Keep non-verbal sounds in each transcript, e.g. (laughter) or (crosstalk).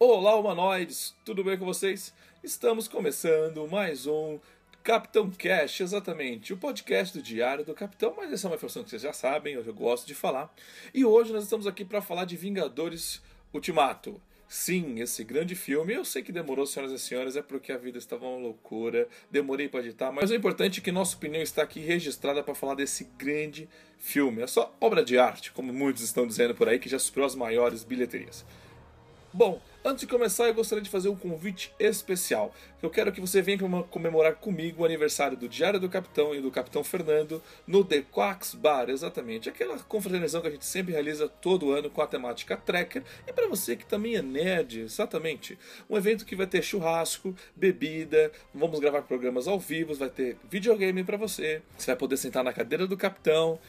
Olá, humanoides! Tudo bem com vocês? Estamos começando mais um Capitão Cash, exatamente, o podcast do Diário do Capitão, mas essa é uma informação que vocês já sabem, eu gosto de falar. E hoje nós estamos aqui para falar de Vingadores Ultimato. Sim, esse grande filme. Eu sei que demorou, senhoras e senhores, é porque a vida estava uma loucura. Demorei para editar, mas o importante é que nossa opinião está aqui registrada para falar desse grande filme. É só obra de arte, como muitos estão dizendo por aí, que já superou as maiores bilheterias. Bom, Antes de começar, eu gostaria de fazer um convite especial. Eu quero que você venha comemorar comigo o aniversário do Diário do Capitão e do Capitão Fernando no The Quacks Bar, exatamente. Aquela confraternização que a gente sempre realiza todo ano com a temática Trekker. E para você que também é nerd, exatamente. Um evento que vai ter churrasco, bebida, vamos gravar programas ao vivo, vai ter videogame para você. Você vai poder sentar na cadeira do capitão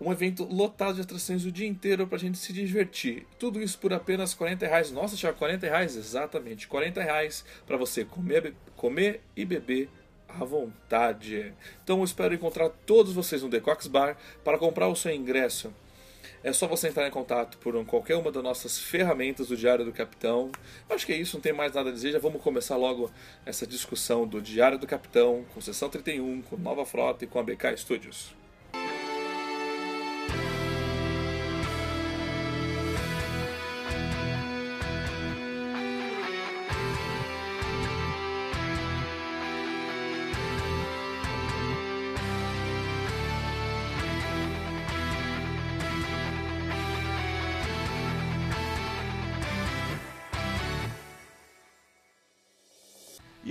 um evento lotado de atrações o dia inteiro pra gente se divertir. Tudo isso por apenas 40 reais. Nossa, tinha 40 reais? Exatamente, 40 reais pra você comer, comer e beber à vontade. Então eu espero encontrar todos vocês no The Cox Bar para comprar o seu ingresso. É só você entrar em contato por qualquer uma das nossas ferramentas do Diário do Capitão. Acho que é isso, não tem mais nada a dizer. Já vamos começar logo essa discussão do Diário do Capitão, com Sessão 31, com Nova Frota e com a BK Studios.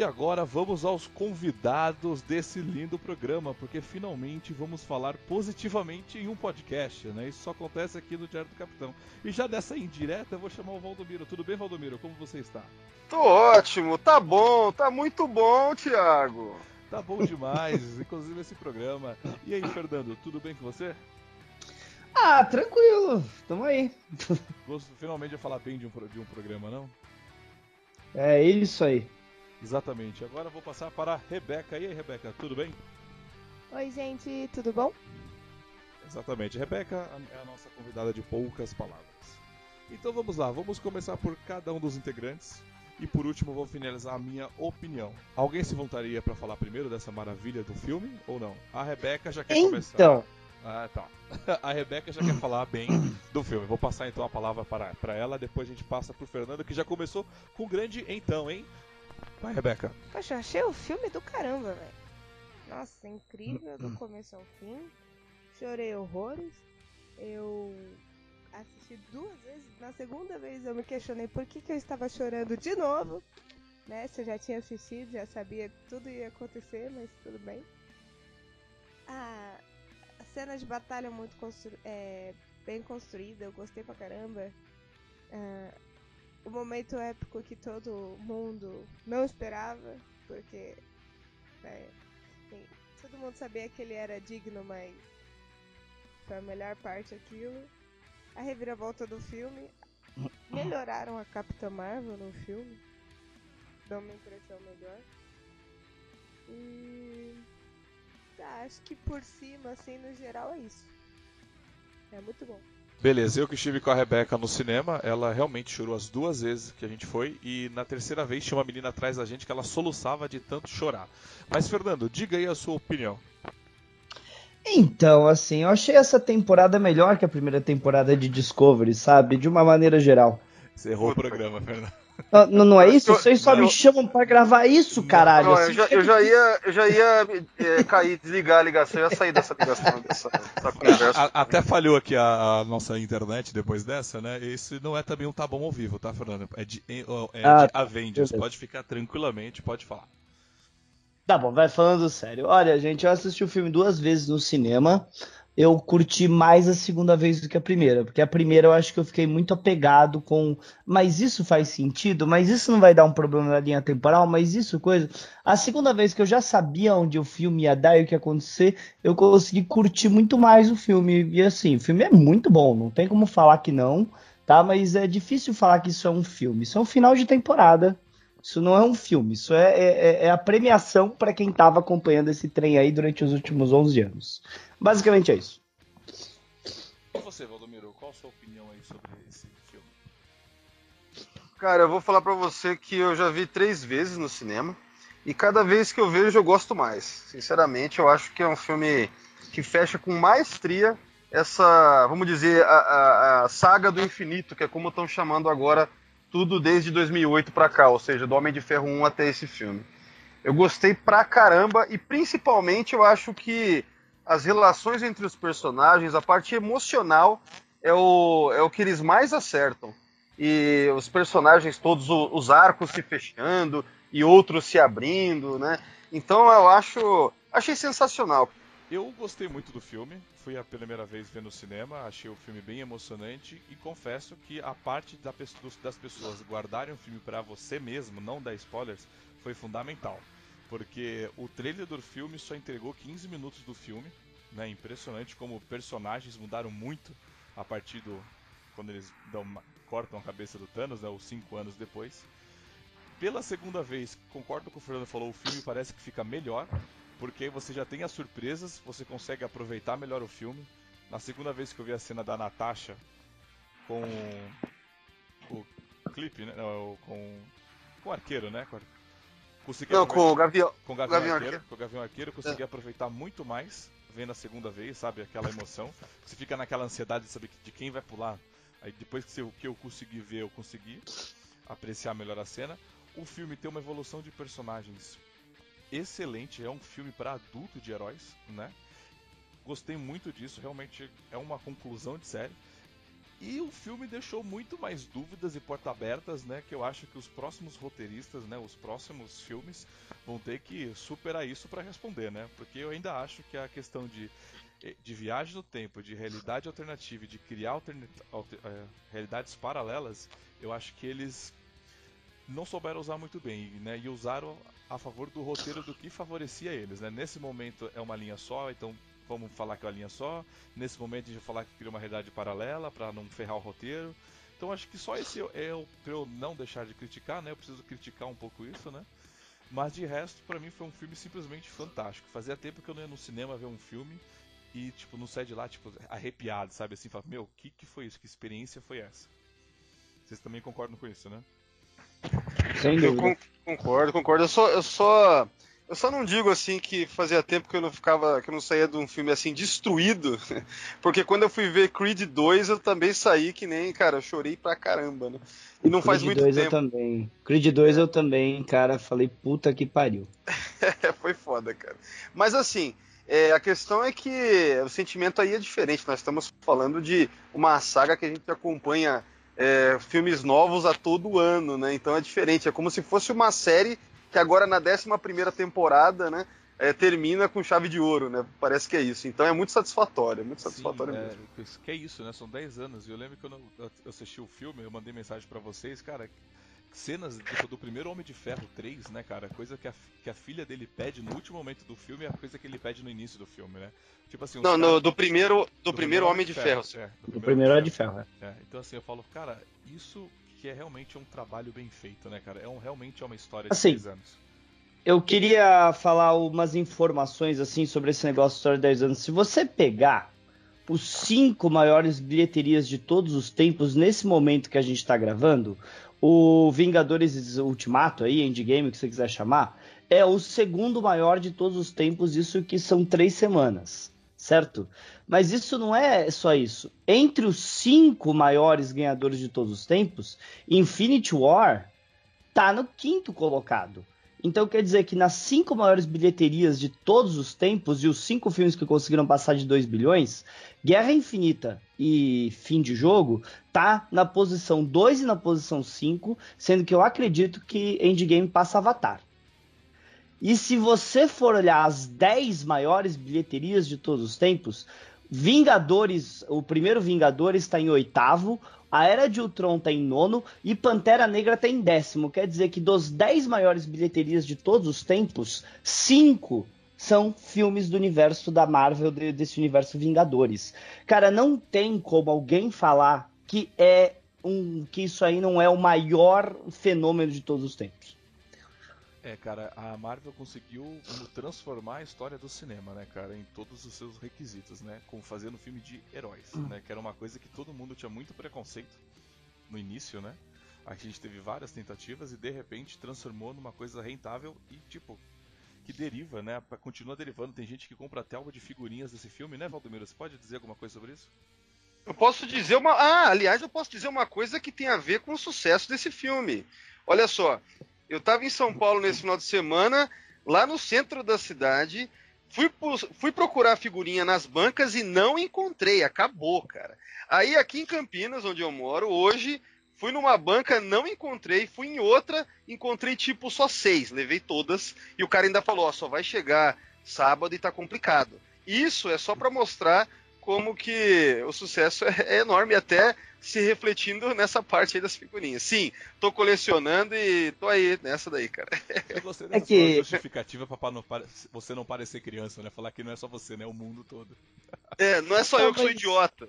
Agora vamos aos convidados desse lindo programa, porque finalmente vamos falar positivamente em um podcast, né? Isso só acontece aqui no Diário do Capitão. E já dessa indireta, eu vou chamar o Valdomiro. Tudo bem, Valdomiro? Como você está? Tô ótimo, tá bom, tá muito bom, Thiago. Tá bom demais, (laughs) inclusive esse programa. E aí, Fernando, tudo bem com você? Ah, tranquilo, tamo aí. (laughs) Gosto finalmente de falar bem de um, de um programa, não? É isso aí. Exatamente. Agora vou passar para a Rebeca. E aí, Rebeca, tudo bem? Oi, gente, tudo bom? Exatamente. Rebeca é a nossa convidada de poucas palavras. Então vamos lá, vamos começar por cada um dos integrantes. E por último, vou finalizar a minha opinião. Alguém se voltaria para falar primeiro dessa maravilha do filme ou não? A Rebeca já quer então. começar. Então. Ah, tá. (laughs) A Rebeca já quer falar bem do filme. Vou passar então a palavra para, para ela, depois a gente passa pro Fernando, que já começou com um grande então, hein? Vai, Rebeca. Poxa, achei o filme do caramba, velho. Nossa, incrível do começo ao fim. Chorei horrores. Eu assisti duas vezes. Na segunda vez eu me questionei por que, que eu estava chorando de novo. Né? Se eu já tinha assistido, já sabia que tudo ia acontecer, mas tudo bem. A, a cena de batalha muito constru... é, bem construída, eu gostei pra caramba. Ah, o momento épico que todo mundo não esperava, porque né, todo mundo sabia que ele era digno, mas foi a melhor parte aquilo. A reviravolta do filme. Melhoraram a Capitã Marvel no filme. Dá uma impressão melhor. E. Tá, acho que por cima, assim, no geral é isso. É muito bom. Beleza, eu que estive com a Rebeca no cinema, ela realmente chorou as duas vezes que a gente foi, e na terceira vez tinha uma menina atrás da gente que ela soluçava de tanto chorar. Mas, Fernando, diga aí a sua opinião. Então, assim, eu achei essa temporada melhor que a primeira temporada de Discovery, sabe? De uma maneira geral. Você errou o programa, Fernando. Não, não, é isso? Vocês só me chamam pra gravar isso, caralho. Não, eu, já, eu, já, ia, eu já ia é, cair, desligar a ligação, eu ia sair dessa ligação, dessa, dessa conversa. A, até falhou aqui a, a, nossa internet depois dessa, né? Esse não é também um tá bom ao vivo, tá, Fernando? É de, é ah, de Avengers, pode ficar tranquilamente, pode falar. Tá bom, vai falando sério. Olha, gente, eu assisti o filme duas vezes no cinema eu curti mais a segunda vez do que a primeira, porque a primeira eu acho que eu fiquei muito apegado com, mas isso faz sentido, mas isso não vai dar um problema na linha temporal, mas isso coisa. A segunda vez que eu já sabia onde o filme ia dar e o que ia acontecer, eu consegui curtir muito mais o filme. E assim, o filme é muito bom, não tem como falar que não, tá? Mas é difícil falar que isso é um filme. Isso é um final de temporada. Isso não é um filme, isso é, é, é a premiação para quem estava acompanhando esse trem aí durante os últimos 11 anos. Basicamente é isso. E você, Valdomiro, qual a sua opinião aí sobre esse filme? Cara, eu vou falar pra você que eu já vi três vezes no cinema. E cada vez que eu vejo eu gosto mais. Sinceramente, eu acho que é um filme que fecha com maestria essa, vamos dizer, a, a, a saga do infinito, que é como estão chamando agora tudo desde 2008 para cá, ou seja, do Homem de Ferro 1 até esse filme. Eu gostei pra caramba e principalmente eu acho que as relações entre os personagens, a parte emocional é o, é o que eles mais acertam. E os personagens todos, os arcos se fechando e outros se abrindo, né? Então eu acho, achei sensacional. Eu gostei muito do filme, fui a primeira vez ver no cinema, achei o filme bem emocionante e confesso que a parte da, das pessoas guardarem o filme para você mesmo, não dar spoilers, foi fundamental. Porque o trailer do filme só entregou 15 minutos do filme, né? Impressionante como personagens mudaram muito a partir do quando eles dão, cortam a cabeça do Thanos, né, ou cinco anos depois. Pela segunda vez, concordo com o Fernando falou, o filme parece que fica melhor, porque você já tem as surpresas, você consegue aproveitar melhor o filme. Na segunda vez que eu vi a cena da Natasha com o clipe, né? Não, com, com o arqueiro, né? Consegui Não, com o Gavião. Com o Gavião, Gavião Arqueiro, Com o Gavião Arqueiro, consegui é. aproveitar muito mais vendo a segunda vez, sabe? Aquela emoção. Você fica naquela ansiedade de saber de quem vai pular. Aí depois que o que eu consegui ver, eu consegui apreciar melhor a cena. O filme tem uma evolução de personagens excelente, é um filme para adulto de heróis, né? Gostei muito disso, realmente é uma conclusão de série. E o filme deixou muito mais dúvidas e porta abertas, né? Que eu acho que os próximos roteiristas, né? Os próximos filmes vão ter que superar isso para responder, né? Porque eu ainda acho que a questão de, eh, de viagem no tempo, de realidade alternativa e de criar alterna alter, é, realidades paralelas, eu acho que eles não souberam usar muito bem, né? E usaram a favor do roteiro do que favorecia eles, né? Nesse momento é uma linha só, então vamos falar que é uma linha só. Nesse momento a gente vai falar que cria uma realidade paralela para não ferrar o roteiro. Então acho que só esse é o pra eu não deixar de criticar, né? Eu preciso criticar um pouco isso, né? Mas de resto, para mim foi um filme simplesmente fantástico. Fazia tempo que eu não ia no cinema ver um filme e, tipo, não sair de lá, tipo, arrepiado, sabe? Assim, falar, meu, o que, que foi isso? Que experiência foi essa? Vocês também concordam com isso, né? Sem dúvida. Eu concordo, concordo. Eu só, eu só, eu só não digo assim que fazia tempo que eu não ficava, que eu não saía de um filme assim destruído, (laughs) porque quando eu fui ver Creed 2 eu também saí que nem, cara, eu chorei pra caramba, né? E não Creed faz muito 2 tempo. eu também. Creed 2 é. eu também, cara, falei puta que pariu. (laughs) Foi foda, cara. Mas assim, é, a questão é que o sentimento aí é diferente. Nós estamos falando de uma saga que a gente acompanha é, filmes novos a todo ano, né? Então é diferente. É como se fosse uma série que agora na 11 primeira temporada, né? É, termina com chave de ouro, né? Parece que é isso. Então é muito satisfatório, é muito satisfatório Sim, mesmo. É, que é isso, né? São 10 anos. E eu lembro que quando eu assisti o filme, eu mandei mensagem para vocês, cara, cenas tipo, do primeiro Homem de Ferro 3, né, cara? Coisa que a, que a filha dele pede no último momento do filme é a coisa que ele pede no início do filme, né? Tipo assim, Não, no, do primeiro do, do primeiro Homem de Ferro. ferro é, do, do primeiro Homem de Ferro, é. é. Então assim, eu falo, cara, isso que é realmente um trabalho bem feito, né, cara? É um, realmente é uma história de assim, 10 anos. Eu queria falar umas informações assim sobre esse negócio de história de 10 anos. Se você pegar os cinco maiores bilheterias de todos os tempos nesse momento que a gente está gravando, o Vingadores Ultimato aí, Endgame, que você quiser chamar, é o segundo maior de todos os tempos, isso que são três semanas, certo? Mas isso não é só isso. Entre os cinco maiores ganhadores de todos os tempos, Infinity War tá no quinto colocado. Então quer dizer que nas cinco maiores bilheterias de todos os tempos e os cinco filmes que conseguiram passar de 2 bilhões, Guerra Infinita e Fim de Jogo tá na posição 2 e na posição 5, sendo que eu acredito que Endgame passa Avatar. E se você for olhar as 10 maiores bilheterias de todos os tempos, Vingadores, o primeiro Vingadores está em oitavo, a Era de Ultron tá em nono e Pantera Negra tá em décimo. Quer dizer que dos 10 maiores bilheterias de todos os tempos, cinco são filmes do universo da Marvel, desse universo Vingadores. Cara, não tem como alguém falar que é um que isso aí não é o maior fenômeno de todos os tempos. É, cara, a Marvel conseguiu transformar a história do cinema, né, cara, em todos os seus requisitos, né, como fazendo filme de heróis, hum. né, que era uma coisa que todo mundo tinha muito preconceito no início, né. A gente teve várias tentativas e de repente transformou numa coisa rentável e tipo que deriva, né? Continua derivando. Tem gente que compra até algo de figurinhas desse filme, né, Valdomiro? Você pode dizer alguma coisa sobre isso? Eu posso dizer uma. Ah, aliás, eu posso dizer uma coisa que tem a ver com o sucesso desse filme. Olha só, eu estava em São Paulo nesse final de semana, lá no centro da cidade. Fui, fui procurar figurinha nas bancas e não encontrei. Acabou, cara. Aí aqui em Campinas, onde eu moro, hoje Fui numa banca, não encontrei. Fui em outra, encontrei tipo só seis. Levei todas. E o cara ainda falou: ó, só vai chegar sábado e tá complicado. Isso é só para mostrar como que o sucesso é, é enorme até se refletindo nessa parte aí das figurinhas. Sim, tô colecionando e tô aí nessa daí, cara. (laughs) Eu gostei dessa é que... justificativa pra não você não parecer criança, né? Falar que não é só você, né? É o mundo todo. (laughs) É, não é só eu que sou idiota.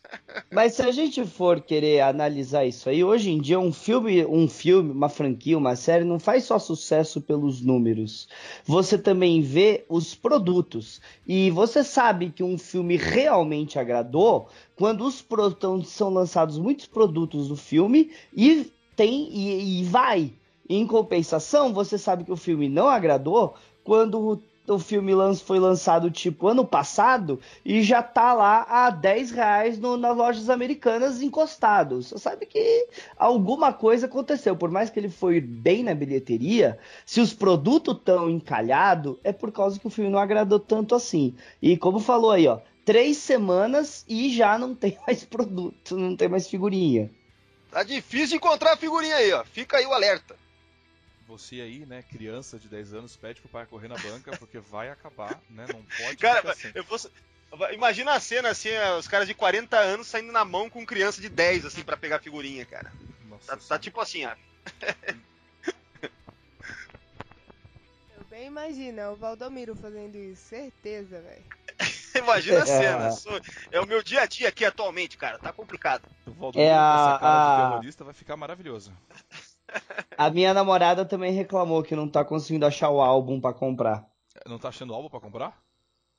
(laughs) Mas se a gente for querer analisar isso aí, hoje em dia um filme, um filme, uma franquia, uma série não faz só sucesso pelos números. Você também vê os produtos. E você sabe que um filme realmente agradou quando os são lançados muitos produtos do filme e tem e, e vai. Em compensação, você sabe que o filme não agradou quando o filme foi lançado tipo ano passado e já tá lá a 10 reais no, nas lojas americanas encostados. Você sabe que alguma coisa aconteceu. Por mais que ele foi bem na bilheteria, se os produtos estão encalhados, é por causa que o filme não agradou tanto assim. E como falou aí, ó, três semanas e já não tem (laughs) mais produto, não tem mais figurinha. Tá difícil encontrar figurinha aí, ó. Fica aí o alerta. Você aí, né, criança de 10 anos, pede pro pai correr na banca, porque vai acabar, né? Não pode (laughs) Cara, assim. eu vou... Imagina a cena assim, os caras de 40 anos saindo na mão com criança de 10, assim, para pegar figurinha, cara. Nossa, tá, tá tipo assim, ó. (laughs) Eu bem imagino, o Valdomiro fazendo isso, certeza, velho. Imagina a cena. (laughs) É o meu dia a dia aqui atualmente, cara. Tá complicado. O Valdomiro é a, essa cara a... de terrorista vai ficar maravilhoso. A minha namorada também reclamou que não tá conseguindo achar o álbum para comprar. Não tá achando o álbum para comprar?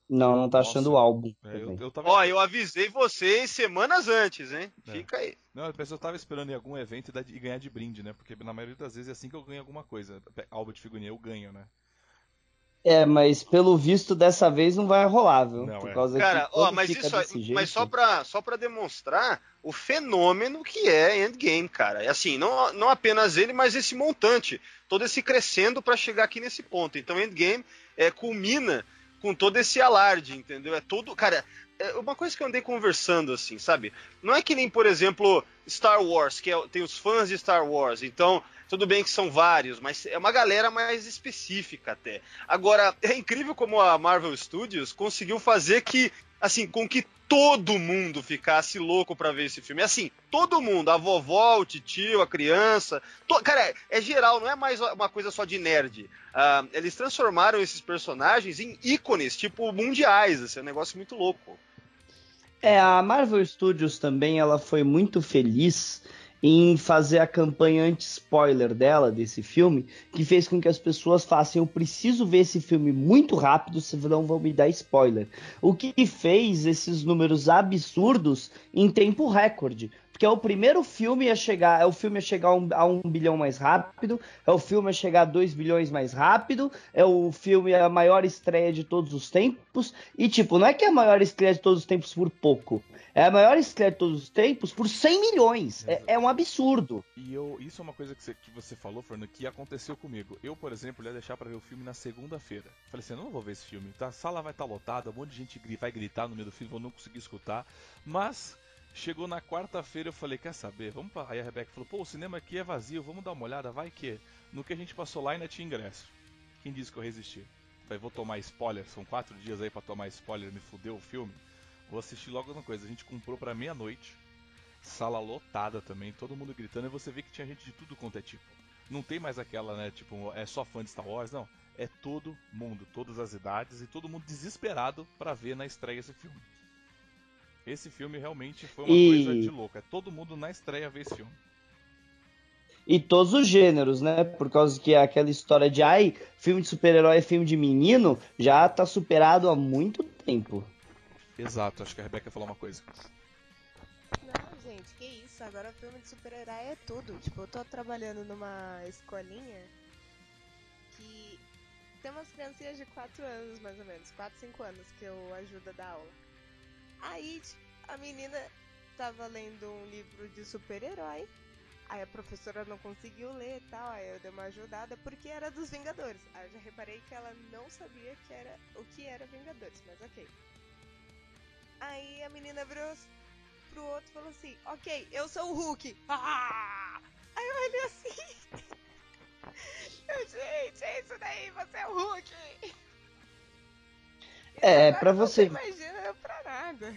Não, não tá Nossa. achando o álbum. É, eu, eu tava... Ó, eu avisei vocês semanas antes, hein? É. Fica aí. Não, a pessoa tava esperando em algum evento e ganhar de brinde, né? Porque na maioria das vezes é assim que eu ganho alguma coisa. Álbum de figurinha eu ganho, né? É, mas pelo visto dessa vez não vai rolar, viu? Não, Por é. causa Cara, que ó, mas isso jeito... mas só pra, só pra demonstrar o fenômeno que é Endgame, cara. É assim, não, não apenas ele, mas esse montante, todo esse crescendo para chegar aqui nesse ponto. Então Endgame é, culmina com todo esse alarde, entendeu? É todo, cara, é uma coisa que eu andei conversando assim, sabe? Não é que nem, por exemplo, Star Wars, que é, tem os fãs de Star Wars, então tudo bem que são vários, mas é uma galera mais específica até. Agora, é incrível como a Marvel Studios conseguiu fazer que, assim, com que todo mundo ficasse louco para ver esse filme. Assim, todo mundo, a vovó, o tio, a criança. To... Cara, é, é, geral, não é mais uma coisa só de nerd. Uh, eles transformaram esses personagens em ícones, tipo, mundiais. Esse é um negócio muito louco. É, a Marvel Studios também, ela foi muito feliz em fazer a campanha anti-spoiler dela, desse filme, que fez com que as pessoas façam, eu preciso ver esse filme muito rápido, senão vão me dar spoiler. O que fez esses números absurdos em tempo recorde porque é o primeiro filme a chegar, é o filme a chegar a um, bilhão mais rápido, é o filme a chegar a 2 bilhões mais rápido, é o filme a maior estreia de todos os tempos, e tipo, não é que é a maior estreia de todos os tempos por pouco, é a maior estreia de todos os tempos por 100 milhões, é, é, um absurdo. E eu, isso é uma coisa que você, que você falou, Fernando, que aconteceu comigo. Eu, por exemplo, ia deixar para ver o filme na segunda-feira. Falei assim, eu não vou ver esse filme, tá? a sala vai estar tá lotada, um monte de gente vai gritar no meio do filme, vou não conseguir escutar, mas Chegou na quarta-feira, eu falei, quer saber? Vamos pra... Aí a Rebeca falou, pô, o cinema aqui é vazio, vamos dar uma olhada, vai que. No que a gente passou lá ainda tinha ingresso. Quem disse que eu resisti? Falei, vou tomar spoiler, são quatro dias aí para tomar spoiler, me fudeu o filme. Vou assistir logo uma coisa. A gente comprou pra meia-noite, sala lotada também, todo mundo gritando, e você vê que tinha gente de tudo quanto é tipo. Não tem mais aquela, né, tipo, é só fã de Star Wars, não. É todo mundo, todas as idades e todo mundo desesperado para ver na estreia esse filme. Esse filme realmente foi uma e... coisa de louco. É todo mundo na estreia ver esse filme. E todos os gêneros, né? Por causa que aquela história de ai, filme de super-herói é filme de menino, já tá superado há muito tempo. Exato, acho que a Rebeca falou uma coisa. Não, gente, que isso? Agora filme de super-herói é tudo. Tipo, eu tô trabalhando numa escolinha que tem umas criancinhas de 4 anos, mais ou menos, 4, 5 anos, que eu ajudo a dar aula. Aí, a menina tava lendo um livro de super-herói. Aí a professora não conseguiu ler e tal, aí eu dei uma ajudada porque era dos Vingadores. Aí eu já reparei que ela não sabia que era o que era Vingadores, mas ok. Aí a menina virou pro outro e falou assim: Ok, eu sou o Hulk. Ah! (laughs) Aí eu olhei assim. (laughs) Gente, é isso daí, você é o Hulk. É, pra você. Imagina pra nada.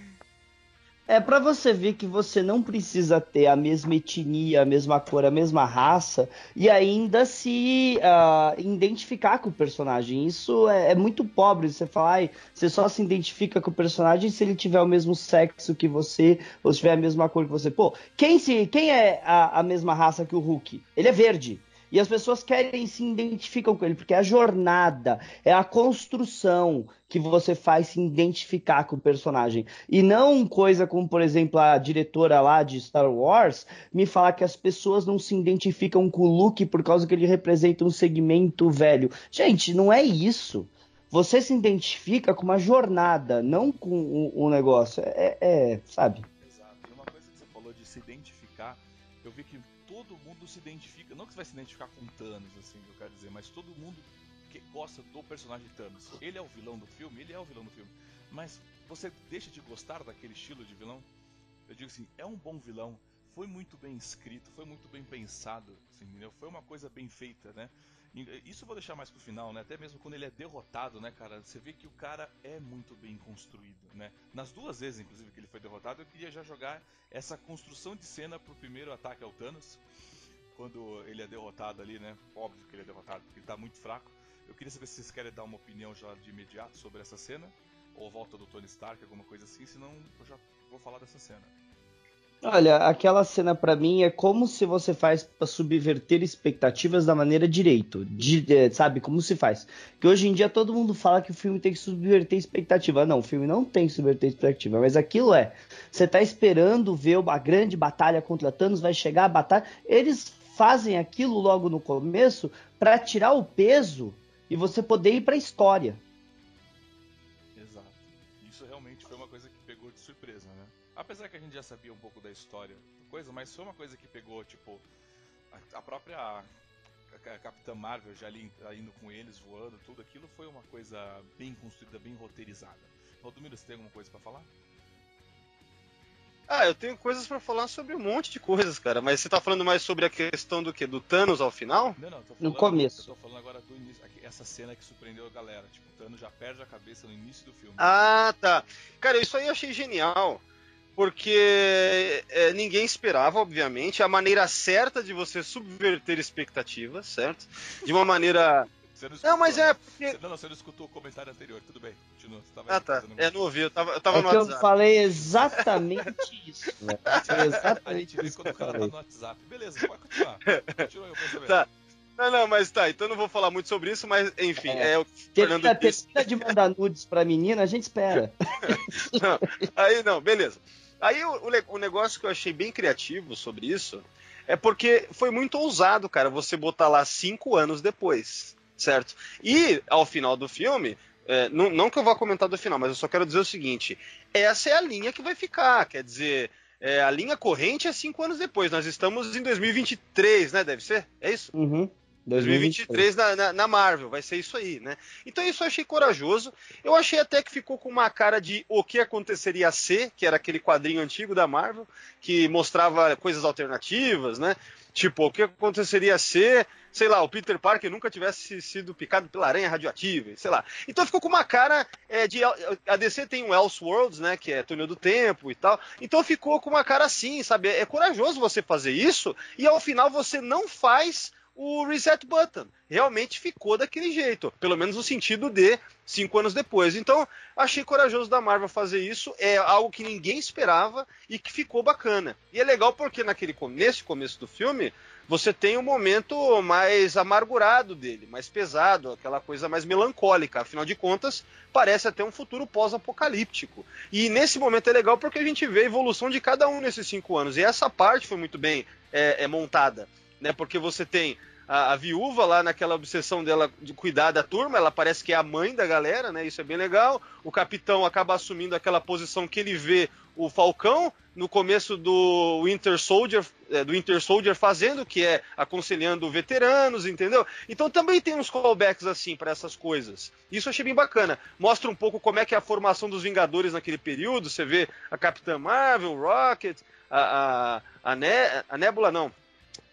É para você ver que você não precisa ter a mesma etnia, a mesma cor, a mesma raça e ainda se uh, identificar com o personagem. Isso é, é muito pobre. Você falar, ai, você só se identifica com o personagem se ele tiver o mesmo sexo que você ou se tiver a mesma cor que você. Pô, quem, se, quem é a, a mesma raça que o Hulk? Ele é verde. E as pessoas querem se identificam com ele, porque é a jornada, é a construção que você faz se identificar com o personagem. E não coisa como, por exemplo, a diretora lá de Star Wars me falar que as pessoas não se identificam com o Luke por causa que ele representa um segmento velho. Gente, não é isso. Você se identifica com uma jornada, não com um negócio. É, é, sabe? Mundo se identifica. Não que você vai se identificar com Thanos, assim, que eu quero dizer, mas todo mundo que gosta do personagem Thanos. Ele é o vilão do filme, ele é o vilão do filme. Mas você deixa de gostar daquele estilo de vilão? Eu digo assim, é um bom vilão, foi muito bem escrito, foi muito bem pensado, assim, foi uma coisa bem feita, né? Isso eu vou deixar mais pro final, né? Até mesmo quando ele é derrotado, né, cara? Você vê que o cara é muito bem construído, né? Nas duas vezes, inclusive, que ele foi derrotado, eu queria já jogar essa construção de cena pro primeiro ataque ao Thanos. Quando ele é derrotado ali, né? Óbvio que ele é derrotado, porque ele tá muito fraco. Eu queria saber se vocês querem dar uma opinião já de imediato sobre essa cena. Ou volta do Tony Stark, alguma coisa assim, senão eu já vou falar dessa cena. Olha, aquela cena para mim é como se você faz para subverter expectativas da maneira direito, de, sabe? Como se faz? Que hoje em dia todo mundo fala que o filme tem que subverter expectativa. Não, o filme não tem que subverter expectativa, mas aquilo é. Você tá esperando ver a grande batalha contra Thanos, vai chegar a batalha. Eles fazem aquilo logo no começo para tirar o peso e você poder ir para a história. Exato. Isso realmente foi uma coisa que pegou de surpresa, né? Apesar que a gente já sabia um pouco da história coisa, mas foi uma coisa que pegou, tipo, a, a própria a, a Capitã Marvel já ali indo com eles, voando, tudo aquilo foi uma coisa bem construída, bem roteirizada. Valdomiro, você tem alguma coisa para falar? Ah, eu tenho coisas para falar sobre um monte de coisas, cara. Mas você tá falando mais sobre a questão do que? Do Thanos ao final? Não, não, tô falando, no começo. Eu tô falando agora do início. Essa cena que surpreendeu a galera. Tipo, o Thanos já perde a cabeça no início do filme. Ah, tá. Cara, isso aí eu achei genial. Porque é, ninguém esperava, obviamente, a maneira certa de você subverter expectativas, certo? De uma maneira Você não, Não, escutou, mas é né? porque. Você, não, não, você não escutou o comentário anterior. Tudo bem, continua. Você tava Ah, tá. É, não ouvi, eu tava, eu tava É no que eu WhatsApp. falei exatamente (laughs) isso. velho. Foi A exatamente gente vê isso quando eu o cara tá no WhatsApp. Beleza, pode continuar. Continua aí o pensamento. Tá. Não, não, mas tá, então eu não vou falar muito sobre isso, mas enfim, é, É. o Fernando Termina, disse. termina de mandar nudes pra menina, a gente espera. (laughs) Não, aí não, beleza. Aí o, o negócio que eu achei bem criativo sobre isso é porque foi muito ousado, cara, você botar lá cinco anos depois, certo? E ao final do filme, é, não, não que eu vá comentar do final, mas eu só quero dizer o seguinte: essa é a linha que vai ficar, quer dizer. é, a linha corrente é cinco anos depois. Nós estamos em 2023, né? Deve ser? É isso? Uhum. 2023 na, na, na Marvel, vai ser isso aí, né? Então isso eu achei corajoso. Eu achei até que ficou com uma cara de o que aconteceria se, que era aquele quadrinho antigo da Marvel, que mostrava coisas alternativas, né? Tipo, o que aconteceria se, sei lá, o Peter Parker nunca tivesse sido picado pela aranha radioativa, sei lá. Então ficou com uma cara é, de. A DC tem um Elseworlds, né? Que é túnel do tempo e tal. Então ficou com uma cara assim, sabe? É corajoso você fazer isso e ao final você não faz o reset button. Realmente ficou daquele jeito. Pelo menos no sentido de cinco anos depois. Então, achei corajoso da Marvel fazer isso. É algo que ninguém esperava e que ficou bacana. E é legal porque naquele, nesse começo do filme, você tem um momento mais amargurado dele, mais pesado, aquela coisa mais melancólica. Afinal de contas, parece até um futuro pós-apocalíptico. E nesse momento é legal porque a gente vê a evolução de cada um nesses cinco anos. E essa parte foi muito bem é, é montada, né? Porque você tem a, a, viúva lá naquela obsessão dela de cuidar da turma, ela parece que é a mãe da galera, né? Isso é bem legal. O capitão acaba assumindo aquela posição que ele vê o Falcão no começo do Winter Soldier, é, do Winter Soldier fazendo, que é aconselhando veteranos, entendeu? Então também tem uns callbacks assim para essas coisas. Isso eu achei bem bacana. Mostra um pouco como é que é a formação dos Vingadores naquele período. Você vê a Capitã Marvel, Rocket, a, a, a, ne a Nebula não,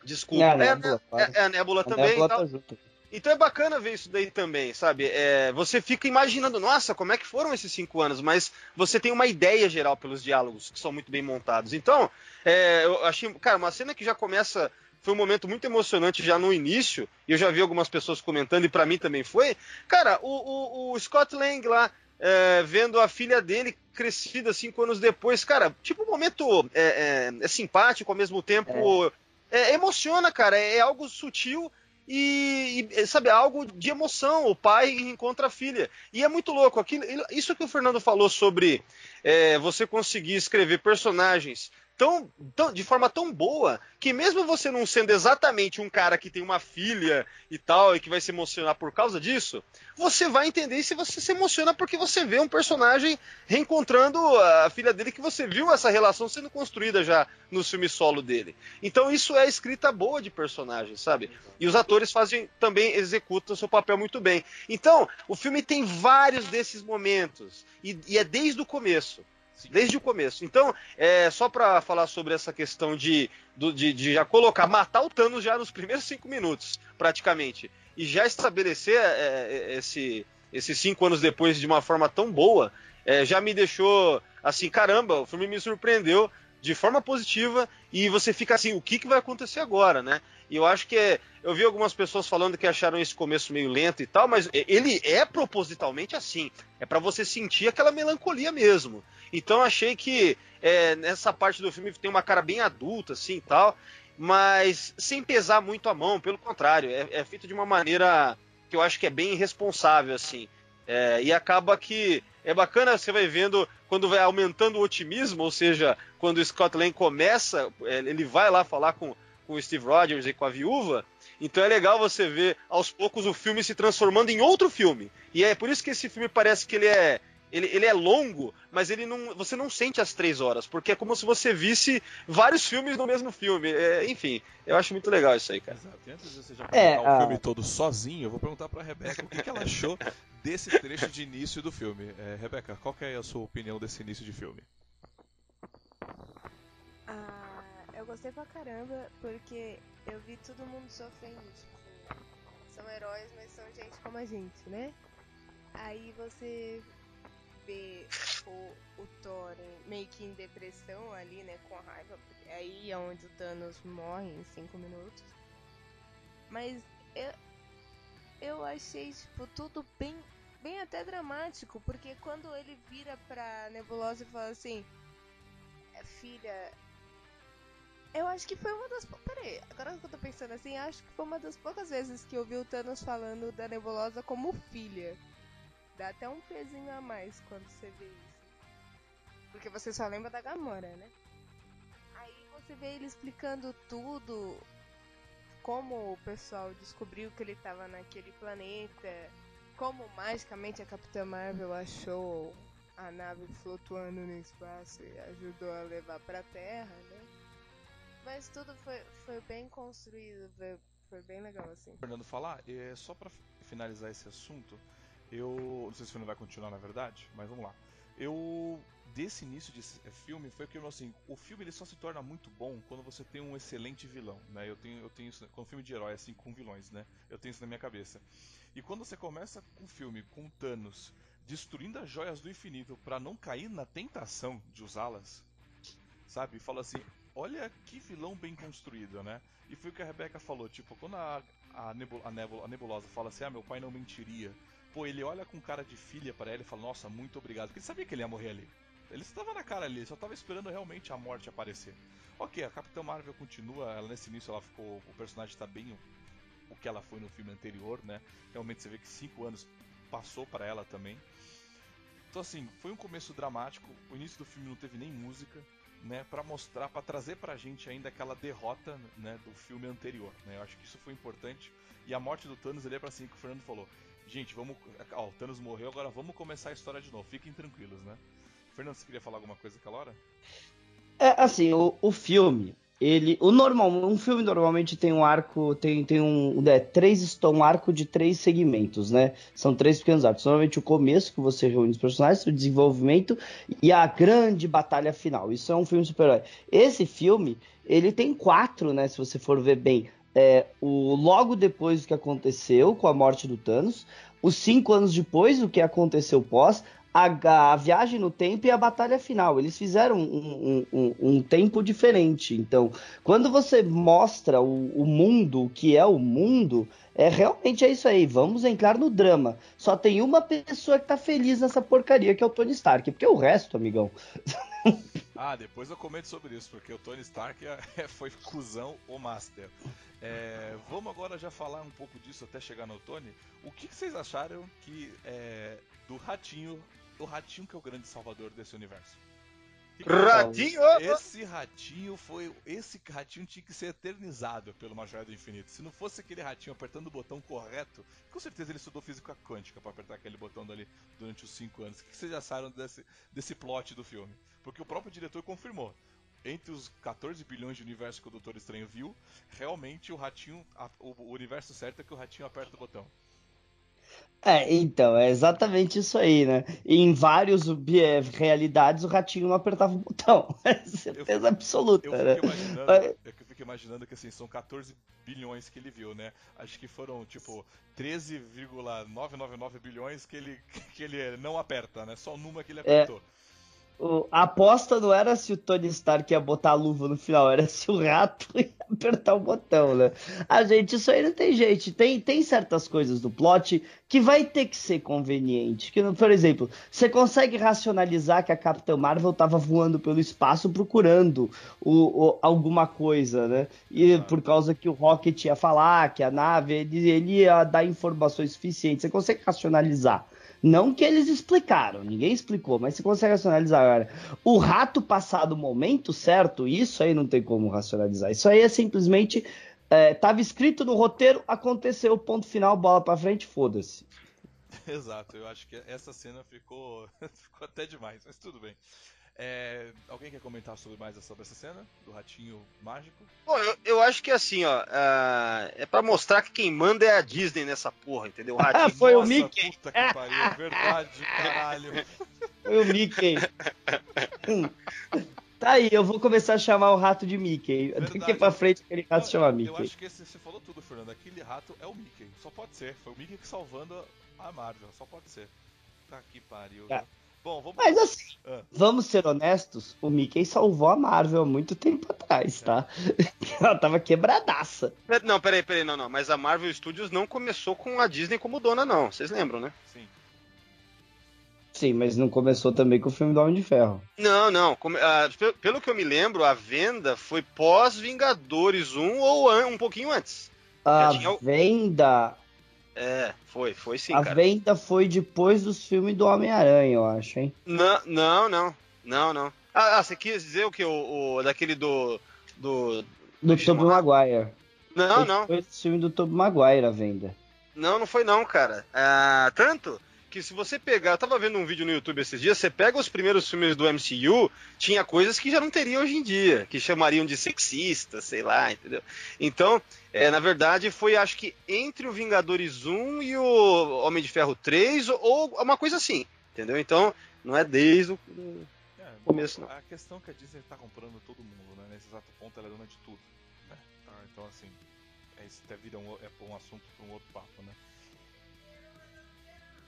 Desculpa. É a Nebula, é, é, é a Nebula também. A Nebula tá junto. Então é bacana ver isso daí também, sabe? É, você fica imaginando, nossa, como é que foram esses cinco anos, mas você tem uma ideia geral pelos diálogos, que são muito bem montados. Então, é, eu achei, cara, uma cena que já começa. Foi um momento muito emocionante já no início, e eu já vi algumas pessoas comentando, e para mim também foi. Cara, o, o, o Scott Lang lá, é, vendo a filha dele crescida cinco anos depois, cara, tipo um momento é, é, é simpático, ao mesmo tempo é é, emociona, cara. É, é algo sutil e, e, sabe, algo de emoção. O pai encontra a filha. E é muito louco. Aquilo, isso que o Fernando falou sobre é, você conseguir escrever personagens tão, tão, de forma tão boa que mesmo você não sendo exatamente um cara que tem uma filha e tal e que vai se emocionar por causa disso, você vai entender se você se emociona porque você vê um personagem reencontrando a filha dele que você viu essa relação sendo construída já no filme solo dele. Então isso é escrita boa de personagem, sabe? E os atores fazem também executam seu papel muito bem. Então o filme tem vários desses momentos e, e é desde o começo. Desde o começo. Então, é, só para falar sobre essa questão de, de, de, já colocar, matar o Thanos já nos primeiros cinco minutos, praticamente, e já estabelecer é, é, esse, esses cinco anos depois de uma forma tão boa, é, já me deixou assim, caramba, o filme me surpreendeu de forma positiva e você fica assim, o que, que vai acontecer agora, né? E eu acho que é, eu vi algumas pessoas falando que acharam esse começo meio lento e tal, mas ele é propositalmente assim. É para você sentir aquela melancolia mesmo. Então achei que é, nessa parte do filme tem uma cara bem adulta assim e tal, mas sem pesar muito a mão. Pelo contrário, é, é feito de uma maneira que eu acho que é bem responsável assim. É, e acaba que é bacana, você vai vendo quando vai aumentando o otimismo, ou seja, quando o Scott Lang começa, é, ele vai lá falar com com o Steve Rogers e com a viúva. Então é legal você ver aos poucos o filme se transformando em outro filme. E é por isso que esse filme parece que ele é ele, ele é longo, mas ele não, você não sente as três horas, porque é como se você visse vários filmes no mesmo filme. É, enfim, eu acho muito legal isso aí, cara. Exato. E antes de você já é, o filme todo sozinho, eu vou perguntar pra Rebeca o que, que ela achou (laughs) desse trecho de início do filme. É, Rebeca, qual é a sua opinião desse início de filme? gostei pra caramba, porque eu vi todo mundo sofrendo, tipo, são heróis, mas são gente como a gente, né? Aí você vê o, o Thor meio que em depressão ali, né, com a raiva, porque aí é onde o Thanos morre em 5 minutos. Mas eu, eu achei, tipo, tudo bem, bem até dramático, porque quando ele vira pra Nebulosa e fala assim, filha, eu acho que foi uma das. Peraí, agora que eu tô pensando assim, acho que foi uma das poucas vezes que eu vi o Thanos falando da Nebulosa como filha. Dá até um pezinho a mais quando você vê isso. Porque você só lembra da Gamora, né? Aí você vê ele explicando tudo. Como o pessoal descobriu que ele tava naquele planeta. Como magicamente a Capitã Marvel achou a nave flutuando no espaço e ajudou a levar pra Terra, né? Mas tudo foi, foi bem construído, foi, foi bem legal, assim. Fernando, falar, é, só para finalizar esse assunto, eu. Não sei se o filme vai continuar, na verdade, mas vamos lá. Eu. Desse início de filme foi que assim, o filme ele só se torna muito bom quando você tem um excelente vilão, né? Eu tenho, eu tenho isso com filme de herói assim com vilões, né? Eu tenho isso na minha cabeça. E quando você começa com um filme com Thanos destruindo as joias do infinito para não cair na tentação de usá-las, sabe? Fala assim, olha que vilão bem construído, né? E foi o que a Rebecca falou, tipo, quando a, a, nebul, a, a Nebulosa fala assim, ah, meu pai não mentiria. Pô, ele olha com cara de filha para ela e fala, nossa, muito obrigado. Porque ele sabia que ele ia morrer ali. Ele estava na cara ali, só estava esperando realmente a morte aparecer. Ok, a Capitã Marvel continua, ela nesse início ela ficou. O personagem está bem o, o que ela foi no filme anterior, né? Realmente você vê que cinco anos passou para ela também. Então assim, foi um começo dramático. O início do filme não teve nem música, né? Para mostrar, para trazer pra gente ainda aquela derrota, né? Do filme anterior, né? Eu acho que isso foi importante. E a morte do Thanos ele é para assim que o Fernando falou. Gente, vamos. Ó, o Thanos morreu, agora vamos começar a história de novo. Fiquem tranquilos, né? Fernando, você queria falar alguma coisa aquela hora? É, assim, o, o filme, ele. O normal, um filme normalmente tem um arco, tem, tem um. É, três, um arco de três segmentos, né? São três pequenos arcos. Normalmente o começo, que você reúne os personagens, o desenvolvimento e a grande batalha final. Isso é um filme super-herói. Esse filme, ele tem quatro, né? Se você for ver bem. É, o logo depois do que aconteceu com a morte do Thanos, os cinco anos depois, o que aconteceu pós, a, a, viagem no tempo e a batalha final. Eles fizeram um, um, um, um tempo diferente. Então, quando você mostra o, o, mundo, o que é o mundo, é realmente é isso aí. Vamos entrar no drama. Só tem uma pessoa que tá feliz nessa porcaria, que é o Tony Stark. Porque o resto, amigão. (laughs) ah, depois eu comento sobre isso, porque o Tony Stark (laughs) é, foi cuzão o Master. É, vamos agora já falar um pouco disso até chegar no Tony. O que, que vocês acharam que é, do ratinho o ratinho que é o grande salvador desse universo. Ratinho! Esse ratinho foi. Esse ratinho tinha que ser eternizado pelo Major do Infinito. Se não fosse aquele ratinho apertando o botão correto, com certeza ele estudou física quântica para apertar aquele botão ali durante os 5 anos. O que vocês acharam desse, desse plot do filme? Porque o próprio diretor confirmou. Entre os 14 bilhões de universos que o Doutor Estranho viu, realmente o ratinho. A, o universo certo é que o ratinho aperta o botão. É, então, é exatamente isso aí, né? Em várias é, realidades o ratinho não apertava o botão. (laughs) É certeza eu, absoluta, eu né? É eu fico imaginando que assim, são 14 bilhões que ele viu, né? Acho que foram, tipo, 13,999 bilhões que ele, (laughs) que ele não aperta, né? Só numa que ele é, apertou. É a aposta não era se o Tony Stark ia botar a luva no final, era se o rato (laughs) ia apertar o botão, né? A gente, isso aí não tem jeito. Tem, tem certas coisas do plot que vai ter que ser conveniente. Que, por exemplo, você consegue racionalizar que a Capitã Marvel estava voando pelo espaço procurando o, o, alguma coisa, né? E por causa que o Rocket ia falar, que a nave, ele, ele ia dar informações suficientes. Você consegue racionalizar. Não que eles explicaram, ninguém explicou, mas você consegue racionalizar agora. O rato passar do momento certo, isso aí não tem como racionalizar. Isso aí é simplesmente. Estava é, escrito no roteiro, aconteceu, ponto final, bola para frente, foda-se. (laughs) Exato, eu acho que essa cena ficou, (laughs) ficou até demais, mas tudo bem. É, alguém quer comentar sobre mais sobre essa cena do ratinho mágico? Bom, eu, eu acho que assim, ó, uh, é para mostrar que quem manda é a Disney nessa porra, entendeu? (laughs) O ratinho. Foi Nossa, o Mickey. Puta que pariu, é verdade, (laughs) caralho. Foi o Mickey. Tá aí, eu vou começar a chamar o rato de Mickey. Verdade. Daqui pra frente aquele rato se chama Mickey. Eu acho que esse, você falou tudo, Fernando. Aquele rato é o Mickey. Só pode ser. Foi o Mickey que salvando a Marvel. Só pode ser. Tá que pariu. É. Bom, vamos... Mas assim, ah. vamos ser honestos, o Mickey salvou a Marvel há muito tempo atrás, tá? (laughs) Ela tava quebradaça. Não, peraí, peraí, não, não. Mas a Marvel Studios não começou com a Disney como dona, não. Vocês lembram, né? Sim. Sim, mas não começou também com o filme do Homem de Ferro. Não, não. Uh, pelo que eu me lembro, a venda foi pós-Vingadores 1 ou um pouquinho antes. A tinha... venda é, foi, foi sim, a cara. venda foi depois dos filmes do Homem-Aranha, eu acho, hein? Não, não, não. Não, não. Ah, ah você quis dizer o que? O, o daquele do. Do, do Tobey Maguire. Não, foi não. Foi o filme do Tobey Maguire a venda. Não, não foi não, cara. Ah, tanto que se você pegar, eu tava vendo um vídeo no YouTube esses dias, você pega os primeiros filmes do MCU, tinha coisas que já não teria hoje em dia, que chamariam de sexista, sei lá, entendeu? Então, é, na verdade, foi acho que entre o Vingadores 1 e o Homem de Ferro 3, ou uma coisa assim, entendeu? Então, não é desde o é, começo, não. A questão é que a Disney tá comprando todo mundo, né? Nesse exato ponto ela é dona de tudo. Né? Tá, então, assim, é, isso até vira um, é um assunto para um outro papo, né?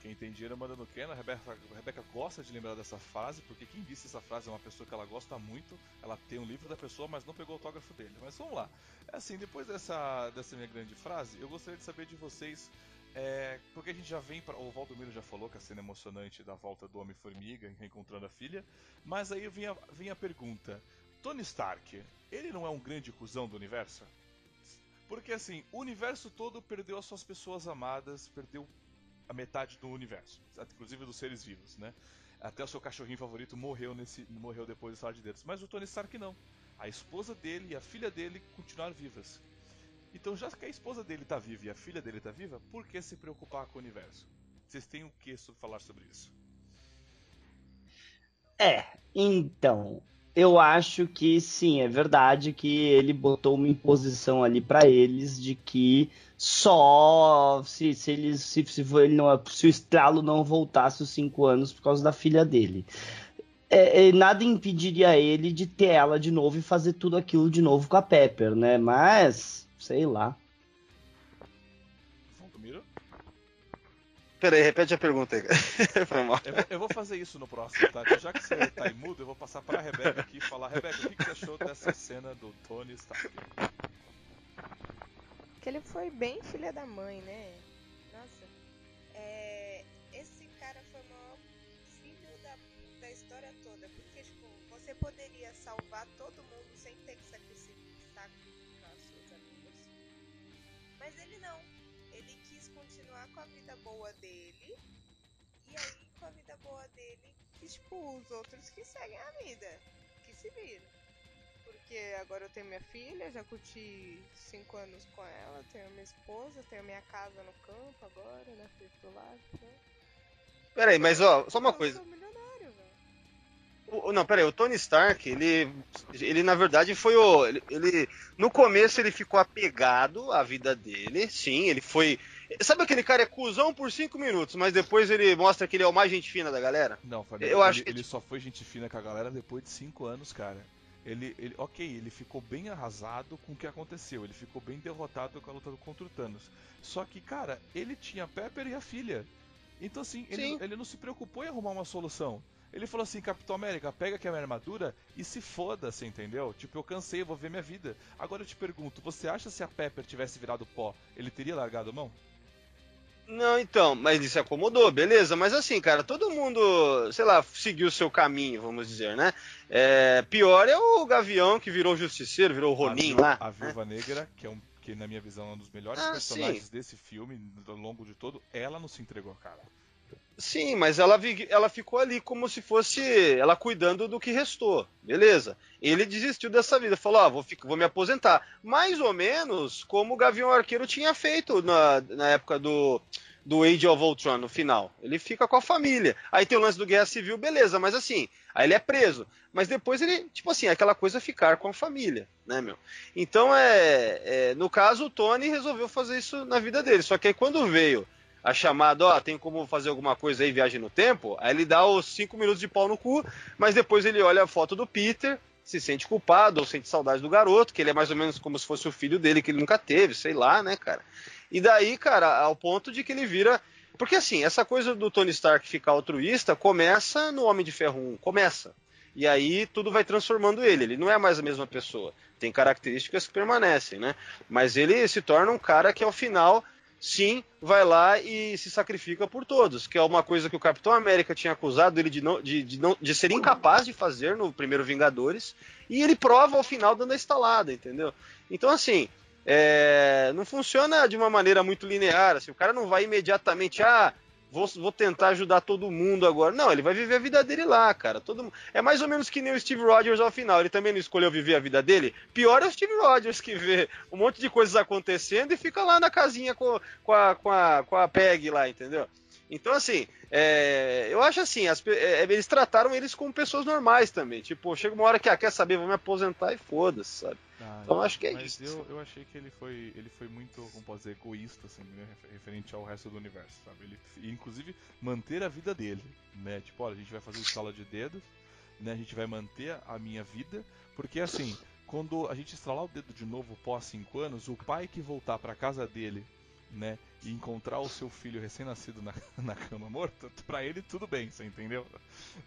Quem tem dinheiro manda no Ken. A Rebeca, a Rebeca gosta de lembrar dessa frase, porque quem disse essa frase é uma pessoa que ela gosta muito. Ela tem um livro da pessoa, mas não pegou o autógrafo dele. Mas vamos lá. É assim, depois dessa, dessa minha grande frase, eu gostaria de saber de vocês é, porque a gente já vem para o Valdomiro já falou que a cena emocionante da volta do Homem-Formiga reencontrando a filha, mas aí vem a, vem a pergunta: Tony Stark, ele não é um grande cuzão do universo? Porque assim, o universo todo perdeu as suas pessoas amadas, perdeu a metade do universo, inclusive dos seres vivos, né? Até o seu cachorrinho favorito morreu nesse morreu depois do Sala de Dedos, mas o Tony Stark não. A esposa dele e a filha dele continuaram vivas. Então, já que a esposa dele está viva e a filha dele está viva, por que se preocupar com o universo? Vocês têm o que falar sobre isso? É, então, eu acho que sim, é verdade que ele botou uma imposição ali para eles de que só se, se eles se, se, ele não, se o estralo não voltasse os cinco anos por causa da filha dele. É, é, nada impediria ele de ter ela de novo e fazer tudo aquilo de novo com a Pepper, né? Mas Sei lá. Peraí, repete a pergunta aí. (laughs) Foi mal. Eu, eu, vou fazer isso no próximo, tá? Já que você tá imudo, eu vou passar pra Rebeca aqui e falar: Rebeca, o que, que você achou dessa cena do Tony Stark? Que ele foi bem filha da mãe, né? Nossa. É, esse cara foi o maior filho da, da história toda. Porque, tipo, você poderia salvar todo mundo sem ter que sacrificar mas ele não. Continuar com a vida boa dele. E aí, com a vida boa dele, tipo, os outros que seguem a vida. Que se viram. Porque agora eu tenho minha filha, já curti cinco anos com ela, tenho minha esposa, tenho minha casa no campo agora, né? Frente do lado. Né? Peraí, mas ó, só uma coisa. O, não, peraí, o Tony Stark, ele, ele na verdade foi o. Ele, ele, no começo ele ficou apegado à vida dele, sim, ele foi. Sabe aquele cara é cuzão por cinco minutos, mas depois ele mostra que ele é o mais gente fina da galera? Não, Fabio, eu ele, acho que... ele só foi gente fina com a galera depois de cinco anos, cara. Ele, ele, ok, ele ficou bem arrasado com o que aconteceu, ele ficou bem derrotado com a luta contra o Thanos. Só que, cara, ele tinha Pepper e a filha. Então, assim, ele, ele não se preocupou em arrumar uma solução. Ele falou assim: Capitão América, pega aqui a minha armadura e se foda, você entendeu? Tipo, eu cansei, eu vou ver minha vida. Agora eu te pergunto: você acha se a Pepper tivesse virado pó, ele teria largado a mão? Não, então, mas ele se acomodou, beleza. Mas assim, cara, todo mundo, sei lá, seguiu o seu caminho, vamos dizer, né? É, pior é o Gavião que virou justiceiro, virou Ronin lá. A Viúva né? Negra, que é um que na minha visão é um dos melhores ah, personagens sim. desse filme, ao longo de todo, ela não se entregou, cara. Sim, mas ela, ela ficou ali como se fosse ela cuidando do que restou. Beleza. Ele desistiu dessa vida, falou: ah, vou, vou me aposentar. Mais ou menos como o Gavião Arqueiro tinha feito na, na época do, do Age of Ultron, no final. Ele fica com a família. Aí tem o lance do Guerra Civil, beleza, mas assim, aí ele é preso. Mas depois ele, tipo assim, aquela coisa ficar com a família, né, meu? Então é, é. No caso, o Tony resolveu fazer isso na vida dele. Só que aí quando veio a chamada, ó, tem como fazer alguma coisa aí, viagem no tempo, aí ele dá os cinco minutos de pau no cu, mas depois ele olha a foto do Peter, se sente culpado ou sente saudade do garoto, que ele é mais ou menos como se fosse o filho dele que ele nunca teve, sei lá, né, cara? E daí, cara, ao ponto de que ele vira. Porque assim, essa coisa do Tony Stark ficar altruísta começa no Homem de Ferro 1, começa. E aí tudo vai transformando ele. Ele não é mais a mesma pessoa. Tem características que permanecem, né? Mas ele se torna um cara que ao final sim vai lá e se sacrifica por todos, que é uma coisa que o Capitão América tinha acusado ele de, não, de, de, não, de ser incapaz de fazer no primeiro Vingadores, e ele prova ao final dando a estalada, entendeu? Então, assim, é, não funciona de uma maneira muito linear, assim, o cara não vai imediatamente, ah, vou, vou tentar ajudar todo mundo agora. Não, ele vai viver a vida dele lá, cara. Todo, é mais ou menos que nem o Steve Rogers ao final. Ele também não escolheu viver a vida dele. Pior é o Steve Rogers que vê um monte de coisas acontecendo e fica lá na casinha com, com, a, com, a, com a Peg lá, entendeu? Então, assim, é, eu acho assim, as, é, eles trataram eles como pessoas normais também. Tipo, chega uma hora que, ah, quer saber, vou me aposentar e foda-se, sabe? Ah, então acho que é mas isso. Mas eu, eu achei que ele foi, ele foi muito, como pode dizer, egoísta, assim, né, referente ao resto do universo, sabe? Ele, inclusive, manter a vida dele, né? Tipo, olha, a gente vai fazer escala de dedos, né? A gente vai manter a minha vida, porque assim, quando a gente estralar o dedo de novo pós 5 anos, o pai que voltar para casa dele né, e encontrar o seu filho recém-nascido na, (laughs) na cama morto, pra ele tudo bem, você entendeu?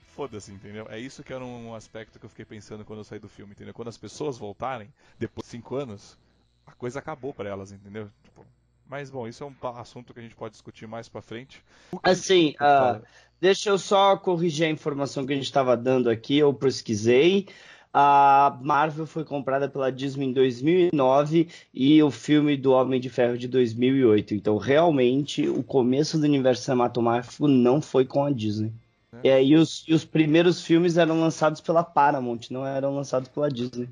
Foda-se, entendeu? É isso que era um aspecto que eu fiquei pensando quando eu saí do filme, entendeu? Quando as pessoas voltarem, depois de cinco anos, a coisa acabou para elas, entendeu? Tipo, Mas bom, isso é um assunto que a gente pode discutir mais para frente. Assim, uh, deixa eu só corrigir a informação que a gente estava dando aqui. Eu pesquisei. A Marvel foi comprada pela Disney em 2009 e o filme do Homem de Ferro de 2008. Então, realmente, o começo do universo cinematográfico não foi com a Disney. É. É, e, os, e os primeiros filmes eram lançados pela Paramount, não eram lançados pela Disney.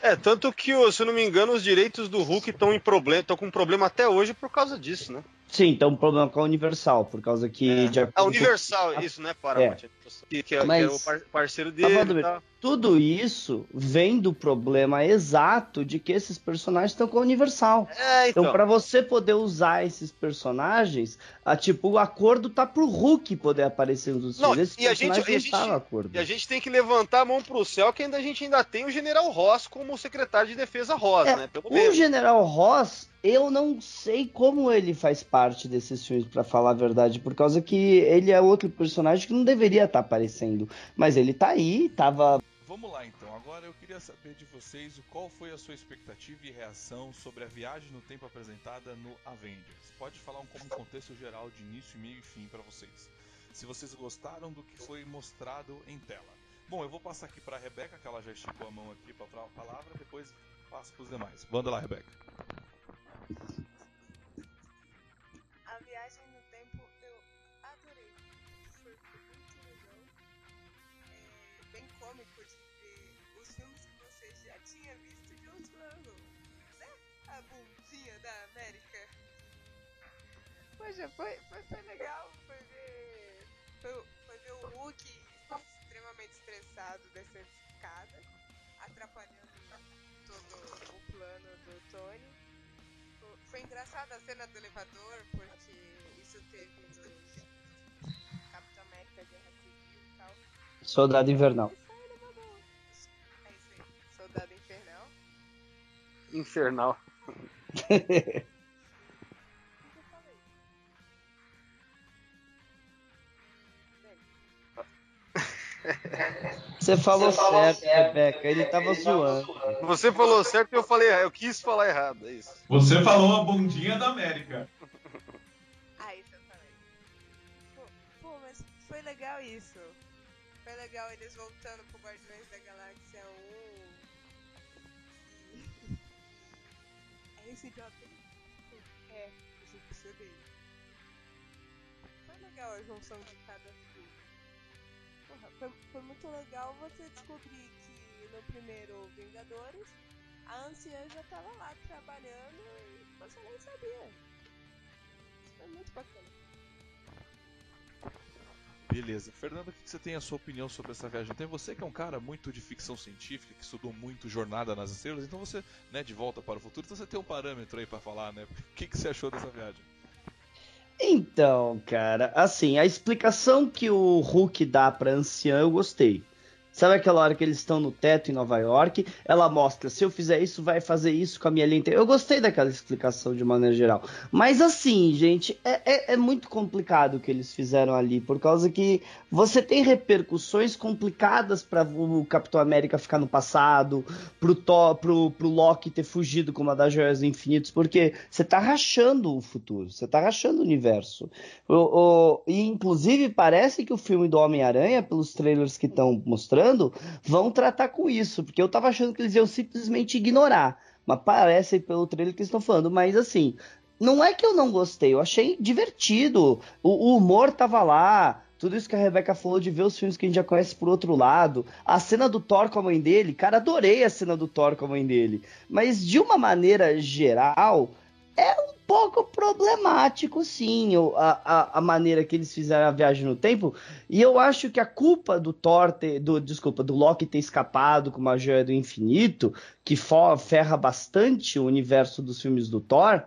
É, tanto que, se eu não me engano, os direitos do Hulk estão em problema, estão com problema até hoje por causa disso, né? Sim, então um problema com a Universal, por causa que. É, de... a Universal, isso, né? Paramount. É. Que, que, é, Mas, que é o parceiro tá dele. Tá tudo isso vem do problema exato de que esses personagens estão com a Universal. É, então, então para você poder usar esses personagens, a, tipo, o acordo tá pro Hulk poder aparecer nos Não, filmes. e a gente, a gente, acordo. E a gente tem que levantar a mão pro céu que ainda a gente ainda tem o General Ross como secretário de defesa Ross, é, né? Pelo o. General Ross, eu não sei como ele faz parte desses filmes, para falar a verdade, por causa que ele é outro personagem que não deveria estar tá aparecendo. Mas ele tá aí, tava Vamos lá então. Agora eu queria saber de vocês qual foi a sua expectativa e reação sobre a viagem no tempo apresentada no Avengers. Pode falar um, como contexto geral de início, meio e fim para vocês. Se vocês gostaram do que foi mostrado em tela. Bom, eu vou passar aqui para a Rebeca, que ela já esticou a mão aqui para a palavra, depois passo para os demais. Manda lá, Rebeca. Poxa, foi, foi, foi legal, foi ver, foi, foi ver o Hulk extremamente estressado descendo escada, atrapalhando todo o plano do Tony. Foi engraçada a cena do elevador, porque isso teve no Capitão América Guerra Civil e tal. Soldado Invernal. É isso aí, Soldado Infernal. Infernal. Você falou, Você falou certo, certo, Rebeca. Ele tava zoando. Você falou certo e eu falei Eu quis falar errado, é isso. Você falou a bundinha da América. ah, isso eu falei. Pô, pô, mas foi legal isso. Foi legal eles voltando pro Guardiões da Galáxia 1. é esse idiota É, eu percebi. Foi legal a junção de cada foi, foi muito legal você descobrir que no primeiro Vingadores a anciã já estava lá trabalhando e você nem sabia. Isso foi muito bacana. Beleza. Fernando, o que você tem a sua opinião sobre essa viagem? Tem você que é um cara muito de ficção científica, que estudou muito Jornada nas Estrelas, então você, né, de volta para o futuro, então você tem um parâmetro aí para falar, né? (laughs) O que, que você achou dessa viagem? Então, cara, assim, a explicação que o Hulk dá pra anciã eu gostei. Sabe aquela hora que eles estão no teto em Nova York? Ela mostra, se eu fizer isso, vai fazer isso com a minha lente. Eu gostei daquela explicação de maneira geral. Mas assim, gente, é, é, é, muito complicado o que eles fizeram ali, por causa que você tem repercussões complicadas para o Capitão América ficar no passado, pro, Thor, pro, pro Loki ter fugido com uma das joias infinitas, porque você tá rachando o futuro, você tá rachando o universo. O, o, e inclusive parece que o filme do Homem-Aranha, pelos trailers que estão mostrando, falando vão tratar com isso, porque eu tava achando que eles iam simplesmente ignorar. Mas parece pelo trailer que eles estão falando. Mas assim, não é que eu não gostei, eu achei divertido. O, o, humor tava lá. Tudo isso que a Rebecca falou de ver os filmes que a gente já conhece por outro lado. A cena do Thor com a mãe dele, cara, adorei a cena do Thor com a mãe dele. Mas de uma maneira geral, é um pouco problemático, sim, a, a, a, maneira que eles fizeram a viagem no tempo. E eu acho que a culpa do Thor ter, do, desculpa, do Loki ter escapado com uma joia do infinito, que ferra bastante o universo dos filmes do Thor,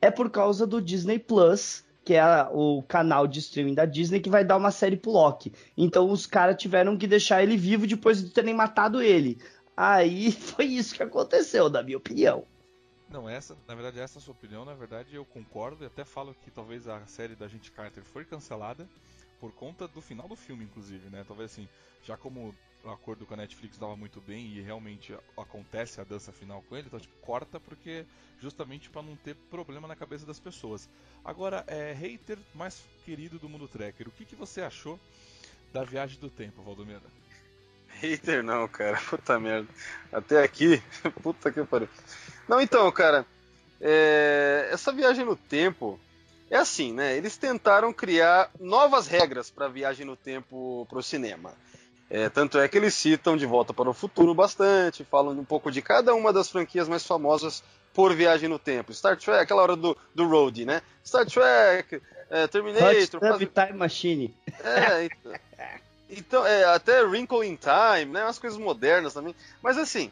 é por causa do Disney Plus. Que é o canal de streaming da Disney que vai dar uma série pro Loki. Então os caras tiveram que deixar ele vivo depois de terem matado ele. Aí (laughs) foi isso que aconteceu, na minha opinião. Não, essa, na verdade, essa é a sua opinião, na verdade eu concordo e até falo que talvez a série da Gente Carter foi cancelada por conta do final do filme, inclusive, né? Talvez assim, já como o acordo com a Netflix dava muito bem e realmente acontece a dança final com ele, então tipo, corta porque justamente para não ter problema na cabeça das pessoas. Agora, é hater mais querido do mundo tracker, o que, que você achou da viagem do tempo, Valdomiro? Hater não, cara, (laughs) puta merda. Até aqui, (laughs) puta que pariu. Não, então, cara, é... essa viagem no tempo é assim, né? Eles tentaram criar novas regras para viagem no tempo para o cinema. É, tanto é que eles citam De Volta para o Futuro bastante, falam um pouco de cada uma das franquias mais famosas por viagem no tempo. Star Trek, aquela hora do, do Road, né? Star Trek, é, Terminator. Hot Time Machine. É, então, (laughs) então é, até Wrinkle in Time, né? Umas coisas modernas também. Mas assim,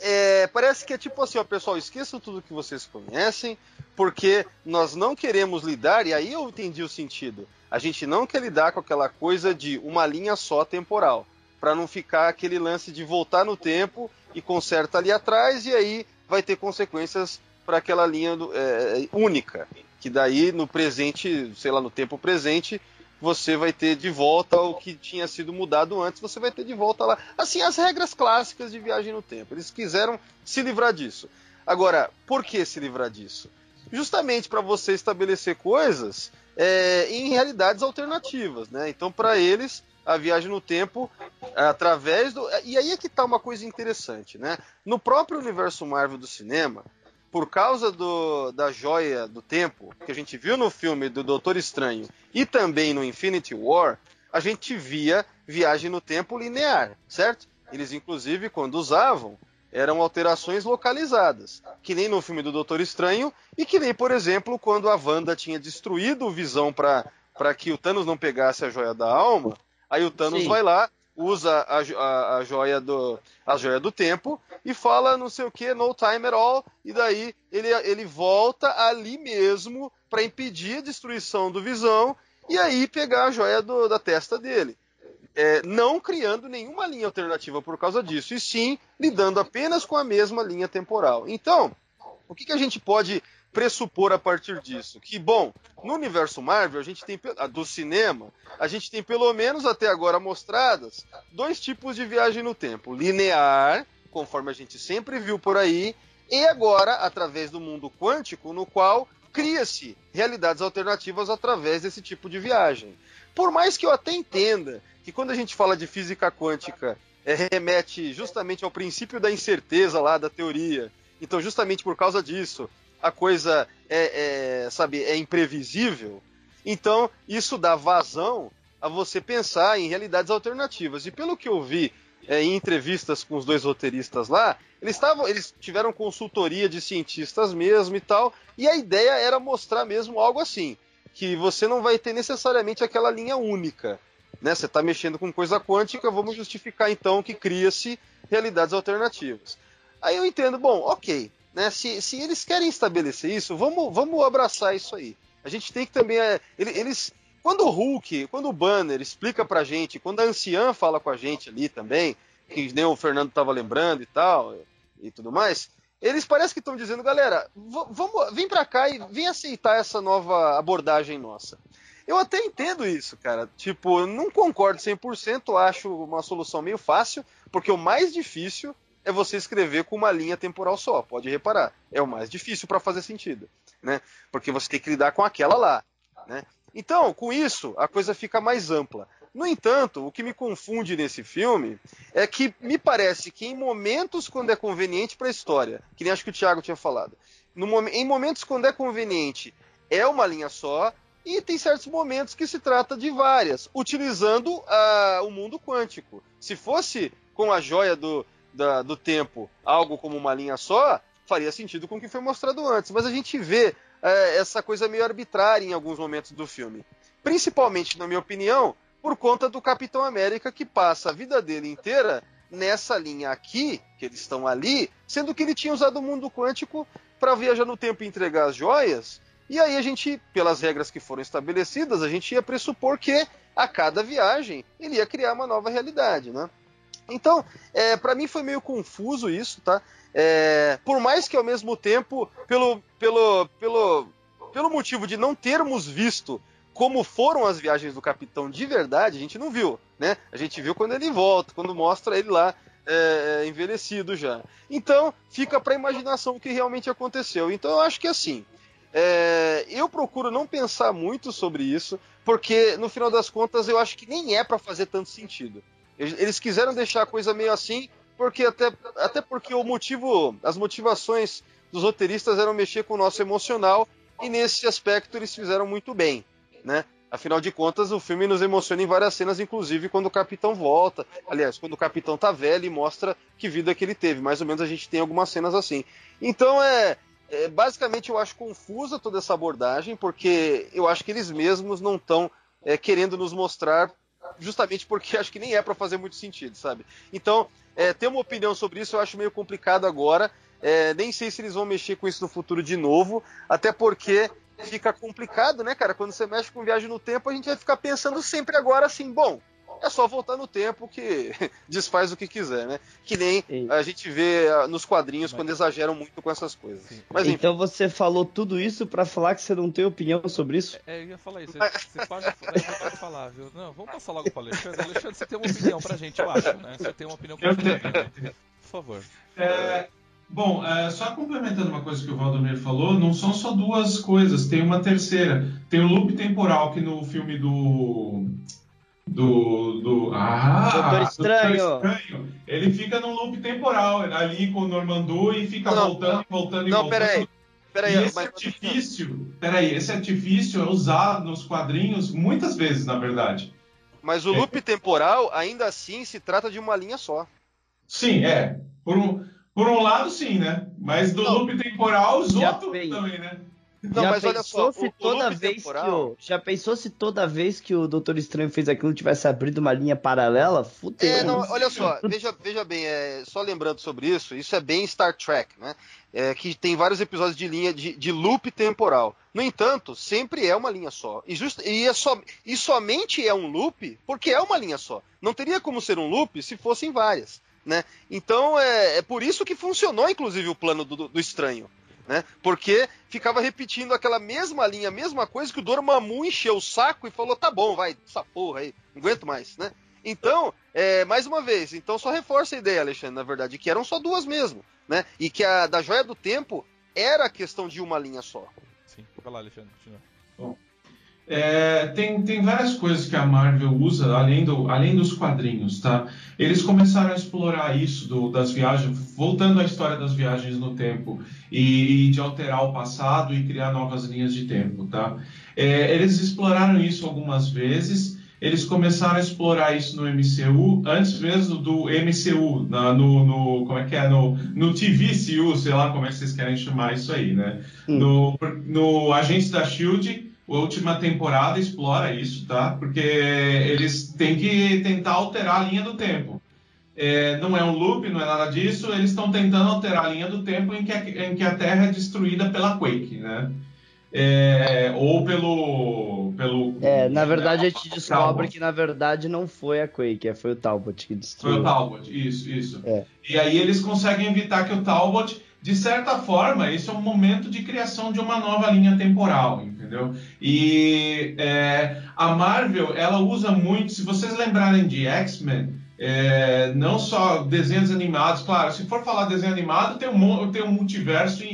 é, parece que é tipo assim, ó, pessoal, esqueçam tudo que vocês conhecem, porque nós não queremos lidar, e aí eu entendi o sentido. A gente não quer lidar com aquela coisa de uma linha só temporal, para não ficar aquele lance de voltar no tempo e conserta ali atrás, e aí vai ter consequências para aquela linha do, é, única, que daí no presente, sei lá, no tempo presente, você vai ter de volta o que tinha sido mudado antes, você vai ter de volta lá. Assim, as regras clássicas de viagem no tempo. Eles quiseram se livrar disso. Agora, por que se livrar disso? Justamente para você estabelecer coisas é, em realidades alternativas, né? Então, para eles, a viagem no tempo através do. E aí é que está uma coisa interessante, né? No próprio universo Marvel do cinema, por causa do, da joia do tempo, que a gente viu no filme do Doutor Estranho e também no Infinity War, a gente via viagem no tempo linear, certo? Eles, inclusive, quando usavam, eram alterações localizadas, que nem no filme do Doutor Estranho e que nem, por exemplo, quando a Wanda tinha destruído o Visão para que o Thanos não pegasse a joia da alma, aí o Thanos Sim. vai lá usa a, a, a, joia do a joia do tempo e fala não sei o que no time at all e daí ele, ele volta ali mesmo para impedir a destruição do Visão e aí pegar a joia do, da testa dele. É, não criando nenhuma linha alternativa por causa disso e sim lidando apenas com a mesma linha temporal. Então o que, que a gente pode pressupor a partir disso? Que, bom, no universo Marvel, a gente tem do cinema, a gente tem pelo menos até agora mostradas dois tipos de viagem no tempo: linear, conforme a gente sempre viu por aí, e agora através do mundo quântico, no qual cria-se realidades alternativas através desse tipo de viagem. Por mais que eu até entenda que quando a gente fala de física quântica, é, remete justamente ao princípio da incerteza lá da teoria. Então, justamente por causa disso, a coisa é, é, sabe, é imprevisível, então isso dá vazão a você pensar em realidades alternativas. E pelo que eu vi é, em entrevistas com os dois roteiristas lá, eles estavam, eles tiveram consultoria de cientistas mesmo e tal, e a ideia era mostrar mesmo algo assim, que você não vai ter necessariamente aquela linha única. Né? Você está mexendo com coisa quântica, vamos justificar então que cria-se realidades alternativas. Aí eu entendo, bom, ok, né? Se, se eles querem estabelecer isso, vamos, vamos abraçar isso aí. A gente tem que também. É, eles, quando o Hulk, quando o Banner explica pra gente, quando a anciã fala com a gente ali também, que nem o Fernando tava lembrando e tal, e tudo mais, eles parecem que estão dizendo, galera, vamos, vem pra cá e vem aceitar essa nova abordagem nossa. Eu até entendo isso, cara. Tipo, não concordo 100%, acho uma solução meio fácil, porque o mais difícil é você escrever com uma linha temporal só. Pode reparar, é o mais difícil para fazer sentido, né? Porque você tem que lidar com aquela lá, né? Então, com isso, a coisa fica mais ampla. No entanto, o que me confunde nesse filme é que me parece que em momentos quando é conveniente para a história, que nem acho que o Thiago tinha falado, no, em momentos quando é conveniente é uma linha só, e tem certos momentos que se trata de várias, utilizando uh, o mundo quântico. Se fosse com a joia do, da, do tempo algo como uma linha só, faria sentido com o que foi mostrado antes. Mas a gente vê é, essa coisa meio arbitrária em alguns momentos do filme. Principalmente, na minha opinião, por conta do Capitão América que passa a vida dele inteira nessa linha aqui, que eles estão ali, sendo que ele tinha usado o mundo quântico para viajar no tempo e entregar as joias. E aí a gente, pelas regras que foram estabelecidas, a gente ia pressupor que a cada viagem ele ia criar uma nova realidade, né? Então, é, para mim foi meio confuso isso, tá? É, por mais que ao mesmo tempo, pelo, pelo, pelo, pelo motivo de não termos visto como foram as viagens do capitão de verdade, a gente não viu, né? A gente viu quando ele volta, quando mostra ele lá é, envelhecido já. Então, fica para imaginação o que realmente aconteceu. Então, eu acho que assim, é, eu procuro não pensar muito sobre isso, porque no final das contas eu acho que nem é para fazer tanto sentido. Eles quiseram deixar a coisa meio assim, porque até, até porque o motivo, as motivações dos roteiristas eram mexer com o nosso emocional e nesse aspecto eles fizeram muito bem, né? Afinal de contas, o filme nos emociona em várias cenas, inclusive quando o capitão volta. Aliás, quando o capitão tá velho e mostra que vida que ele teve. Mais ou menos a gente tem algumas cenas assim. Então é, é, basicamente eu acho confusa toda essa abordagem, porque eu acho que eles mesmos não estão é, querendo nos mostrar, justamente porque acho que nem é para fazer muito sentido, sabe? Então, é, ter uma opinião sobre isso eu acho meio complicado agora. É, nem sei se eles vão mexer com isso no futuro de novo, até porque fica complicado, né, cara? Quando você mexe com viagem no tempo, a gente vai ficar pensando sempre agora assim, bom, é só voltar no tempo que (laughs) desfaz o que quiser, né? Que nem a gente vê ah, nos quadrinhos quando exageram muito com essas coisas. Mas, então você falou tudo isso para falar que você não tem opinião sobre isso? É, eu ia falar isso. Você pode, pode falar, viu? Não, vamos passar logo para Alexandre. Alexandre, você tem uma opinião pra gente, eu acho, né? Você tem uma opinião pra gente. Por favor. É, bom, é, só complementando uma coisa que o Valdomiro falou, não são só duas coisas, tem uma terceira. Tem o loop temporal que no filme do do, do ah, Doutor Estranho. Doutor Estranho. Ele fica num loop temporal ali com o Normandu e fica não, voltando e voltando e não, voltando. Peraí. Peraí, e esse mas... artifício, peraí, esse artifício é usado nos quadrinhos muitas vezes, na verdade. Mas o é. loop temporal, ainda assim, se trata de uma linha só. Sim, é. Por um, por um lado, sim, né? Mas do não. loop temporal, os outros também, né? Não, já mas olha só, se toda vez temporal... que o, já pensou se toda vez que o Doutor Estranho fez aquilo tivesse abrido uma linha paralela? Fudeu. É, não, olha só, veja, veja bem, é, só lembrando sobre isso, isso é bem Star Trek, né? É, que tem vários episódios de linha de, de, loop temporal. No entanto, sempre é uma linha só. E, just, e, é só, e somente é um loop porque é uma linha só. Não teria como ser um loop se fossem várias. Né? Então é, é por isso que funcionou, inclusive, o plano do, do estranho né? Porque ficava repetindo aquela mesma linha, a mesma coisa que o Dormammu encheu o saco e falou: tá bom, vai, essa porra aí, não aguento mais, né? Então, é, mais uma vez, então só reforça a ideia, Alexandre, na verdade, que eram só duas mesmo, né? E que a da Joia do Tempo era a questão de uma linha só. Sim, vai lá, Alexandre, continua. Bom, é, tem, tem várias coisas que a Marvel usa além, do, além dos quadrinhos, tá? Eles começaram a explorar isso do, das viagens, voltando à história das viagens no tempo e, e de alterar o passado e criar novas linhas de tempo, tá? É, eles exploraram isso algumas vezes. Eles começaram a explorar isso no MCU antes mesmo do MCU, na, no, no, como é que é no, no TVCU, sei lá como é que vocês querem chamar isso aí, né? Hum. No, no Agentes da Shield a última temporada explora isso, tá? Porque eles têm que tentar alterar a linha do tempo. É, não é um loop, não é nada disso. Eles estão tentando alterar a linha do tempo em que, a, em que a Terra é destruída pela Quake, né? É, ou pelo, pelo. É, na verdade a gente descobre que na verdade não foi a Quake, é, foi o Talbot que destruiu. Foi o Talbot, isso, isso. É. E aí eles conseguem evitar que o Talbot de certa forma, isso é um momento de criação de uma nova linha temporal, entendeu? E é, a Marvel, ela usa muito, se vocês lembrarem de X-Men, é, não só desenhos animados, claro, se for falar desenho animado, tem um, tem um multiverso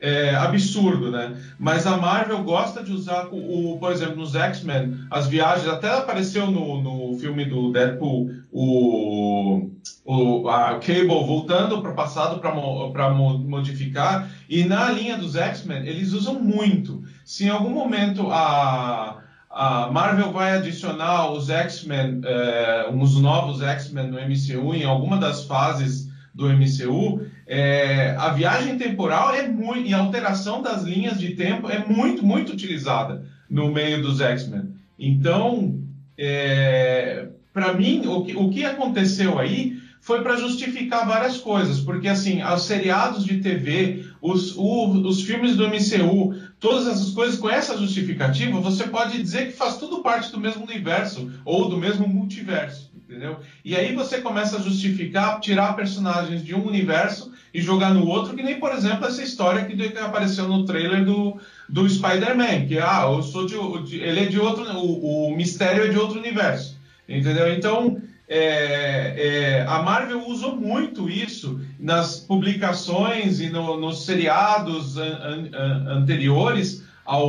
é, absurdo, né? Mas a Marvel gosta de usar, o, por exemplo, nos X-Men, as viagens, até apareceu no, no filme do Deadpool, o, o a Cable voltando para o passado para modificar, e na linha dos X-Men, eles usam muito. Se em algum momento a a Marvel vai adicionar os X-Men, é, os novos X-Men no MCU em alguma das fases do MCU, é, a viagem temporal é muito e a alteração das linhas de tempo é muito, muito utilizada no meio dos X-Men. Então, é, para mim, o que, o que aconteceu aí foi para justificar várias coisas, porque assim, os seriados de TV, os, o, os filmes do MCU, todas essas coisas com essa justificativa, você pode dizer que faz tudo parte do mesmo universo ou do mesmo multiverso entendeu? E aí você começa a justificar, tirar personagens de um universo e jogar no outro, que nem, por exemplo, essa história que apareceu no trailer do, do Spider-Man, que ah, eu sou de, de, ele é de outro, o, o mistério é de outro universo, entendeu? Então é, é, a Marvel usou muito isso nas publicações e no, nos seriados an, an, anteriores ao,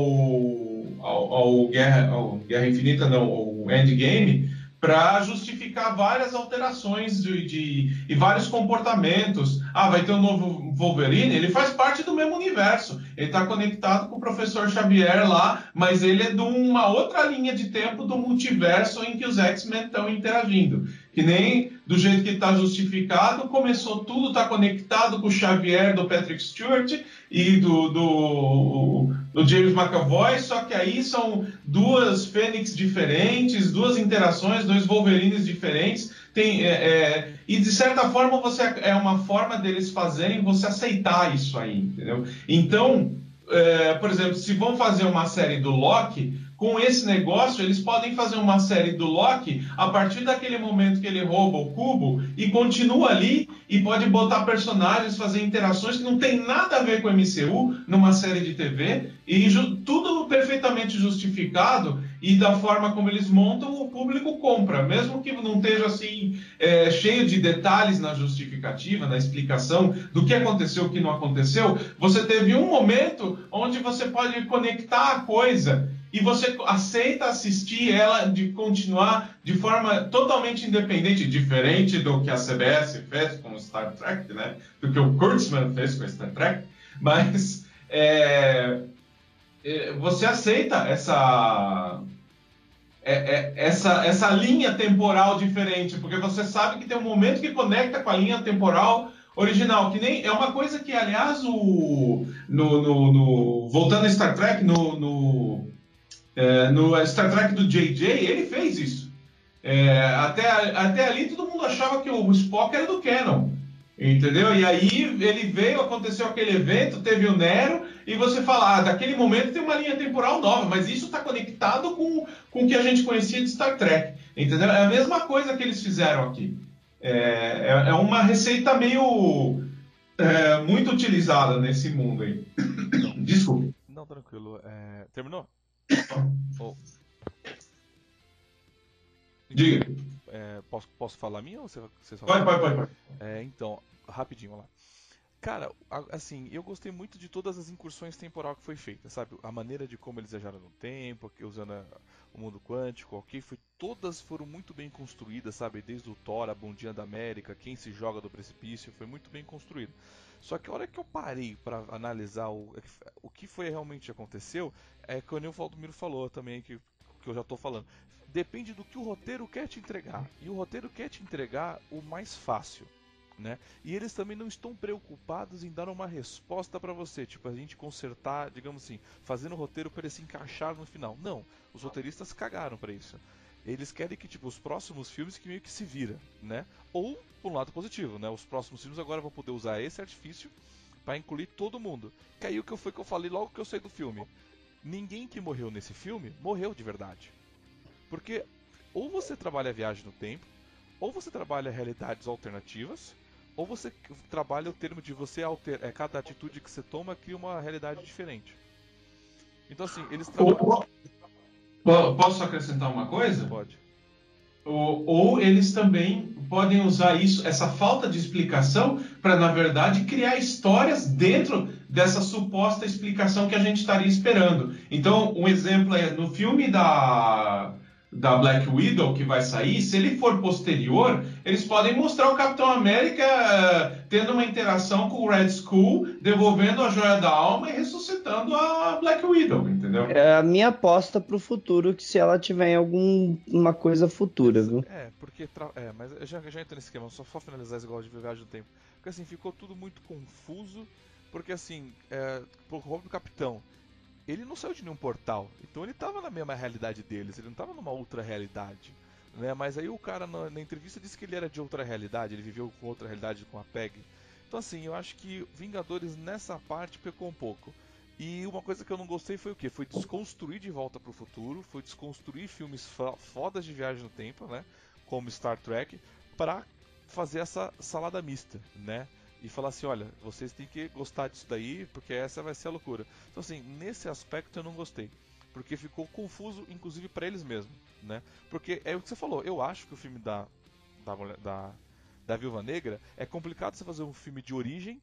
ao, ao, Guerra, ao Guerra Infinita, não, ao Endgame, para justificar várias alterações de, de, e vários comportamentos. Ah, vai ter um novo Wolverine? Ele faz parte do mesmo universo. Ele está conectado com o professor Xavier lá, mas ele é de uma outra linha de tempo do multiverso em que os X-Men estão interagindo. Que nem do jeito que está justificado, começou tudo, está conectado com o Xavier do Patrick Stewart e do, do, do, James McAvoy, só que aí são duas Fênix diferentes, duas interações, dois Wolverines diferentes. Tem, é, é, e de certa forma você é uma forma deles fazerem você aceitar isso aí, entendeu? Então, é, por exemplo, se vão fazer uma série do Loki, com esse negócio, eles podem fazer uma série do Loki a partir daquele momento que ele rouba o cubo e continua ali e pode botar personagens, fazer interações que não tem nada a ver com o MCU numa série de TV e tudo perfeitamente justificado e da forma como eles montam, o público compra, mesmo que não esteja assim é, cheio de detalhes na justificativa, na explicação do que aconteceu, o que não aconteceu. Você teve um momento onde você pode conectar a coisa e você aceita assistir ela de continuar de forma totalmente independente, diferente do que a CBS fez com Star Trek, né? Do que o Kurtzman fez com Star Trek, mas é, é, você aceita essa é, é, essa, essa linha temporal diferente, porque você sabe que tem um momento que conecta com a linha temporal original, que nem é uma coisa que, aliás, o no, no, no voltando a Star Trek, no, no é, no Star Trek do JJ, ele fez isso. É, até, até ali todo mundo achava que o Spock era do Canon. Entendeu? E aí ele veio, aconteceu aquele evento, teve o Nero, e você fala, ah, daquele momento tem uma linha temporal nova, mas isso está conectado com, com o que a gente conhecia de Star Trek. Entendeu? É a mesma coisa que eles fizeram aqui. É, é, é uma receita meio. É, muito utilizada nesse mundo aí. (coughs) Desculpe. Não, tranquilo. É, terminou? Oh. Diga. É, posso, posso falar a minha ou você, você só pode, pode. pode. É, então, rapidinho, lá. Cara, assim, eu gostei muito de todas as incursões temporal que foi feita, sabe? A maneira de como eles viajaram no tempo, usando a, o mundo quântico, ok? Foi, todas foram muito bem construídas, sabe? Desde o Thor, a Bundinha da América, quem se joga do precipício, foi muito bem construído. Só que a hora que eu parei para analisar o, o que foi realmente aconteceu, é que o Neil Valdomiro falou também, que, que eu já estou falando. Depende do que o roteiro quer te entregar. E o roteiro quer te entregar o mais fácil. Né? E eles também não estão preocupados em dar uma resposta para você, tipo a gente consertar, digamos assim, fazendo o roteiro para ele se encaixar no final. Não, os roteiristas cagaram para isso. Eles querem que tipo os próximos filmes que meio que se vira, né? Ou por um lado positivo, né? Os próximos filmes agora vão poder usar esse artifício para incluir todo mundo. Que aí o que foi que eu falei logo que eu saí do filme. Ninguém que morreu nesse filme morreu de verdade. Porque ou você trabalha a viagem no tempo, ou você trabalha realidades alternativas, ou você trabalha o termo de você alterar. É, cada atitude que você toma cria uma realidade diferente. Então assim, eles trabalham. Posso acrescentar uma coisa? Pode. Ou, ou eles também podem usar isso, essa falta de explicação, para na verdade criar histórias dentro dessa suposta explicação que a gente estaria esperando. Então, um exemplo é no filme da da Black Widow que vai sair, se ele for posterior, eles podem mostrar o Capitão América uh, tendo uma interação com o Red Skull, devolvendo a joia da alma e ressuscitando a Black Widow, entendeu? É a minha aposta pro futuro, que se ela tiver em alguma coisa futura, viu? É, porque. Tra... É, mas eu já, já entro nesse esquema, só só finalizar esse negócio de viagem do tempo. Porque assim, ficou tudo muito confuso, porque assim, é, pro próprio Capitão ele não saiu de nenhum portal. Então ele estava na mesma realidade deles, ele não estava numa outra realidade. Né? Mas aí o cara na, na, entrevista disse que ele era de outra realidade, ele viveu com outra realidade com a PEG. Então assim, eu acho que Vingadores nessa parte pecou um pouco. E uma coisa que eu não gostei foi o que? Foi desconstruir de volta para o futuro, foi desconstruir filmes fodas de viagem no tempo, né? como Star Trek, para fazer essa salada mista, né? E falar assim, olha, vocês têm que gostar disso daí, porque essa vai ser a loucura. Então assim, nesse aspecto eu não gostei, porque ficou confuso, inclusive para eles mesmos, né? Porque é o que você falou, eu acho que o filme da da, da, da Viúva Negra é complicado você fazer um filme de origem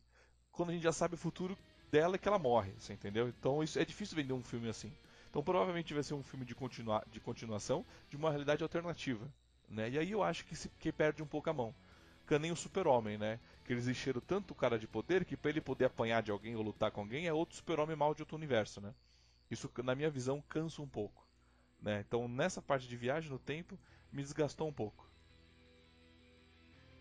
quando a gente já sabe o futuro dela e que ela morre, você entendeu? Então isso é difícil vender um filme assim. Então provavelmente vai ser um filme de, continua, de continuação de uma realidade alternativa, né? E aí eu acho que, se, que perde um pouco a mão. Que nem o Super-Homem, né? Que eles encheram tanto o cara de poder que para ele poder apanhar de alguém ou lutar com alguém é outro Super-Homem mal de outro universo, né? Isso, na minha visão, cansa um pouco. Né? Então, nessa parte de viagem no tempo, me desgastou um pouco.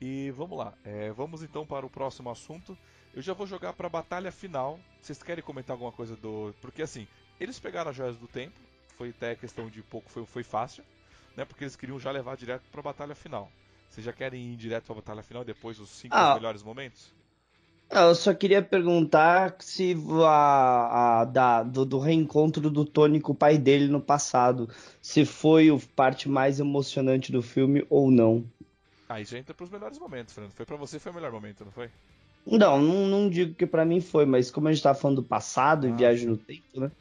E vamos lá, é, vamos então para o próximo assunto. Eu já vou jogar para a batalha final. Vocês querem comentar alguma coisa do. Porque assim, eles pegaram as joias do tempo, foi até questão de pouco, foi, foi fácil, né? Porque eles queriam já levar direto para a batalha final. Vocês já querem ir direto a batalha final depois dos cinco ah, melhores momentos? Eu só queria perguntar se a, a da, do, do, reencontro do Tony com o pai dele no passado, se foi a parte mais emocionante do filme ou não. Ah, isso já entra pros melhores momentos, Fernando. Foi para você foi o melhor momento, não foi? Não, não, não digo que para mim foi, mas como a gente tá falando do passado ah, e viagem no tempo, né?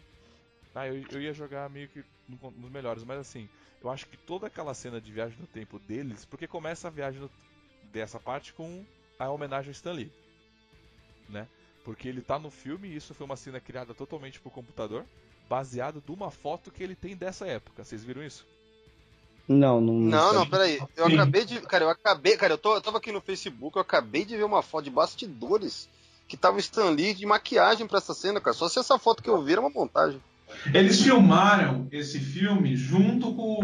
Ah, eu, eu ia jogar meio que nos melhores, mas assim, eu acho que toda aquela cena de viagem no tempo deles, porque começa a viagem no, dessa parte com a homenagem ao Stan Lee, né? Porque ele tá no filme e isso foi uma cena criada totalmente por computador, baseado de uma foto que ele tem dessa época. Vocês viram isso? Não, não. Não, não, peraí. Eu acabei de. Cara, eu acabei. Cara, eu, tô, eu tava aqui no Facebook, eu acabei de ver uma foto de bastidores que tava o Stan Lee de maquiagem pra essa cena, cara. Só se essa foto que eu vi era uma montagem. Eles filmaram esse filme junto com,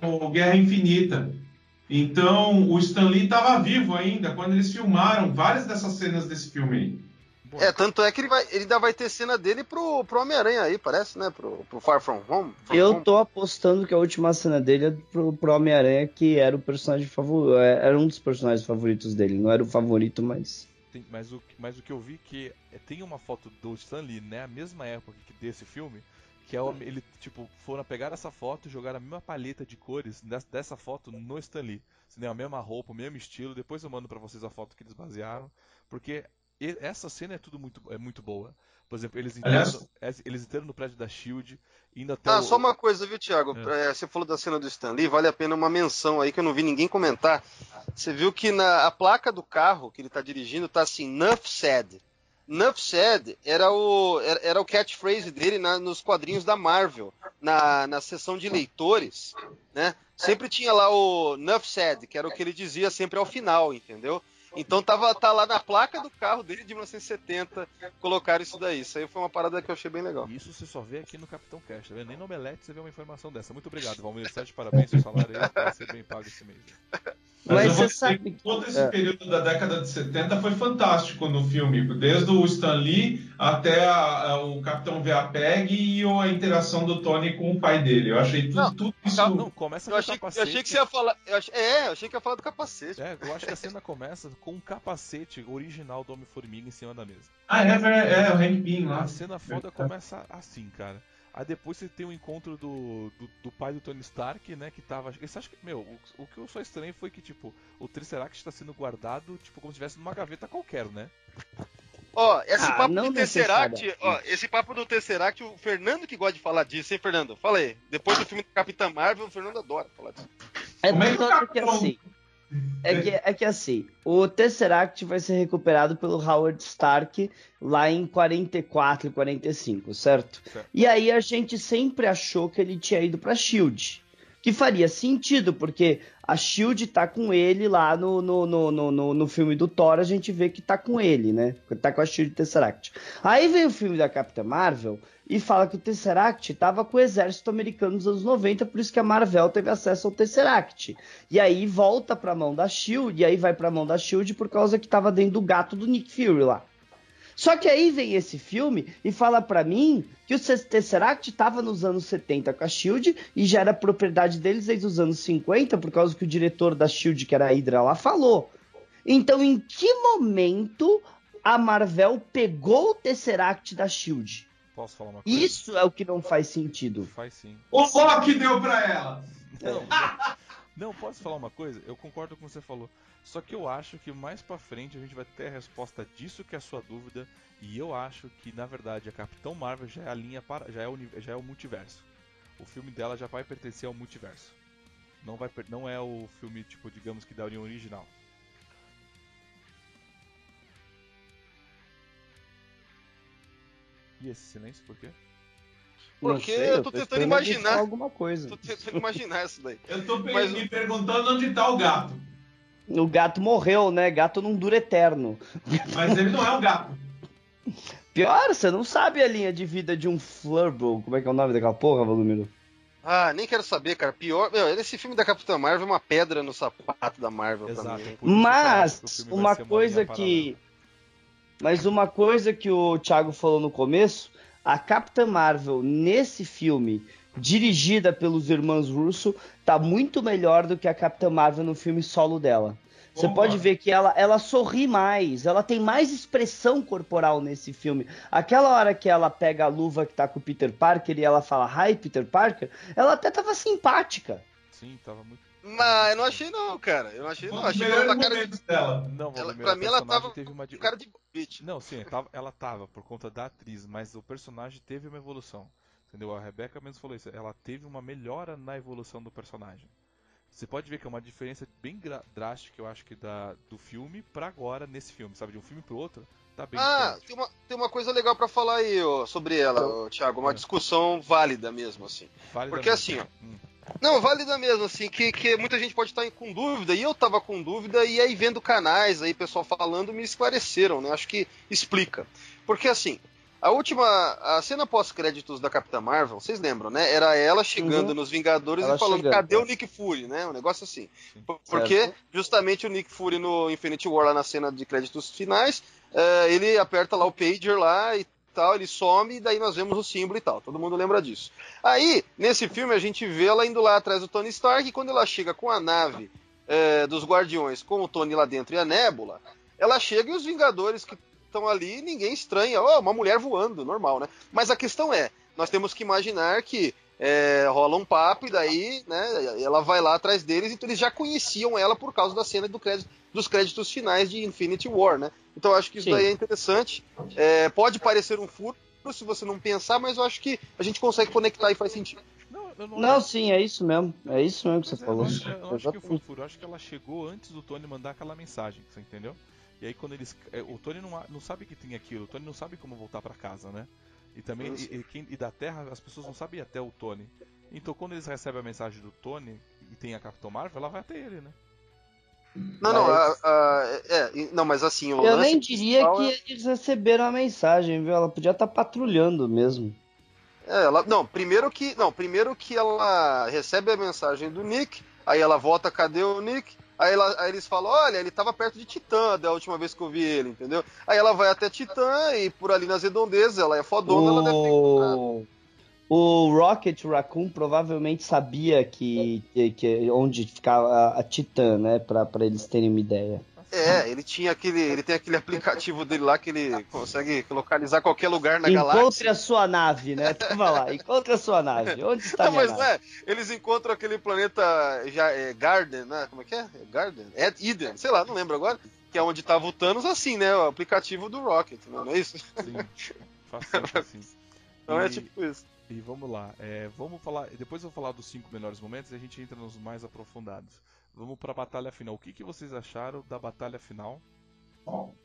com Guerra Infinita. Então, o Stan Lee estava vivo ainda quando eles filmaram várias dessas cenas desse filme aí. É, tanto é que ele, vai, ele ainda vai ter cena dele pro, pro Homem-Aranha aí, parece, né? Pro, pro Far From Home. From eu tô apostando que a última cena dele é pro, pro Homem-Aranha, que era o personagem favorito. É, era um dos personagens favoritos dele. Não era o favorito, mas. Tem, mas, o, mas o que eu vi que é, tem uma foto do Stan Lee, né? A mesma época que desse filme. Que é o, ele, tipo, foram pegar essa foto e jogaram a mesma paleta de cores dessa, dessa foto no Stan Lee. A mesma roupa, o mesmo estilo. Depois eu mando para vocês a foto que eles basearam. Porque essa cena é tudo muito, é muito boa. Por exemplo, eles entraram, eles entraram no prédio da Shield, indo até. Ah, o... só uma coisa, viu, Thiago? É. É, você falou da cena do Stan Lee, vale a pena uma menção aí que eu não vi ninguém comentar. Você viu que na a placa do carro que ele está dirigindo tá assim, Nuff said. Nuff said era o, era, o catchphrase dele na, nos quadrinhos da Marvel, na, na seção de leitores, né? Sempre tinha lá o Nuff said, que era o que ele dizia sempre ao final, entendeu? Então tava, tá lá na placa do carro dele de 1970, colocaram isso daí. Isso aí foi uma parada que eu achei bem legal. Isso você só vê aqui no Capitão Cash, tá vendo? Nem no Omelete você vê uma informação dessa. Muito obrigado, Valmir Sete, parabéns, seu salário vai ser bem pago esse mês. Mas, Mas você sabe que... Todo esse é. período da década de 70 foi fantástico no filme, desde o Stan Lee até a, a, o Capitão Veapeg e a interação do Tony com o pai dele. Eu achei tudo, não, tudo isso. Não, começa eu achei, capacete. Eu achei que você ia falar. Eu achei, é, eu achei que ia falar do capacete. É, eu acho que a cena começa com um capacete original do Homem-Formiga em cima da mesa. Ah, é, é, é o Hank Pym lá. A cena foda começa assim, cara. Aí depois você tem o um encontro do, do, do, pai do Tony Stark, né? Que tava. Você acha que. Meu, o, o que eu só estranho foi que, tipo, o Tesseract está sendo guardado, tipo, como se estivesse numa gaveta qualquer, né? Ó, esse ah, papo do Tesseract, ó, esse papo do Tesseract, o Fernando que gosta de falar disso, hein, Fernando? Fala aí. Depois do filme do Capitã Marvel, o Fernando adora falar disso. É, Como é que, assim, é que, é que assim, o Tesseract vai ser recuperado pelo Howard Stark lá em 44 e 45, certo? certo? E aí a gente sempre achou que ele tinha ido pra Shield. Que faria sentido, porque a Shield tá com ele lá no, no, no, no, no filme do Thor, a gente vê que tá com ele, né? Tá com a Shield Tesseract. Aí vem o filme da Capitã Marvel e fala que o Tesseract estava com o exército americano nos anos 90, por isso que a Marvel teve acesso ao Tesseract. E aí volta para a mão da Shield, e aí vai para a mão da Shield por causa que estava dentro do gato do Nick Fury lá. Só que aí vem esse filme e fala para mim que o Tesseract estava nos anos 70 com a Shield e já era propriedade deles desde os anos 50, por causa que o diretor da Shield, que era a Hydra lá, falou. Então, em que momento a Marvel pegou o Tesseract da Shield? Posso falar uma coisa? Isso é o que não faz sentido. Faz sim. O Loki deu pra ela! Não, (laughs) Não, posso falar uma coisa? Eu concordo com o que você falou. Só que eu acho que mais pra frente a gente vai ter a resposta disso que é a sua dúvida. E eu acho que, na verdade, a Capitão Marvel já é a linha para. já é o, já é o multiverso. O filme dela já vai pertencer ao multiverso. Não, vai, não é o filme, tipo, digamos que da União Original. E esse silêncio por quê? Porque sei, eu tô, tô tentando imaginar. Alguma coisa. Tô tentando imaginar isso daí. Eu tô Mas... me perguntando onde tá o gato. O gato morreu, né? Gato não dura eterno. Mas ele não é um gato. Pior, você não sabe a linha de vida de um Flurbo. Como é que é o nome daquela porra, Valumiro? Ah, nem quero saber, cara. Pior. Meu, esse filme da Capitã Marvel é uma pedra no sapato da Marvel Exato, pra mim. Mas, uma coisa que. Mas uma coisa que o Thiago falou no começo a Capitã Marvel nesse filme, dirigida pelos irmãos Russo, tá muito melhor do que a Capitã Marvel no filme solo dela. Você pode ver que ela, ela sorri mais, ela tem mais expressão corporal nesse filme. Aquela hora que ela pega a luva que tá com o Peter Parker e ela fala Hi, Peter Parker, ela até tava simpática. Sim, tava muito mas eu não achei não, cara. Eu não achei não. Achei que ela tá cara de... dela. Não, ela, pra mim ela tava teve uma... cara de bitch. Não, sim, tava, ela tava por conta da atriz, mas o personagem teve uma evolução. Entendeu? A Rebecca mesmo falou isso. Ela teve uma melhora na evolução do personagem. Você pode ver que é uma diferença bem drástica, eu acho que da, do filme pra agora nesse filme, sabe? De um filme pro outro, tá bem Ah, tem uma, tem uma coisa legal para falar aí ó, sobre ela, ó, Thiago. Uma é. discussão válida mesmo, assim. Válida Porque mesmo. assim, ó, hum. Não, válida mesmo, assim, que, que muita gente pode estar com dúvida, e eu tava com dúvida, e aí vendo canais aí, pessoal falando, me esclareceram, né? Acho que explica. Porque assim, a última, a cena pós-créditos da Capitã Marvel, vocês lembram, né? Era ela chegando uhum. nos Vingadores ela e falando, chegando, cadê é. o Nick Fury, né? Um negócio assim. Porque certo. justamente o Nick Fury no Infinity War, lá na cena de créditos finais, uh, ele aperta lá o pager lá e tal, ele some e daí nós vemos o símbolo e tal. Todo mundo lembra disso. Aí, nesse filme, a gente vê ela indo lá atrás do Tony Stark e quando ela chega com a nave é, dos Guardiões, com o Tony lá dentro e a Nebula, ela chega e os Vingadores que estão ali, ninguém estranha. Oh, uma mulher voando, normal, né? Mas a questão é, nós temos que imaginar que é, rola um papo e daí, né, ela vai lá atrás deles, então eles já conheciam ela por causa da cena do crédito, dos créditos finais de Infinity War, né? Então eu acho que isso Sim. daí é interessante. É, pode parecer um furo se você não pensar, mas eu acho que a gente consegue conectar e faz sentido. Não, não, não sim, é isso mesmo. É isso mesmo que você é, falou. Eu acho, eu acho que foi furo. Eu acho que ela chegou antes do Tony mandar aquela mensagem, você entendeu? E aí quando eles. É, o Tony não, não sabe que tem aquilo, o Tony não sabe como voltar para casa, né? E também, e, e, quem, e da Terra, as pessoas não sabem até o Tony. Então, quando eles recebem a mensagem do Tony e tem a Capitão Marvel, ela vai até ele, né? Não, não, a, a, é, não, mas assim. eu nem diria que é... eles receberam a mensagem, viu? Ela podia estar tá patrulhando mesmo. É, ela, não, primeiro que, não, primeiro que ela recebe a mensagem do Nick, aí ela volta, cadê o Nick? Aí, ela, aí, eles falam, olha, ele estava perto de Titã da última vez que eu vi ele, entendeu? Aí ela vai até Titã e por ali nas redondezas, ela é fodona, o... ela deve ter encontrado. O Rocket Raccoon provavelmente sabia que, que, que onde ficava a, a Titã, né? Pra, pra eles terem uma ideia. É, ele tinha aquele. Ele tem aquele aplicativo dele lá que ele consegue localizar qualquer lugar na Encontre galáxia. Encontre a sua nave, né? (laughs) Tava lá, encontre a sua nave. Onde está não, mas nave? é, eles encontram aquele planeta já, é, Garden, né? Como é que é? Garden? É Eden, sei lá, não lembro agora. Que é onde tava o Thanos assim, né? O aplicativo do Rocket, não é isso? Sim. Faço assim. (laughs) Então é tipo isso. E vamos lá, é, vamos falar. Depois eu vou falar dos cinco melhores momentos e a gente entra nos mais aprofundados. Vamos para a batalha final. O que, que vocês acharam da batalha final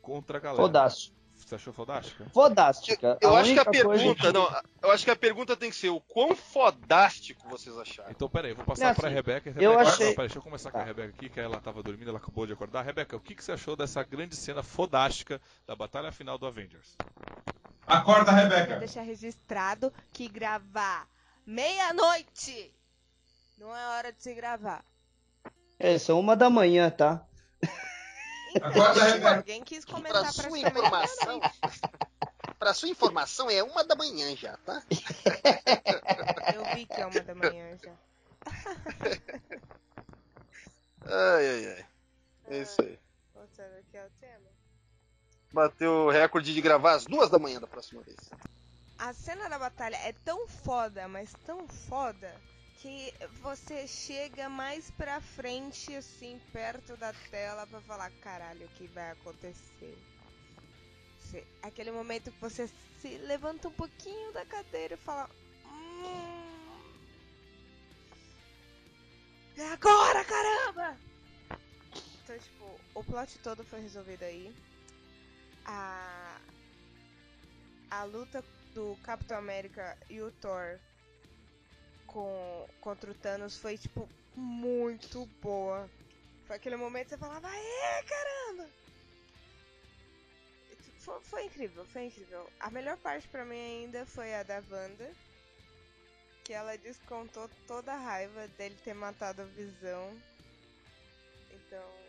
contra a galera? Fodástico. Você achou fodástica? Fodástica. Eu, eu acho que a pergunta, que... não, eu acho que a pergunta tem que ser o quão fodástico vocês acharam. Então, peraí, vou passar é para a Rebeca. Rebeca. Eu achei... Não, peraí, deixa eu começar tá. com a tá. Rebeca aqui, que ela estava dormindo, ela acabou de acordar. Rebeca, o que, que você achou dessa grande cena fodástica da batalha final do Avengers? Acorda, Rebeca. Vou deixar registrado que gravar meia-noite não é hora de se gravar. É, são uma da manhã, tá? Acorda, Rebeca. Alguém quis começar pra sua informação. Pra sua informação, é uma da manhã já, tá? Eu vi que é uma da manhã já. ai, ai, ai. É isso aí. Voltando aqui ao tema bateu o recorde de gravar às duas da manhã da próxima vez. A cena da batalha é tão foda, mas tão foda, que você chega mais pra frente, assim, perto da tela pra falar, caralho, o que vai acontecer? Você, aquele momento que você se levanta um pouquinho da cadeira e fala. Hum, é agora, caramba! Então, tipo, o plot todo foi resolvido aí. A. A luta do Capitão América e o Thor com, contra o Thanos foi, tipo, muito boa. Foi aquele momento que você falava, aê, caramba! Foi, foi, incrível, foi incrível. A melhor parte para mim ainda foi a da Wanda. Que ela descontou toda a raiva dele ter matado a visão. Então,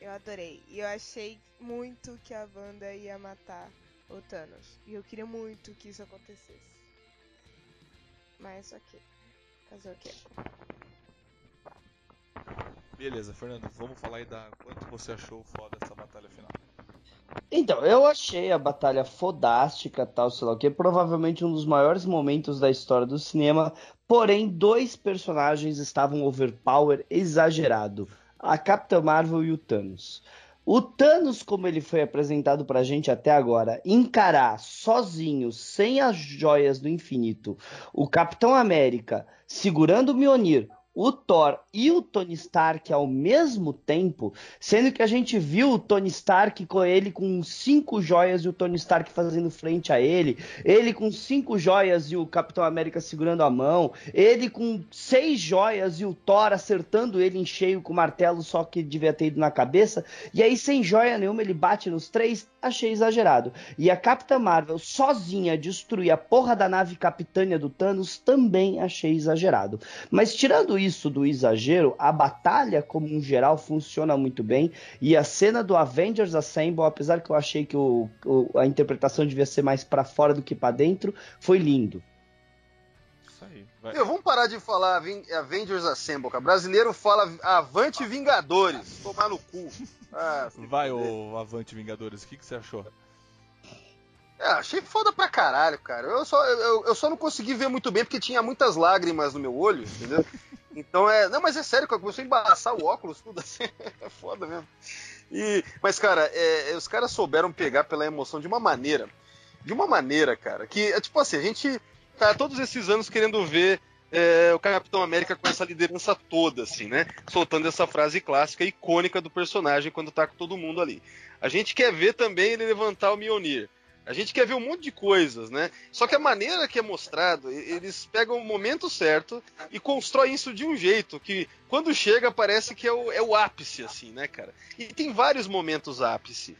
eu adorei. E eu achei muito que a Wanda ia matar o Thanos. E eu queria muito que isso acontecesse. Mas ok. Fazer o quê? Beleza, Fernando, vamos falar aí da quanto você achou foda essa batalha final. Então, eu achei a batalha fodástica, tal, sei lá o que, provavelmente um dos maiores momentos da história do cinema, porém, dois personagens estavam overpower exagerado, a Capitã Marvel e o Thanos. O Thanos, como ele foi apresentado pra gente até agora, encarar sozinho, sem as joias do infinito, o Capitão América segurando o Mjolnir, o Thor e o Tony Stark ao mesmo tempo, sendo que a gente viu o Tony Stark com ele com cinco joias e o Tony Stark fazendo frente a ele, ele com cinco joias e o Capitão América segurando a mão, ele com seis joias e o Thor acertando ele em cheio com o martelo, só que devia ter ido na cabeça, e aí sem joia nenhuma ele bate nos três, achei exagerado. E a Capitã Marvel sozinha destruir a porra da nave capitânia do Thanos, também achei exagerado. Mas tirando isso, isso do exagero, a batalha, como um geral, funciona muito bem. E a cena do Avengers Assemble, apesar que eu achei que o, o, a interpretação devia ser mais para fora do que para dentro, foi lindo. Isso aí. Vai. Meu, vamos parar de falar Avengers Assemble, cara. Brasileiro fala Avante Vingadores. Tomar no cu. Ah, vai, o Avante Vingadores, o que, que você achou? É, achei foda pra caralho, cara. Eu só, eu, eu só não consegui ver muito bem porque tinha muitas lágrimas no meu olho, entendeu? Então é. Não, mas é sério, começou a embaçar o óculos, tudo assim. (laughs) é foda mesmo. E, mas, cara, é, os caras souberam pegar pela emoção de uma maneira. De uma maneira, cara, que é tipo assim, a gente tá todos esses anos querendo ver é, o Capitão América com essa liderança toda, assim, né? Soltando essa frase clássica, icônica do personagem quando tá com todo mundo ali. A gente quer ver também ele levantar o Mjolnir. A gente quer ver um monte de coisas, né? Só que a maneira que é mostrado, eles pegam o momento certo e constroem isso de um jeito que, quando chega, parece que é o, é o ápice, assim, né, cara? E tem vários momentos ápice.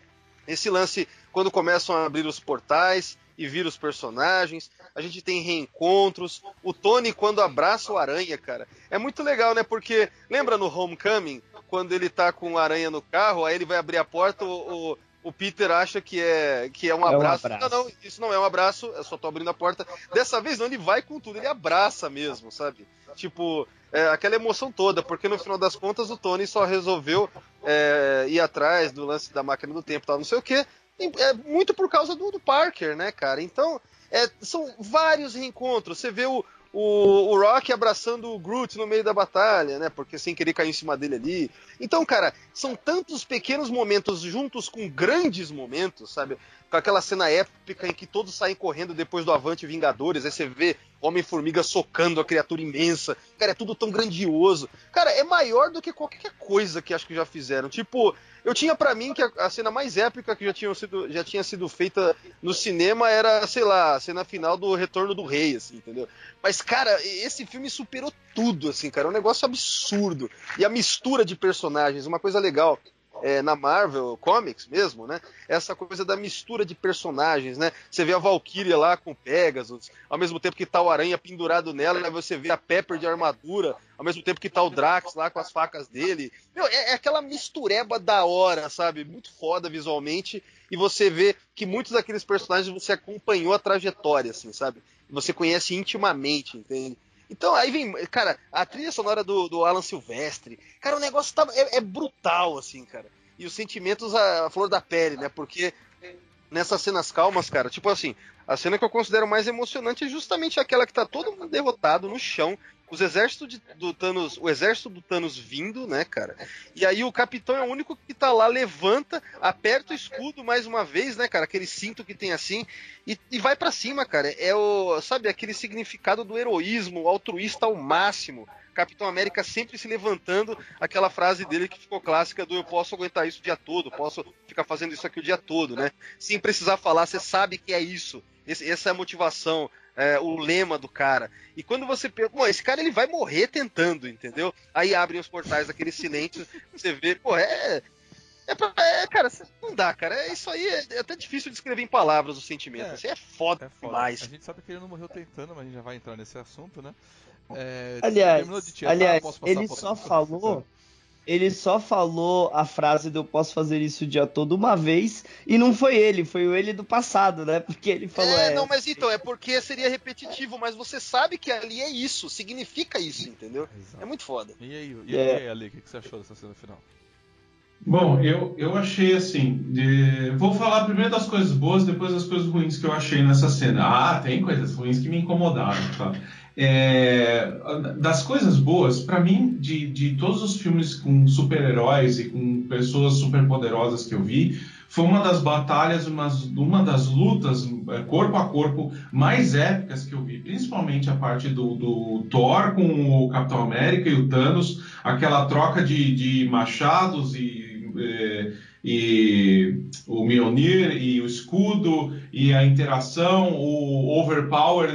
Esse lance, quando começam a abrir os portais e vir os personagens, a gente tem reencontros. O Tony, quando abraça o Aranha, cara, é muito legal, né? Porque lembra no Homecoming, quando ele tá com o Aranha no carro, aí ele vai abrir a porta, o, o o Peter acha que é, que é um abraço. É um abraço. Não, não, isso não é um abraço, eu só tô abrindo a porta. Dessa vez não, ele vai com tudo, ele abraça mesmo, sabe? Tipo, é, aquela emoção toda, porque no final das contas o Tony só resolveu é, ir atrás do lance da máquina do tempo e tal, não sei o que. É muito por causa do, do Parker, né, cara? Então, é, são vários reencontros. Você vê o, o, o Rock abraçando o Groot no meio da batalha, né? Porque sem querer cair em cima dele ali. Então, cara, são tantos pequenos momentos juntos com grandes momentos, sabe? Com aquela cena épica em que todos saem correndo depois do Avante Vingadores, aí você vê Homem-Formiga socando a criatura imensa. Cara, é tudo tão grandioso. Cara, é maior do que qualquer coisa que acho que já fizeram. Tipo, eu tinha para mim que a, cena mais épica que já, tinha sido, já tinha sido feita no cinema era, sei lá, a cena final do Retorno do Rei, assim, entendeu? Mas, cara, esse filme superou tudo, assim, cara. É um negócio absurdo. E a mistura de personagens, uma coisa legal é, na Marvel Comics mesmo, né? Essa coisa da mistura de personagens, né? Você vê a Valkyria lá com Pegasus, ao mesmo tempo que tá o Aranha pendurado nela, né? você vê a Pepper de armadura, ao mesmo tempo que tá o Drax lá com as facas dele. Meu, é, é aquela mistureba da hora, sabe? Muito foda visualmente. E você vê que muitos daqueles personagens você acompanhou a trajetória, assim, sabe? Você conhece intimamente, entende? Então, aí vem, cara, a trilha sonora do, do Alan Silvestre, cara, o negócio tá, é, é brutal, assim, cara. E os sentimentos a flor da pele, né? Porque nessas cenas calmas, cara, tipo assim, a cena que eu considero mais emocionante é justamente aquela que tá todo mundo derrotado no chão, os exércitos de, do Thanos, o exército do Thanos vindo, né, cara? E aí o Capitão é o único que tá lá, levanta, aperta o escudo mais uma vez, né, cara? Aquele cinto que tem assim e, e vai para cima, cara. É o, sabe, aquele significado do heroísmo, altruísta ao máximo. Capitão América sempre se levantando, aquela frase dele que ficou clássica do eu posso aguentar isso o dia todo, posso ficar fazendo isso aqui o dia todo, né? Sem precisar falar, você sabe que é isso. Esse, essa é a motivação, é, o lema do cara. E quando você pensa, pô, esse cara ele vai morrer tentando, entendeu? Aí abrem os portais daquele silêncio, você vê, pô, é. É, pra, é, cara, não dá, cara. É, isso aí é, é, até difícil de escrever em palavras o sentimento. É, isso aí é foda, é foda demais. A gente sabe que ele não morreu tentando, mas a gente já vai entrar nesse assunto, né? É, aliás, aliás ele só falou ele só falou a frase do eu posso fazer isso o dia todo uma vez, e não foi ele, foi o ele do passado, né? Porque ele falou. É, é não, mas então, é porque seria repetitivo, mas você sabe que ali é isso, significa isso, entendeu? Exato. É muito foda. E aí, e aí, é. Ali, o que você achou dessa cena final? Bom, eu, eu achei assim. De... Vou falar primeiro das coisas boas, depois das coisas ruins que eu achei nessa cena. Ah, tem coisas ruins que me incomodaram, tá? É, das coisas boas, para mim, de, de todos os filmes com super-heróis e com pessoas superpoderosas que eu vi, foi uma das batalhas, uma, uma das lutas é, corpo a corpo mais épicas que eu vi, principalmente a parte do, do Thor com o Capitão América e o Thanos, aquela troca de, de machados e. É, e o Mjolnir e o escudo e a interação, o overpower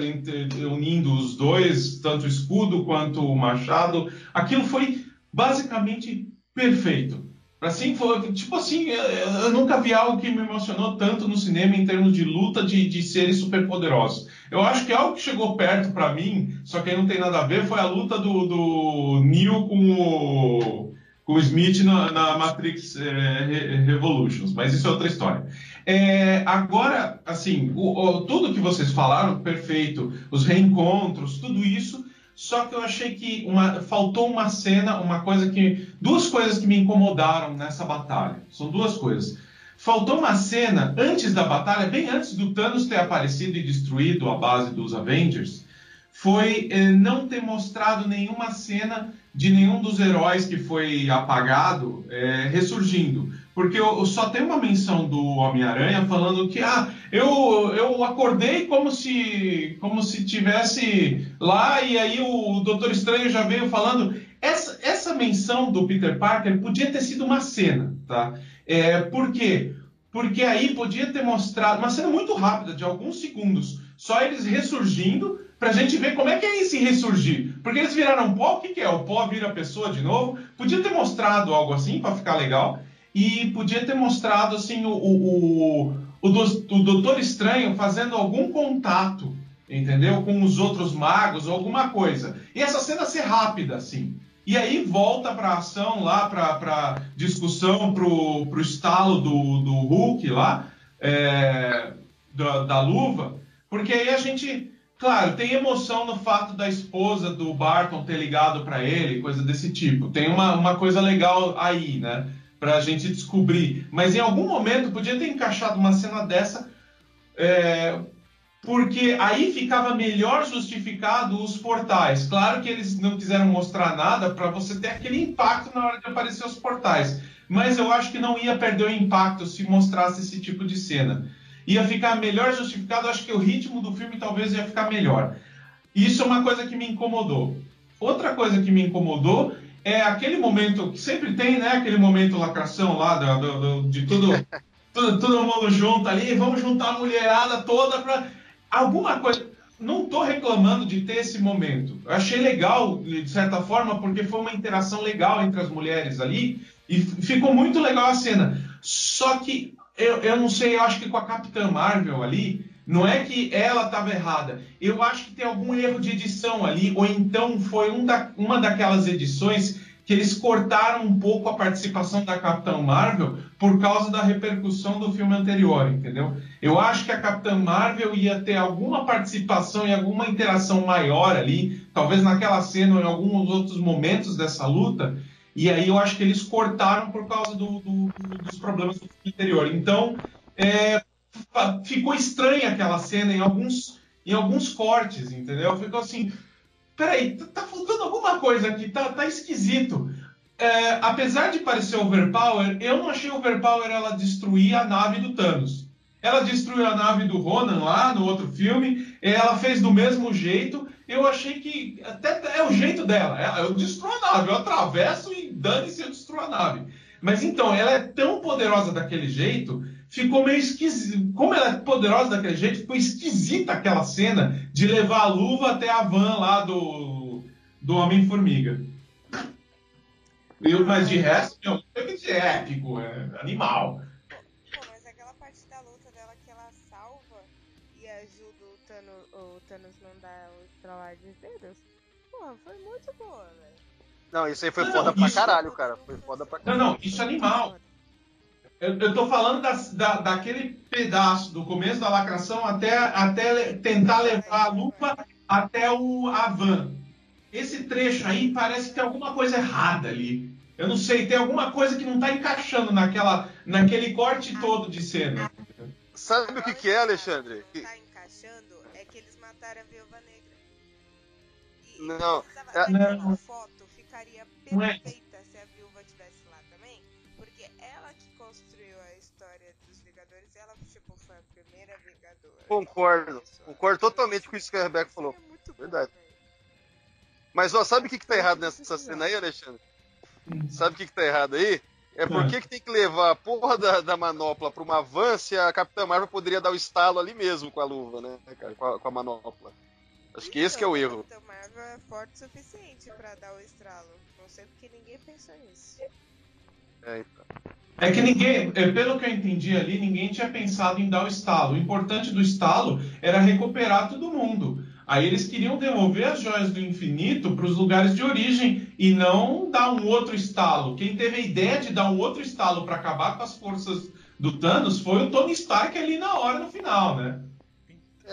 unindo os dois, tanto o escudo quanto o machado, aquilo foi basicamente perfeito. Assim, foi, tipo assim, eu nunca vi algo que me emocionou tanto no cinema em termos de luta de, de seres superpoderosos. Eu acho que algo que chegou perto para mim, só que aí não tem nada a ver, foi a luta do, do Neo com o com o Smith na, na Matrix é, Revolutions, mas isso é outra história. É, agora, assim, o, o, tudo que vocês falaram, perfeito, os reencontros, tudo isso, só que eu achei que uma, faltou uma cena, uma coisa que. Duas coisas que me incomodaram nessa batalha. São duas coisas. Faltou uma cena antes da batalha, bem antes do Thanos ter aparecido e destruído a base dos Avengers, foi eh, não ter mostrado nenhuma cena de nenhum dos heróis que foi apagado é, ressurgindo. Porque eu, só tem uma menção do Homem-Aranha falando que ah, eu, eu acordei como se como se tivesse lá e aí o Doutor Estranho já veio falando. Essa, essa menção do Peter Parker podia ter sido uma cena, tá? É, por quê? Porque aí podia ter mostrado uma cena muito rápida, de alguns segundos, só eles ressurgindo pra gente ver como é que é esse ressurgir. Porque eles viraram pó, o que, que é? O pó vira pessoa de novo. Podia ter mostrado algo assim para ficar legal. E podia ter mostrado assim o, o, o, o, Doutor Estranho fazendo algum contato, entendeu? Com os outros magos, ou alguma coisa. E essa cena ser rápida, assim. E aí volta para ação lá, para discussão, pro, pro estalo do, do Hulk lá, é, da, da luva, porque aí a gente Claro, tem emoção no fato da esposa do Barton ter ligado para ele, coisa desse tipo. Tem uma, uma coisa legal aí, né? Pra gente descobrir. Mas em algum momento podia ter encaixado uma cena dessa, é, porque aí ficava melhor justificado os portais. Claro que eles não quiseram mostrar nada para você ter aquele impacto na hora de aparecer os portais. Mas eu acho que não ia perder o impacto se mostrasse esse tipo de cena ia ficar melhor justificado. Acho que o ritmo do filme talvez ia ficar melhor. Isso é uma coisa que me incomodou. Outra coisa que me incomodou é aquele momento que sempre tem, né? Aquele momento lacração lá do, do, de tudo, (laughs) tudo, todo mundo junto ali, vamos juntar a mulherada toda para alguma coisa. Não estou reclamando de ter esse momento. Eu achei legal, de certa forma, porque foi uma interação legal entre as mulheres ali e ficou muito legal a cena. Só que eu, eu não sei, eu acho que com a Capitã Marvel ali, não é que ela estava errada. Eu acho que tem algum erro de edição ali, ou então foi um da, uma daquelas edições que eles cortaram um pouco a participação da Capitã Marvel por causa da repercussão do filme anterior, entendeu? Eu acho que a Capitã Marvel ia ter alguma participação e alguma interação maior ali, talvez naquela cena ou em alguns outros momentos dessa luta, e aí eu acho que eles cortaram por causa do, do, dos problemas do interior. Então, é, ficou estranha aquela cena em alguns, em alguns cortes, entendeu? Ficou assim. peraí, tá, tá faltando alguma coisa aqui, tá, tá esquisito. É, apesar de parecer overpower, eu não achei overpower ela destruir a nave do Thanos. Ela destruiu a nave do Ronan lá no outro filme, ela fez do mesmo jeito. Eu achei que até é o jeito dela. Eu destruo a nave, eu atravesso e dane-se, eu destruo a nave. Mas então, ela é tão poderosa daquele jeito, ficou meio esquisito. Como ela é poderosa daquele jeito, ficou esquisita aquela cena de levar a luva até a van lá do, do Homem-Formiga. Mas de resto, tem que épico, é animal. Thanos não dá o estralar de dedos, porra, foi muito boa, velho. Não, isso aí foi não, foda não, pra isso... caralho, cara. Foi foda pra caralho. Não, não, isso é animal. Eu, eu tô falando das, da, daquele pedaço do começo da lacração até, até tentar levar a lupa até o, a van. Esse trecho aí parece que tem alguma coisa errada ali. Eu não sei, tem alguma coisa que não tá encaixando naquela, naquele corte todo de cena. Sabe o que, que é, Alexandre? Tá encaixando mataram a Viúva Negra. E não, é... não. foto ficaria é. Concordo, concordo totalmente com isso que a Rebeca falou. É Verdade. Bom, Mas ó, sabe o que, que tá errado nessa cena aí, Alexandre? Sabe o que, que tá errado aí? É por que, que tem que levar a porra da, da manopla pra uma van se a Capitã Marvel poderia dar o estalo ali mesmo com a luva, né, cara? Com a, com a manopla. Acho que esse que é o erro. A Capitã Marvel é forte o suficiente pra dar o estralo. Não sei porque ninguém pensou nisso. É, então. É que ninguém, é, pelo que eu entendi ali, ninguém tinha pensado em dar o estalo. O importante do estalo era recuperar todo mundo. Aí eles queriam devolver as joias do infinito para os lugares de origem e não dar um outro estalo. Quem teve a ideia de dar um outro estalo para acabar com as forças do Thanos foi o Tony Stark ali na hora, no final, né?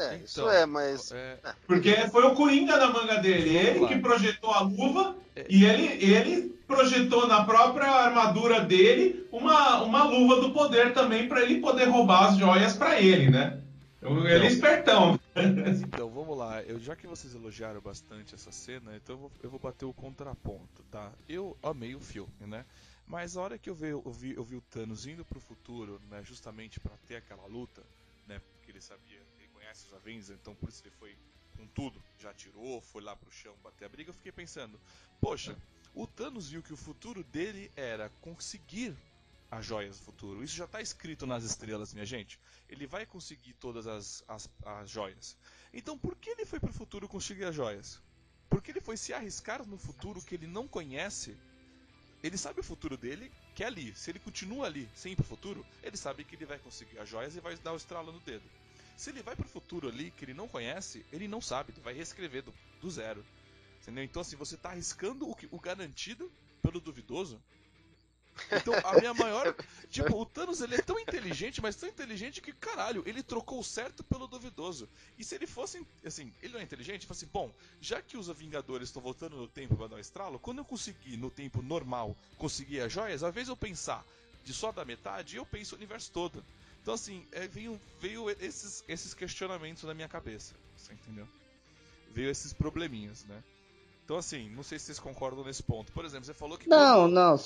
É, então, isso é, mas. É... Porque foi o Coringa na manga dele. Ele que projetou a luva é... e ele, ele projetou na própria armadura dele uma, uma luva do poder também para ele poder roubar as joias para ele, né? Ele é então, espertão. Então, vamos lá. Eu, já que vocês elogiaram bastante essa cena, então eu vou, eu vou bater o contraponto, tá? Eu amei o filme, né? Mas a hora que eu vi, eu vi, eu vi o Thanos indo pro futuro, né? Justamente para ter aquela luta, né? Porque ele sabia, ele conhece os Avengers, então por isso ele foi com tudo. Já tirou, foi lá pro chão bater a briga. Eu fiquei pensando, poxa, o Thanos viu que o futuro dele era conseguir as joias do futuro. Isso já está escrito nas estrelas, minha gente. Ele vai conseguir todas as, as, as joias. Então, por que ele foi para o futuro conseguir as joias? Porque ele foi se arriscar no futuro que ele não conhece. Ele sabe o futuro dele, que é ali. Se ele continua ali, sem ir para o futuro, ele sabe que ele vai conseguir as joias e vai dar o estralo no dedo. Se ele vai para o futuro ali, que ele não conhece, ele não sabe, ele vai reescrever do, do zero. Entendeu? Então, assim, você está arriscando o, que, o garantido pelo duvidoso então, a minha maior. (laughs) Tipo, o Thanos ele é tão inteligente, mas tão inteligente que, caralho, ele trocou o certo pelo duvidoso. E se ele fosse. Assim, ele não é inteligente, ele assim: bom, já que os Vingadores estão voltando no tempo pra dar um estralo, quando eu conseguir, no tempo normal, conseguir as joias, invés de eu pensar de só da metade, eu penso o universo todo. Então, assim, é, veio, veio esses, esses questionamentos na minha cabeça. Você entendeu? Veio esses probleminhas, né? Então, assim, não sei se vocês concordam nesse ponto. Por exemplo, você falou que. Não, não,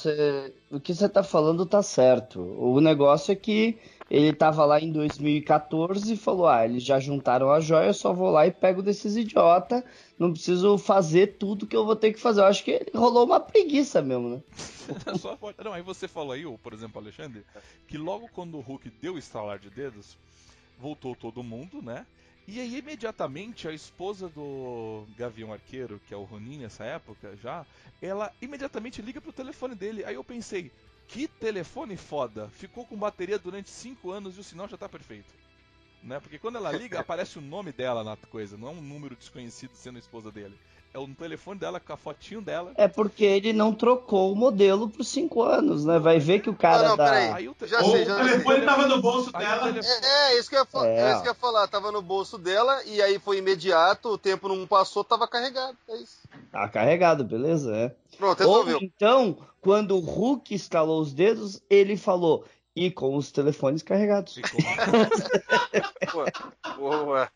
o que você tá falando tá certo. O negócio é que ele tava lá em 2014 e falou: ah, eles já juntaram a joia, eu só vou lá e pego desses idiota. Não preciso fazer tudo que eu vou ter que fazer. Eu acho que rolou uma preguiça mesmo, né? (laughs) não, aí você falou aí, por exemplo, Alexandre, que logo quando o Hulk deu o estalar de dedos, voltou todo mundo, né? E aí, imediatamente, a esposa do Gavião Arqueiro, que é o Ronin nessa época já, ela imediatamente liga pro telefone dele. Aí eu pensei, que telefone foda! Ficou com bateria durante 5 anos e o sinal já tá perfeito. Né? Porque quando ela liga, (laughs) aparece o nome dela na coisa, não é um número desconhecido sendo a esposa dele é o telefone dela com a fotinho dela. É porque ele não trocou o modelo por 5 anos, né? Vai ver que o cara não, não, dá. Aí, já Ou sei, já o telefone sei. tava no bolso dela. Telefone... É, é, isso que eu ia, é. é isso que eu ia falar. Tava no bolso dela e aí foi imediato, o tempo não passou, tava carregado. É isso. Tá carregado, beleza, é. Pronto, resolveu. Ou então, quando o Hulk estalou os dedos, ele falou: E com os telefones carregados. (laughs) boa. boa.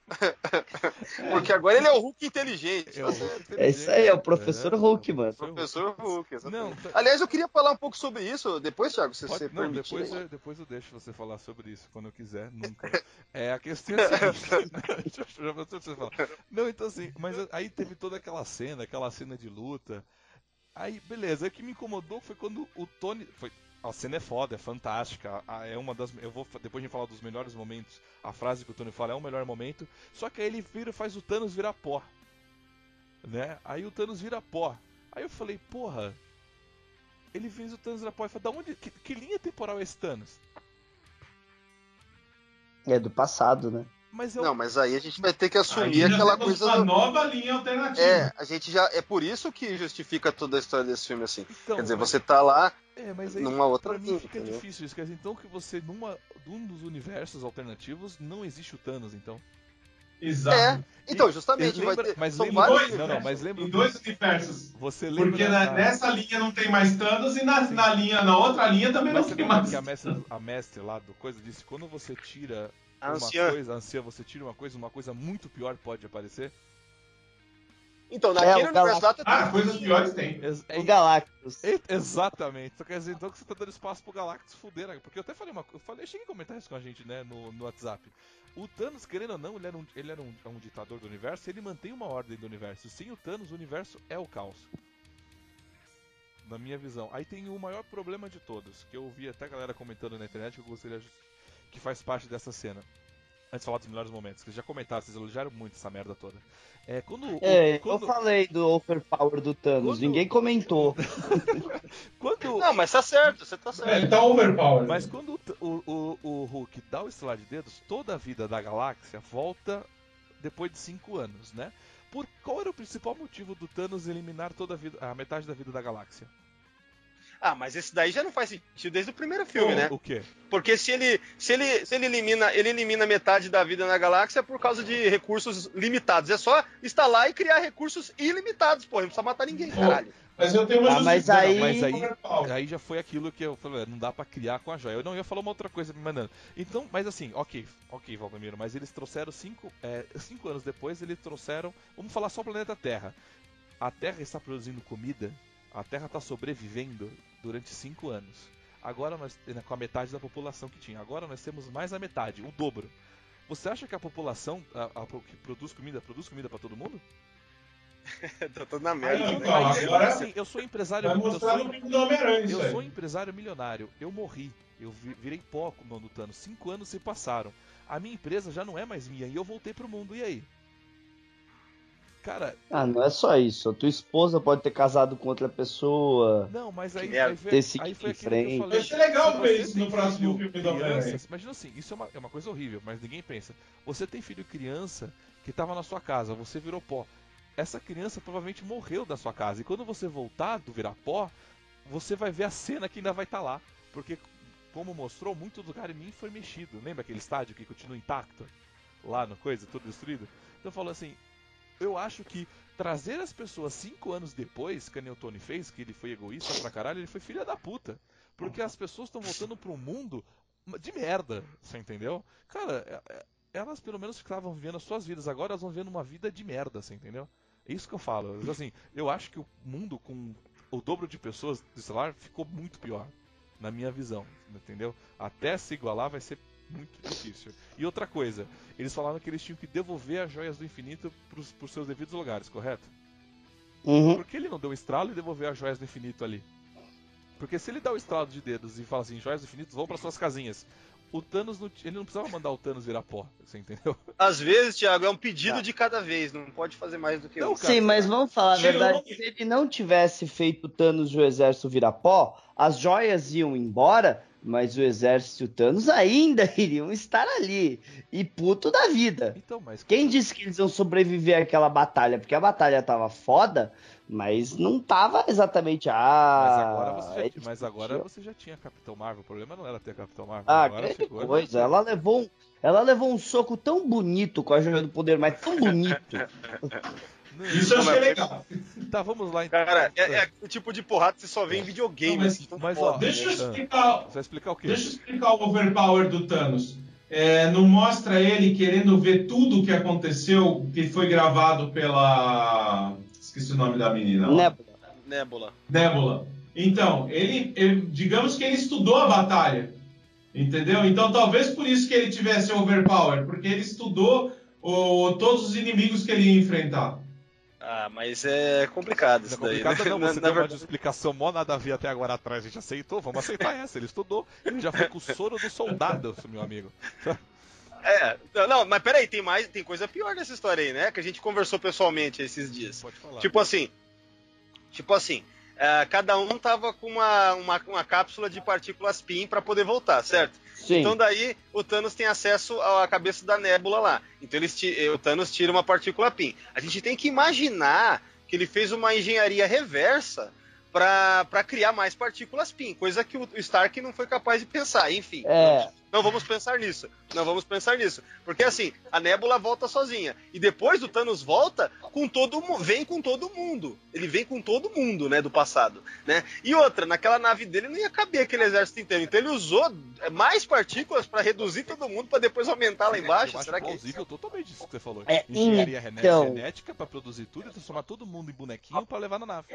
Porque agora ele é o Hulk inteligente. É, tá é isso aí, é o professor é, Hulk, mano. Professor Hulk, exatamente. Não, tá... Aliás, eu queria falar um pouco sobre isso depois, Thiago, se Pode, você não, depois eu, depois eu deixo você falar sobre isso, quando eu quiser, nunca. É, a questão é a seguinte, (laughs) né? você falar. Não, então assim, mas aí teve toda aquela cena, aquela cena de luta. Aí, beleza, o que me incomodou foi quando o Tony. Foi, a cena é foda, é fantástica. É uma das. Eu vou depois de falar dos melhores momentos. A frase que o Tony fala é o melhor momento. Só que aí ele vira, faz o Thanos virar pó, né? Aí o Thanos vira pó. Aí eu falei, porra. Ele fez o Thanos virar pó. Eu falei, da onde? Que, que linha temporal é esse Thanos? É do passado, né? Mas eu... Não, mas aí a gente vai ter que assumir aquela coisa. Uma do... nova linha alternativa. É, a gente já. É por isso que justifica toda a história desse filme assim. Então, Quer dizer, mas... você tá lá é, mas aí, numa outra pra mim fica entendeu? difícil isso. Quer dizer, então que você, numa um dos universos alternativos, não existe o Thanos, então. Exato. É, então, justamente. Lembra, ter, mas lembra, dois, não, não, mas lembra, em dois universos. Você lembra Porque na, nessa linha não tem mais Thanos e na, na linha, na outra linha também mas não tem mais. que a mestre, a mestre lá do coisa disse, quando você tira a uma coisa, a você tira uma coisa, uma coisa muito pior pode aparecer? Então, naquele é, universo lá... Ah, coisas piores tem. É, o Galactus. É, exatamente. Então quer dizer, então que você tá dando espaço pro Galactus fuder, né? Porque eu até falei uma eu falei, eu cheguei a comentar isso com a gente, né, no, no WhatsApp. O Thanos, querendo ou não, ele era, um, ele era um, é um ditador do universo, ele mantém uma ordem do universo. Sem o Thanos, o universo é o caos. Na minha visão. Aí tem o maior problema de todos, que eu vi até a galera comentando na internet, que eu gostaria que faz parte dessa cena. Antes de falar dos melhores momentos, que já comentaram, vocês elogiaram muito essa merda toda. É, quando, é quando... eu falei do overpower do Thanos, quando... ninguém comentou. (laughs) quando... Não, mas tá certo, você tá certo. É, ele tá overpower. Mas quando o, o, o Hulk dá o estalar de dedos, toda a vida da galáxia volta depois de 5 anos, né? Por qual era o principal motivo do Thanos eliminar toda a, vida, a metade da vida da galáxia? Ah, mas esse daí já não faz sentido desde o primeiro filme, oh, né? O quê? Porque se ele, se ele, se ele elimina, ele elimina metade da vida na galáxia por causa de recursos limitados. É só instalar e criar recursos ilimitados, pô. Não precisa matar ninguém, caralho. Mas eu tenho uma ah, mas aí... Não, mas aí, aí já foi aquilo que eu falei, não dá para criar com a joia. Eu não ia falar uma outra coisa me mandando. Então, mas assim, ok, ok, Valdemiro, mas eles trouxeram cinco, é, cinco anos depois, eles trouxeram. Vamos falar só o planeta Terra. A Terra está produzindo comida, a Terra está sobrevivendo durante cinco anos. Agora nós, né, com a metade da população que tinha, agora nós temos mais a metade, o dobro. Você acha que a população a, a, que produz comida, produz comida para todo mundo? (laughs) Tô todo na merda, Aí, né? agora, assim, eu sou empresário. Eu sou, eu sou empresário milionário. Eu morri. Eu virei pó no Thanos. Cinco anos se passaram. A minha empresa já não é mais minha e eu voltei pro mundo. E aí? Cara. Ah, não é só isso. A tua esposa pode ter casado com outra pessoa. Não, mas aí, aí, foi, ter aí foi frente. Vai ser legal ver isso no próximo filme do Homem-Aranha. Imagina assim, isso é uma, é uma coisa horrível, mas ninguém pensa. Você tem filho criança que estava na sua casa, você virou pó. Essa criança provavelmente morreu da sua casa. E quando você voltar do virar pó, você vai ver a cena que ainda vai estar tá lá. Porque, como mostrou, muito lugar em mim foi mexido. Lembra aquele estádio que continua intacto? Lá no coisa, tudo destruído? Então falou assim, eu acho que trazer as pessoas cinco anos depois, que o Tony fez, que ele foi egoísta pra caralho, ele foi filha da puta. Porque as pessoas estão voltando um mundo de merda, você entendeu? Cara, é, é, elas pelo menos ficavam vivendo as suas vidas, agora elas vão vivendo uma vida de merda, você entendeu? É isso que eu falo. Assim, eu acho que o mundo com o dobro de pessoas do celular ficou muito pior, na minha visão, entendeu? Até se igualar vai ser muito difícil. E outra coisa, eles falaram que eles tinham que devolver as joias do infinito para os seus devidos lugares, correto? Uhum. Por que ele não deu um estralo e devolveu as joias do infinito ali? Porque se ele dá o estralo de dedos e fala assim, joias do infinito vão para suas casinhas, o Thanos não, ele não precisava mandar o Thanos virar pó, você entendeu? Às vezes, Thiago, é um pedido tá. de cada vez, não pode fazer mais do que não, um. Sim, mas vamos falar a verdade, se ele não tivesse feito o Thanos e o exército virar pó, as joias iam embora mas o exército e o Thanos ainda (laughs) iriam estar ali. E puto da vida. Então, mas... Quem disse que eles iam sobreviver àquela batalha? Porque a batalha tava foda, mas não tava exatamente. Ah, mas agora você já, mas agora você já tinha Capitão Marvel. O problema não era ter Capitão Marvel. Ah, agora ficou, coisa. Ela levou, um, ela levou um soco tão bonito com a Joia do Poder, mas tão bonito. (laughs) Isso eu achei legal. Tá, vamos lá então. Cara, é, é o tipo de porrada que você só vê em videogame. Não, mas, assim, tão mas, foda, ó, Deixa eu né? explicar. Você vai explicar o quê? Deixa eu explicar o overpower do Thanos. É, não mostra ele querendo ver tudo o que aconteceu, que foi gravado pela. Esqueci o nome da menina. lá. Nebula. Nebula. Nebula. Então, ele, ele- digamos que ele estudou a batalha. Entendeu? Então, talvez por isso que ele tivesse overpower, porque ele estudou o- todos os inimigos que ele ia enfrentar. Ah, mas é complicado é isso daí. complicado né? não, (laughs) você na deu uma explicação mó nada a ver até agora atrás, a gente aceitou, vamos aceitar essa, ele estudou, ele já foi com o soro do soldado, (laughs) meu amigo. É, não, não, mas peraí, tem mais, tem coisa pior nessa história aí, né? Que a gente conversou pessoalmente esses dias. Pode falar. Tipo assim, tipo assim, é, cada um tava com uma, uma, uma cápsula de partículas PIN pra poder voltar, certo? Sim. Então daí o Thanos tem acesso à cabeça da nébula lá. Então eles ti- o Thanos tira uma partícula PIN. A gente tem que imaginar que ele fez uma engenharia reversa para criar mais partículas PIN, coisa que o Stark não foi capaz de pensar. Enfim, É. não vamos pensar nisso. Não vamos pensar nisso. Porque assim, a Nebula volta sozinha. E depois o Thanos volta com todo mundo. Vem com todo mundo. Ele vem com todo mundo, né? Do passado. Né? E outra, naquela nave dele não ia caber aquele exército inteiro. Então ele usou mais partículas para reduzir todo mundo para depois aumentar lá embaixo. Eu acho Será que é totalmente isso que você falou. É, Engenharia então- genética pra produzir tudo e transformar todo mundo em bonequinho pra levar na nave.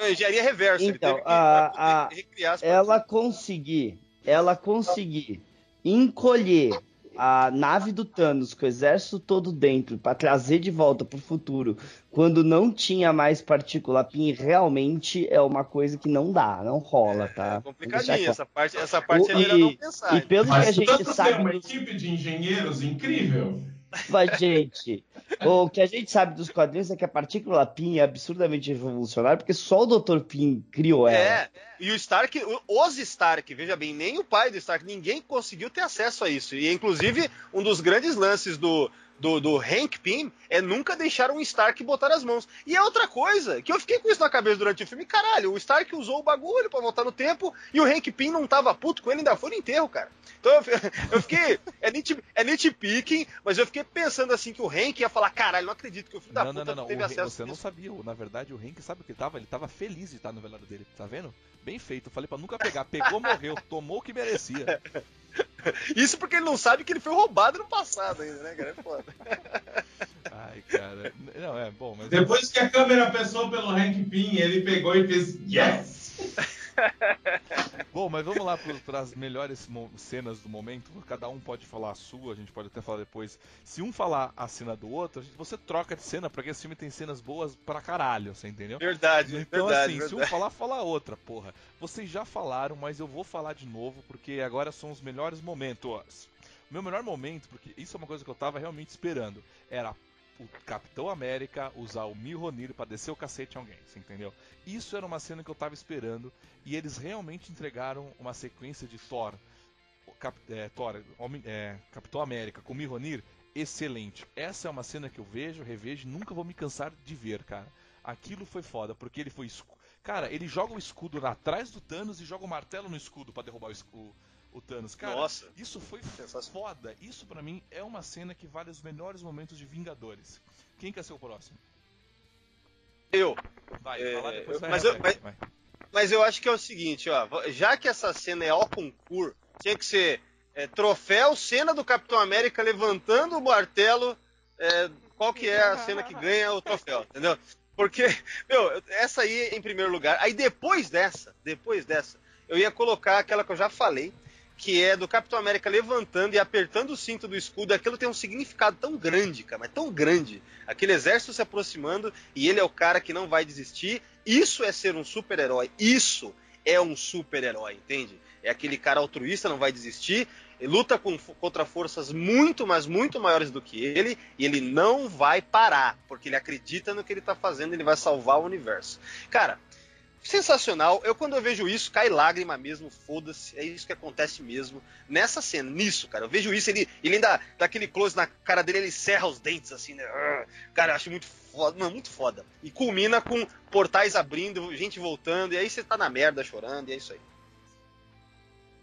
Não, engenharia reversa. ele Então, teve que a- a- ela conseguir, ela conseguir encolher a nave do Thanos com o exército todo dentro pra trazer de volta pro futuro, quando não tinha mais partícula PIN, realmente é uma coisa que não dá, não rola, tá? É deixar complicadinho. Essa parte, essa parte é O- melhor não e- pensar. E pelo que Mas a gente sabe tem uma equipe de engenheiros incrível. (laughs) Mas, gente, o que a gente sabe dos quadrinhos é que a partícula PIN é absurdamente revolucionária, porque só o Dr. PIN criou ela. É, e o Stark, os Stark, veja bem, nem o pai do Stark, ninguém conseguiu ter acesso a isso. E inclusive, um dos grandes lances do, do, do Hank Pym é nunca deixar um Stark botar as mãos. E é outra coisa, que eu fiquei com isso na cabeça durante o filme, caralho, o Stark usou o bagulho pra voltar no tempo e o Hank Pym não tava puto com ele, ainda foi no enterro, cara. Então eu, (laughs) eu fiquei, é, nit, é nitpicking, mas eu fiquei pensando assim que o Hank ia falar, caralho, não acredito que o filho da Não, não, puta não, não. teve o acesso você não sabia. Na verdade, o Hank sabe o que tava? Ele tava feliz de estar no velório dele, tá vendo? Bem feito. Eu falei pra nunca pegar. Pegou, morreu. Tomou o que merecia. (laughs) (laughs) Isso porque ele não sabe que ele foi roubado no passado ainda, né, cara? É foda. (laughs) Ai, cara. Não, é bom, mas. Depois que a câmera passou pelo Hank Pym, ele pegou e fez Yes! Bom, mas vamos lá para as melhores cenas do momento. Cada um pode falar a sua, a gente pode até falar depois. Se um falar a cena do outro, a gente- você troca de cena, porque esse filme tem cenas boas pra caralho, você entendeu? Verdade, Então, verdade, assim, se um verdade. falar, fala a outra, porra. Vocês já falaram, mas eu vou falar de novo, porque agora são os melhores momentos. O meu melhor momento, porque isso é uma coisa que eu tava realmente esperando, era o Capitão América usar o Mjolnir pra descer o cacete em alguém, você entendeu? Isso era uma cena que eu tava esperando, e eles realmente entregaram uma sequência de Thor, Cap, é, Thor, Homem- é, Capitão América com Mjolnir, excelente. Essa é uma cena que eu vejo, revejo, e nunca vou me cansar de ver, cara. Aquilo foi foda, porque ele foi. Cara, ele joga o escudo atrás do Thanos e joga o martelo no escudo pra derrubar o, o, Thanos. Cara, Nossa. isso foi foda. Isso pra mim é uma cena que vale os melhores momentos de Vingadores. Quem quer ser o próximo? Eu. Vai, É, fala depois eu- vai, mas vai, eu- vai, vai. Mas eu acho que é o seguinte, ó. Já que essa cena é ao concurso, tinha que ser é, troféu, cena do Capitão América levantando o martelo. é, qual que é a cena que ganha o troféu, entendeu? Porque, (laughs) meu, essa aí em primeiro lugar. Aí depois dessa, depois dessa, eu ia colocar aquela que eu já falei, que é do Capitão América levantando e apertando o cinto do escudo. Aquilo tem um significado tão grande, cara, mas tão grande. Aquele exército se aproximando e ele é o cara que não vai desistir. Isso é ser um super-herói. Isso é um super-herói, entende? É aquele cara altruísta, não vai desistir, luta com- contra forças muito, mas muito maiores do que ele, e ele não vai parar, porque ele acredita no que ele tá fazendo, ele vai salvar o universo. Cara, sensacional. Eu, quando eu vejo isso, cai lágrima mesmo, foda-se. É isso que acontece mesmo. Nessa cena, nisso, cara. Eu vejo isso, ele, ele ainda dá aquele close na cara dele, ele serra os dentes, assim, né? Ah, Cara, eu acho muito foda, mano, muito foda. E culmina com portais abrindo, gente voltando, e aí você tá na merda chorando, e é isso aí.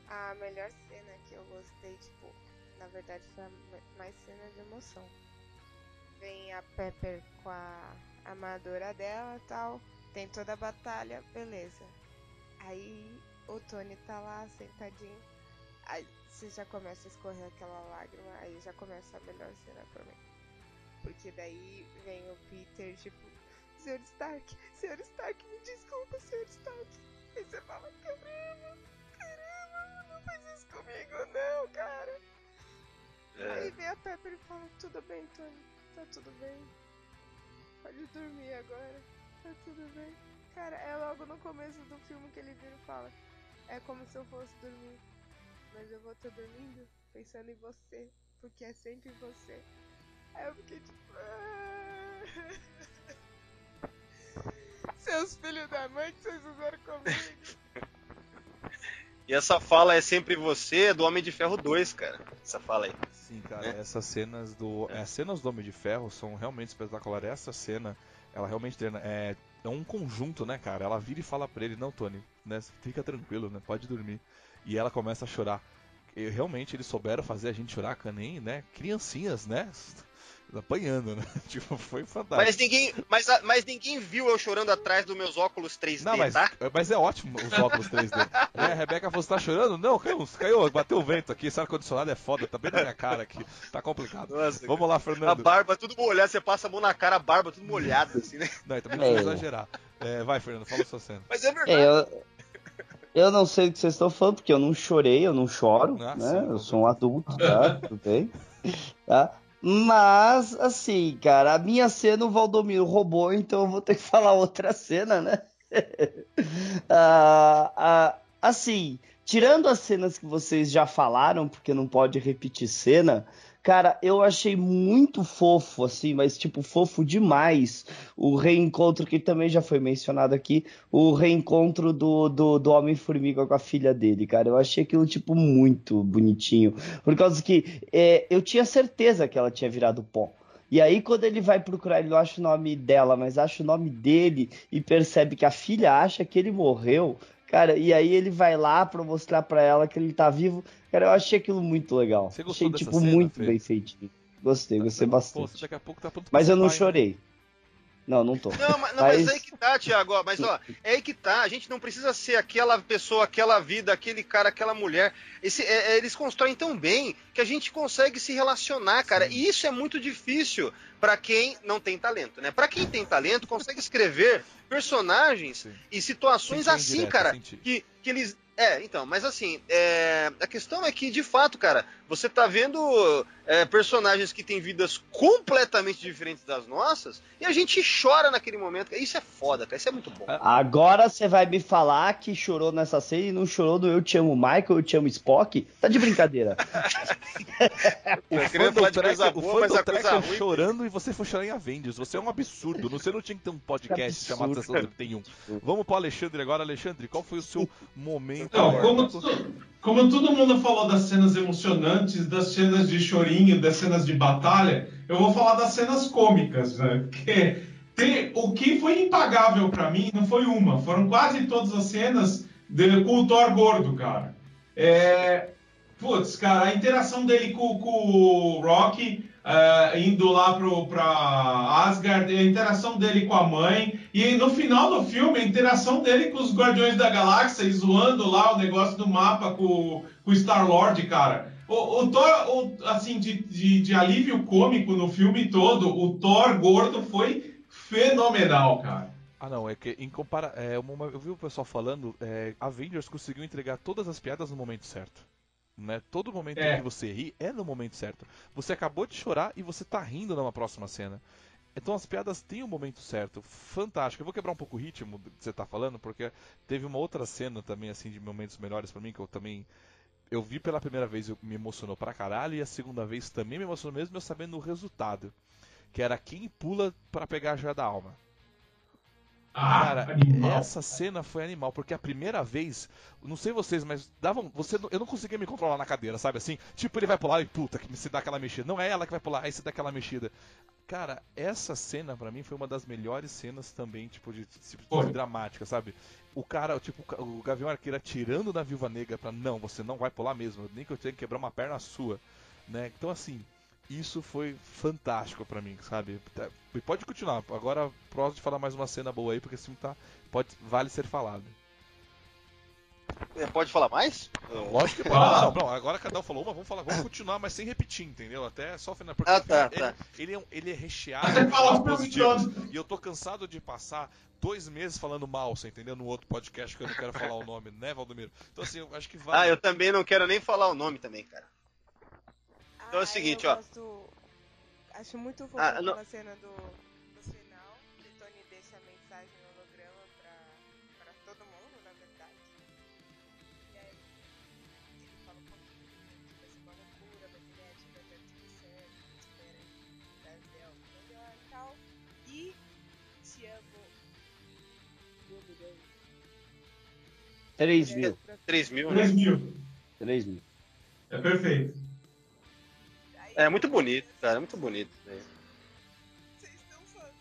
A melhor cena que eu gostei, tipo, na verdade foi mais cena de emoção. Vem a Pepper com a armadura dela tal. Tem toda a batalha, beleza. Aí o Tony tá lá sentadinho. Aí você já começa a escorrer aquela lágrima, aí já começa a melhor cena pra mim. Porque daí vem o Peter, tipo, Sr. Stark, Sr. Stark, me desculpa, Sr. Stark. Aí você fala, caramba, caramba, não faz isso comigo não, cara. É. Aí vem a Pepper e fala, tudo bem, Tony, tá tudo bem. Pode dormir agora, tá tudo bem. Cara, é logo no começo do filme que ele vira e fala, é como se eu fosse dormir. Mas eu vou estar dormindo pensando em você. Porque é sempre você. Aí eu fiquei tipo. Ah. (laughs) Seus filhos da mãe que vocês fizeram comigo. (laughs) E essa fala é sempre você, é do Homem de Ferro 2, cara. Essa fala aí. Sim, cara, é. essas cenas do. É, as cenas do Homem de Ferro são realmente espetaculares. Essa cena, ela realmente é, é um conjunto, né, cara? Ela vira e fala pra ele, não, Tony, né? Fica tranquilo, né? Pode dormir. E ela começa a chorar. E realmente eles souberam fazer a gente chorar, nem, né? Criancinhas, né? Apanhando, né? (laughs) Tipo, foi fantástico. Mas ninguém, mas, mas ninguém viu eu chorando atrás dos meus óculos 3D, não, mas, tá? Mas é ótimo os óculos 3D. (laughs) é, a Rebeca falou, você tá chorando? Não, caiu, caiu, bateu o vento aqui, esse ar-condicionado é foda, tá bem na minha cara aqui, tá complicado. Nossa, Vamos lá, Fernando. A barba tudo molhada, você passa a mão na cara, a barba tudo molhada, assim, né? (laughs) Não, também não é. exagerar. É, vai, Fernando, fala a sua cena. Mas é verdade. É, eu... Eu não sei o que vocês estão falando, porque eu não chorei, eu não choro, ah, né? Sim, eu sou um adulto, tá? Tudo bem? Tá? Mas, assim, cara, a minha cena o Valdomiro roubou, então eu vou ter que (laughs) falar outra cena, né? (laughs) ah, ah, assim, tirando as cenas que vocês já falaram, porque não pode repetir cena, Cara, eu achei muito fofo, assim, mas tipo, fofo demais. O reencontro, que também já foi mencionado aqui, o reencontro do, do, do Homem-Formiga com a filha dele, cara. Eu achei aquilo, tipo, muito bonitinho. Por causa que é, eu tinha certeza que ela tinha virado pó. E aí, quando ele vai procurar, ele não acha o nome dela, mas acha o nome dele e percebe que a filha acha que ele morreu. Cara, e aí ele vai lá pra mostrar pra ela que ele tá vivo. Cara, eu achei aquilo muito legal. Você gostou achei, tipo, cena, muito Fê? bem feitinho. Gostei, gostei bastante. Daqui a pouco tá mas eu não pai, né? chorei. Né? Não, não tô. Não, mas, não, mas... mas aí que tá, Thiago. Mas ó, é aí que tá. A gente não precisa ser aquela pessoa, aquela vida, aquele cara, aquela mulher. Esse, é, é, eles constroem tão bem que a gente consegue se relacionar, cara. Sim. E isso é muito difícil para quem não tem talento, né? Para quem tem talento, consegue escrever (laughs) personagens Sim. e situações assim, direto, cara, que, que eles é, então, mas assim, é, a questão é que, de fato, cara, você tá vendo é, personagens que têm vidas completamente diferentes das nossas e a gente chora naquele momento. Isso é foda, cara, isso é muito bom. Agora você vai me falar que chorou nessa cena e não chorou do Eu Te Amo Michael, Eu Te Amo Spock? Tá de brincadeira. o fã do Trekker, boa, mas a coisa ruim... chorando e você foi chorar em Avengers. Você é um absurdo. Você não tinha que ter um podcast chamado Sessão 31. Vamos pro Alexandre agora. Alexandre, qual foi o seu momento então, como, tu, como todo mundo falou das cenas emocionantes, das cenas de chorinho, das cenas de batalha, eu vou falar das cenas cômicas, né? Porque tem, o que foi impagável para mim não foi uma, foram quase todas as cenas de, com o Thor gordo, cara. É, putz, cara, a interação dele com, com o Rock, uh, indo lá para Asgard, a interação dele com a mãe, e no final do filme, a interação dele com os Guardiões da Galáxia, e zoando lá o negócio do mapa com, com o Star-Lord, cara. O, o Thor, o, assim, de, de, de, alívio cômico no filme todo, o Thor gordo foi fenomenal, cara. Ah não, é que em compara... É, uma, eu vi o pessoal falando, é, Avengers conseguiu entregar todas as piadas no momento certo. Né? Todo momento é. em que você ri é no momento certo. Você acabou de chorar e você tá rindo numa próxima cena. Então as piadas têm o um momento certo. Fantástico. Eu vou quebrar um pouco o ritmo que você tá falando, porque teve uma outra cena também, assim, de momentos melhores para mim, que eu também. Eu vi pela primeira vez e me emocionou pra caralho, e a segunda vez também me emocionou mesmo eu sabendo o resultado. Que era quem pula para pegar a joia da alma. Ah, Cara, animal. essa cena foi animal, porque a primeira vez, não sei vocês, mas davam, você, eu não conseguia me controlar na cadeira, sabe assim? Tipo, ele vai pular e puta, que se dá aquela mexida. Não é ela que vai pular, aí se dá aquela mexida. Cara, essa cena para mim foi uma das melhores cenas também, tipo, de, tipo, de dramática, sabe? O cara, tipo, o Gavião Arqueiro atirando na Viúva Negra pra, não, você não vai pular mesmo, nem que eu tenha que quebrar uma perna sua, né? Então, assim, isso foi fantástico para mim, sabe? E pode continuar. Agora, próximo de falar mais uma cena boa aí, porque esse filme tá, pode, vale ser falado. É, pode falar mais? Lógico que pode. Não, não, agora cada um falou uma, vamos falar, vamos continuar, mas sem repetir, entendeu? Até só final. Porque ah, tá, ele, tá. Ele, é, ele é recheado de positivas. E eu tô cansado de passar dois meses falando mal, você entendeu? No outro podcast que eu não quero falar o nome, né, Valdomiro? Então assim, eu acho que vale. Ah, eu também não quero nem falar o nome também, cara. Então é o seguinte, ó. Gosto... Acho muito ah, não... aquela cena do, do final, que Tony deixa a mensagem no holograma pra, pra todo mundo, na verdade. E aí ele fala um pouquinho, vai ser uma loucura, vai ter ética, vai ter tudo certo, espera Brasil, melhor e tal. E te amo mil milhões. 3 mil. 3 mil, 3 mil. 3 mil. É perfeito. É muito bonito, cara, é muito bonito. Vocês estão fazendo.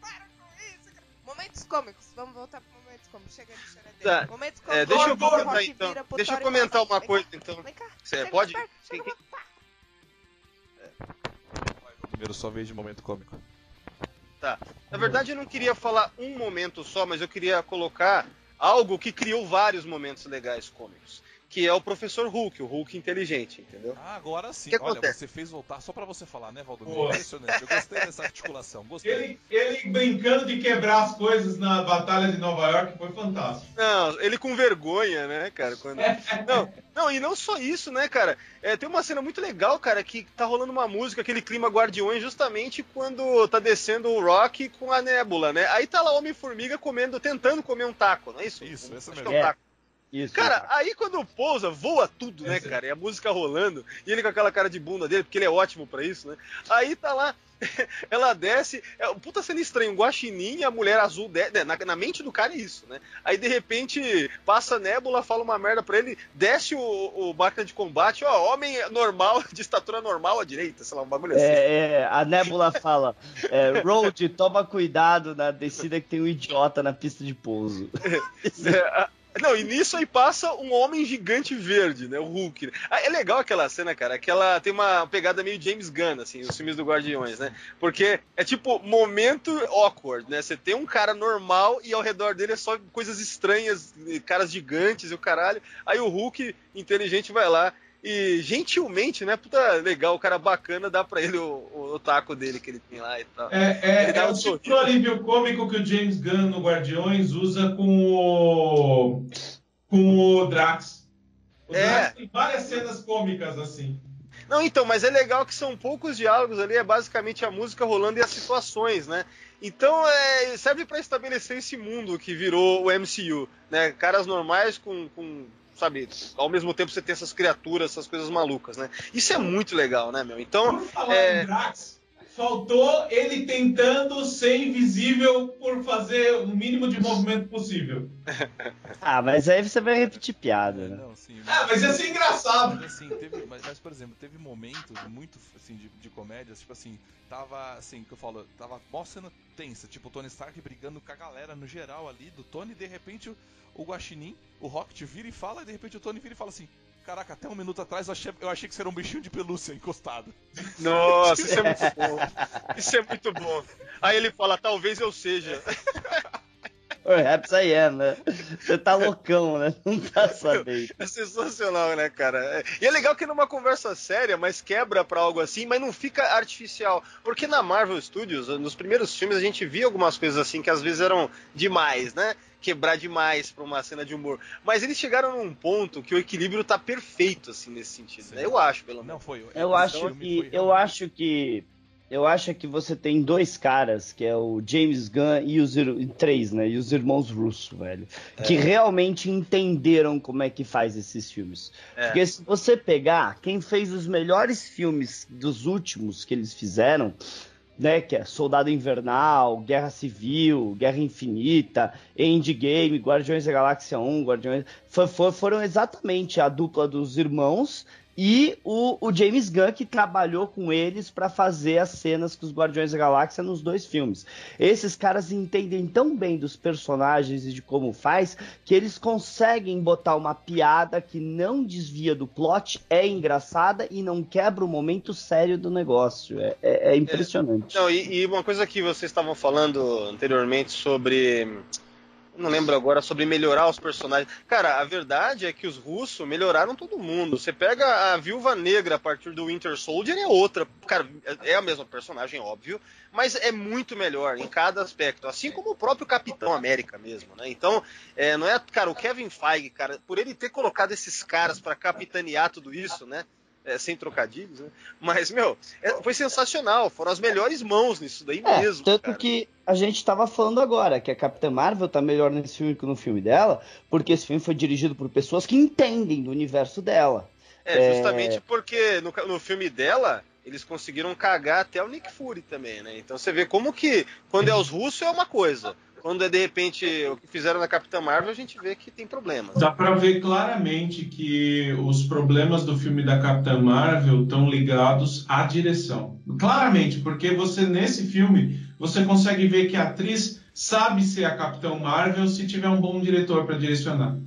Para com isso, cara. Momentos cômicos, vamos voltar para momentos cômicos. Chega de choradeira. Tá. Momentos É, cômicos. deixa eu Rock comentar então. vira pro Deixa eu Thor e comentar uma "Vem coisa então. Vem cá. Você pode? chega Quem-. Primeiro só vez de momento cômico. Tá. Na verdade, eu não queria falar um momento só, mas eu queria colocar algo que criou vários momentos legais cômicos. Que é o professor Hulk, o Hulk inteligente, entendeu? Ah, agora sim. Que Olha, acontece? você fez voltar só pra você falar, né, Valdomiro? Boa. Impressionante. Eu gostei dessa articulação. Gostei. Ele, ele brincando de quebrar as coisas na Batalha de Nova York foi fantástico. Não, ele com vergonha, né, cara? Quando... (laughs) Não, não, e não só isso, né, cara? É, tem uma cena muito legal, cara, que tá rolando uma música, aquele clima Guardiões, justamente quando tá descendo o Rock com a Nebula, né? Aí tá lá o Homem-Formiga comendo, tentando comer um taco, não é isso? Isso, essa mesmo. é um É. taco. Isso. Cara, aí quando pousa, voa tudo, né, cara? E a música rolando, e ele com aquela cara de bunda dele, porque ele é ótimo pra isso, né? Aí tá lá, (laughs) ela desce, é puta cena estranha, um guaxinim e a mulher azul, de, né, na, na mente do cara é isso, né? Aí de repente passa a nébula, fala uma merda pra ele, desce o, o máquina de combate, ó, homem normal, (laughs) de estatura normal à direita, sei lá, um bagulho assim. É, é, a Nebula fala: é, Road, toma cuidado na descida que tem um idiota na pista de pouso. (laughs) É, a- Não, e nisso aí passa um homem gigante verde, né? O Hulk. né? Ah, É legal aquela cena, cara, que ela tem uma pegada meio James Gunn, assim, os filmes do Guardiões, né? Porque é tipo momento awkward, né? Você tem um cara normal e ao redor dele é só coisas estranhas, caras gigantes e o caralho. Aí o Hulk, inteligente, vai lá e gentilmente, né? Puta legal, o cara bacana dá pra ele o, o, o taco dele que ele tem lá e tal. É, é, Ele dá é um o tipo de sorriso. alívio cômico que o James Gunn no Guardiões usa com o. com o Drax. O É. Drax tem várias cenas cômicas assim. Não, então, mas é legal que são poucos diálogos ali, é basicamente a música rolando e as situações, né? Então, é, serve pra estabelecer esse mundo que virou o MCU, né? Caras normais com, com, sabe, ao mesmo tempo você tem essas criaturas, essas coisas malucas, né? Isso é muito legal, né, meu? Então, é- Drax, faltou ele tentando ser invisível por fazer o mínimo de movimento possível. (laughs) Ah, mas aí você vai repetir piada, né? Não, sim, Ah, mas ia ser engraçado. Mas, assim, teve, mas, mas, por exemplo, teve momentos muito assim, de, de comédias, tipo assim, tava assim, que eu falo, tava mó cena tensa, tipo o Tony Stark brigando com a galera no geral ali do Tony, e de repente o, o Guaxinim, o Rocket vira e fala, e de repente o Tony vira e fala assim. Caraca, até um minuto atrás eu achei, eu achei que você era um bichinho de pelúcia encostado. nossa, isso é muito bom. Isso é muito bom. Aí ele fala, talvez eu seja. (laughs) Perhaps I am, né? Você tá loucão, né? Não tá sabendo. É sensacional, né, cara? É- E é legal que numa conversa séria, mas quebra pra algo assim, mas não fica artificial. Porque na Marvel Studios, nos primeiros filmes, a gente via algumas coisas assim que às vezes eram demais, né? Quebrar demais pra uma cena de humor. Mas eles chegaram num ponto que o equilíbrio tá perfeito, assim, nesse sentido. Né? Eu acho, pelo menos. Não, foi. Eu esse acho que foi eu acho que eu acho que você tem dois caras, que é o James Gunn e os três, né? E os irmãos Russo, velho, que realmente entenderam como é que faz esses filmes. É. Porque se você pegar quem fez os melhores filmes dos últimos que eles fizeram, né, que é Soldado Invernal, Guerra Civil, Guerra Infinita, Endgame, Guardiões da Galáxia 1, Guardiões, fo- fo- foram exatamente a dupla dos irmãos e o, o James Gunn que trabalhou com eles para fazer as cenas com os Guardiões da Galáxia nos dois filmes. Esses caras entendem tão bem dos personagens e de como faz que eles conseguem botar uma piada que não desvia do plot, é engraçada e não quebra o momento sério do negócio. É, é, é impressionante. É, não, e, e uma coisa que vocês estavam falando anteriormente sobre não lembro agora, sobre melhorar os personagens. Cara, a verdade é que os russos melhoraram todo mundo. Você pega a Viúva Negra a partir do Winter Soldier, é outra. Cara, é a mesma personagem, óbvio, mas é muito melhor em cada aspecto. Assim como o próprio Capitão América mesmo, né? Então, é, não é. Cara, o Kevin Feige, cara, por ele ter colocado esses caras para capitanear tudo isso, né? É, sem trocadilhos, né? Mas, meu, é, foi sensacional. Foram as melhores mãos nisso daí é, mesmo. Tanto cara. que a gente estava falando agora que a Capitã Marvel tá melhor nesse filme que no filme dela, porque esse filme foi dirigido por pessoas que entendem do universo dela. É, justamente porque no, no filme dela, eles conseguiram cagar até o Nick Fury também, né? Então você vê como que quando é os russos é uma coisa, quando é de repente o que fizeram na Capitã Marvel, a gente vê que tem problemas. Dá para ver claramente que os problemas do filme da Capitã Marvel estão ligados à direção. Claramente, porque você nesse filme você consegue ver que a atriz sabe ser a Capitã Marvel se tiver um bom diretor para direcionar.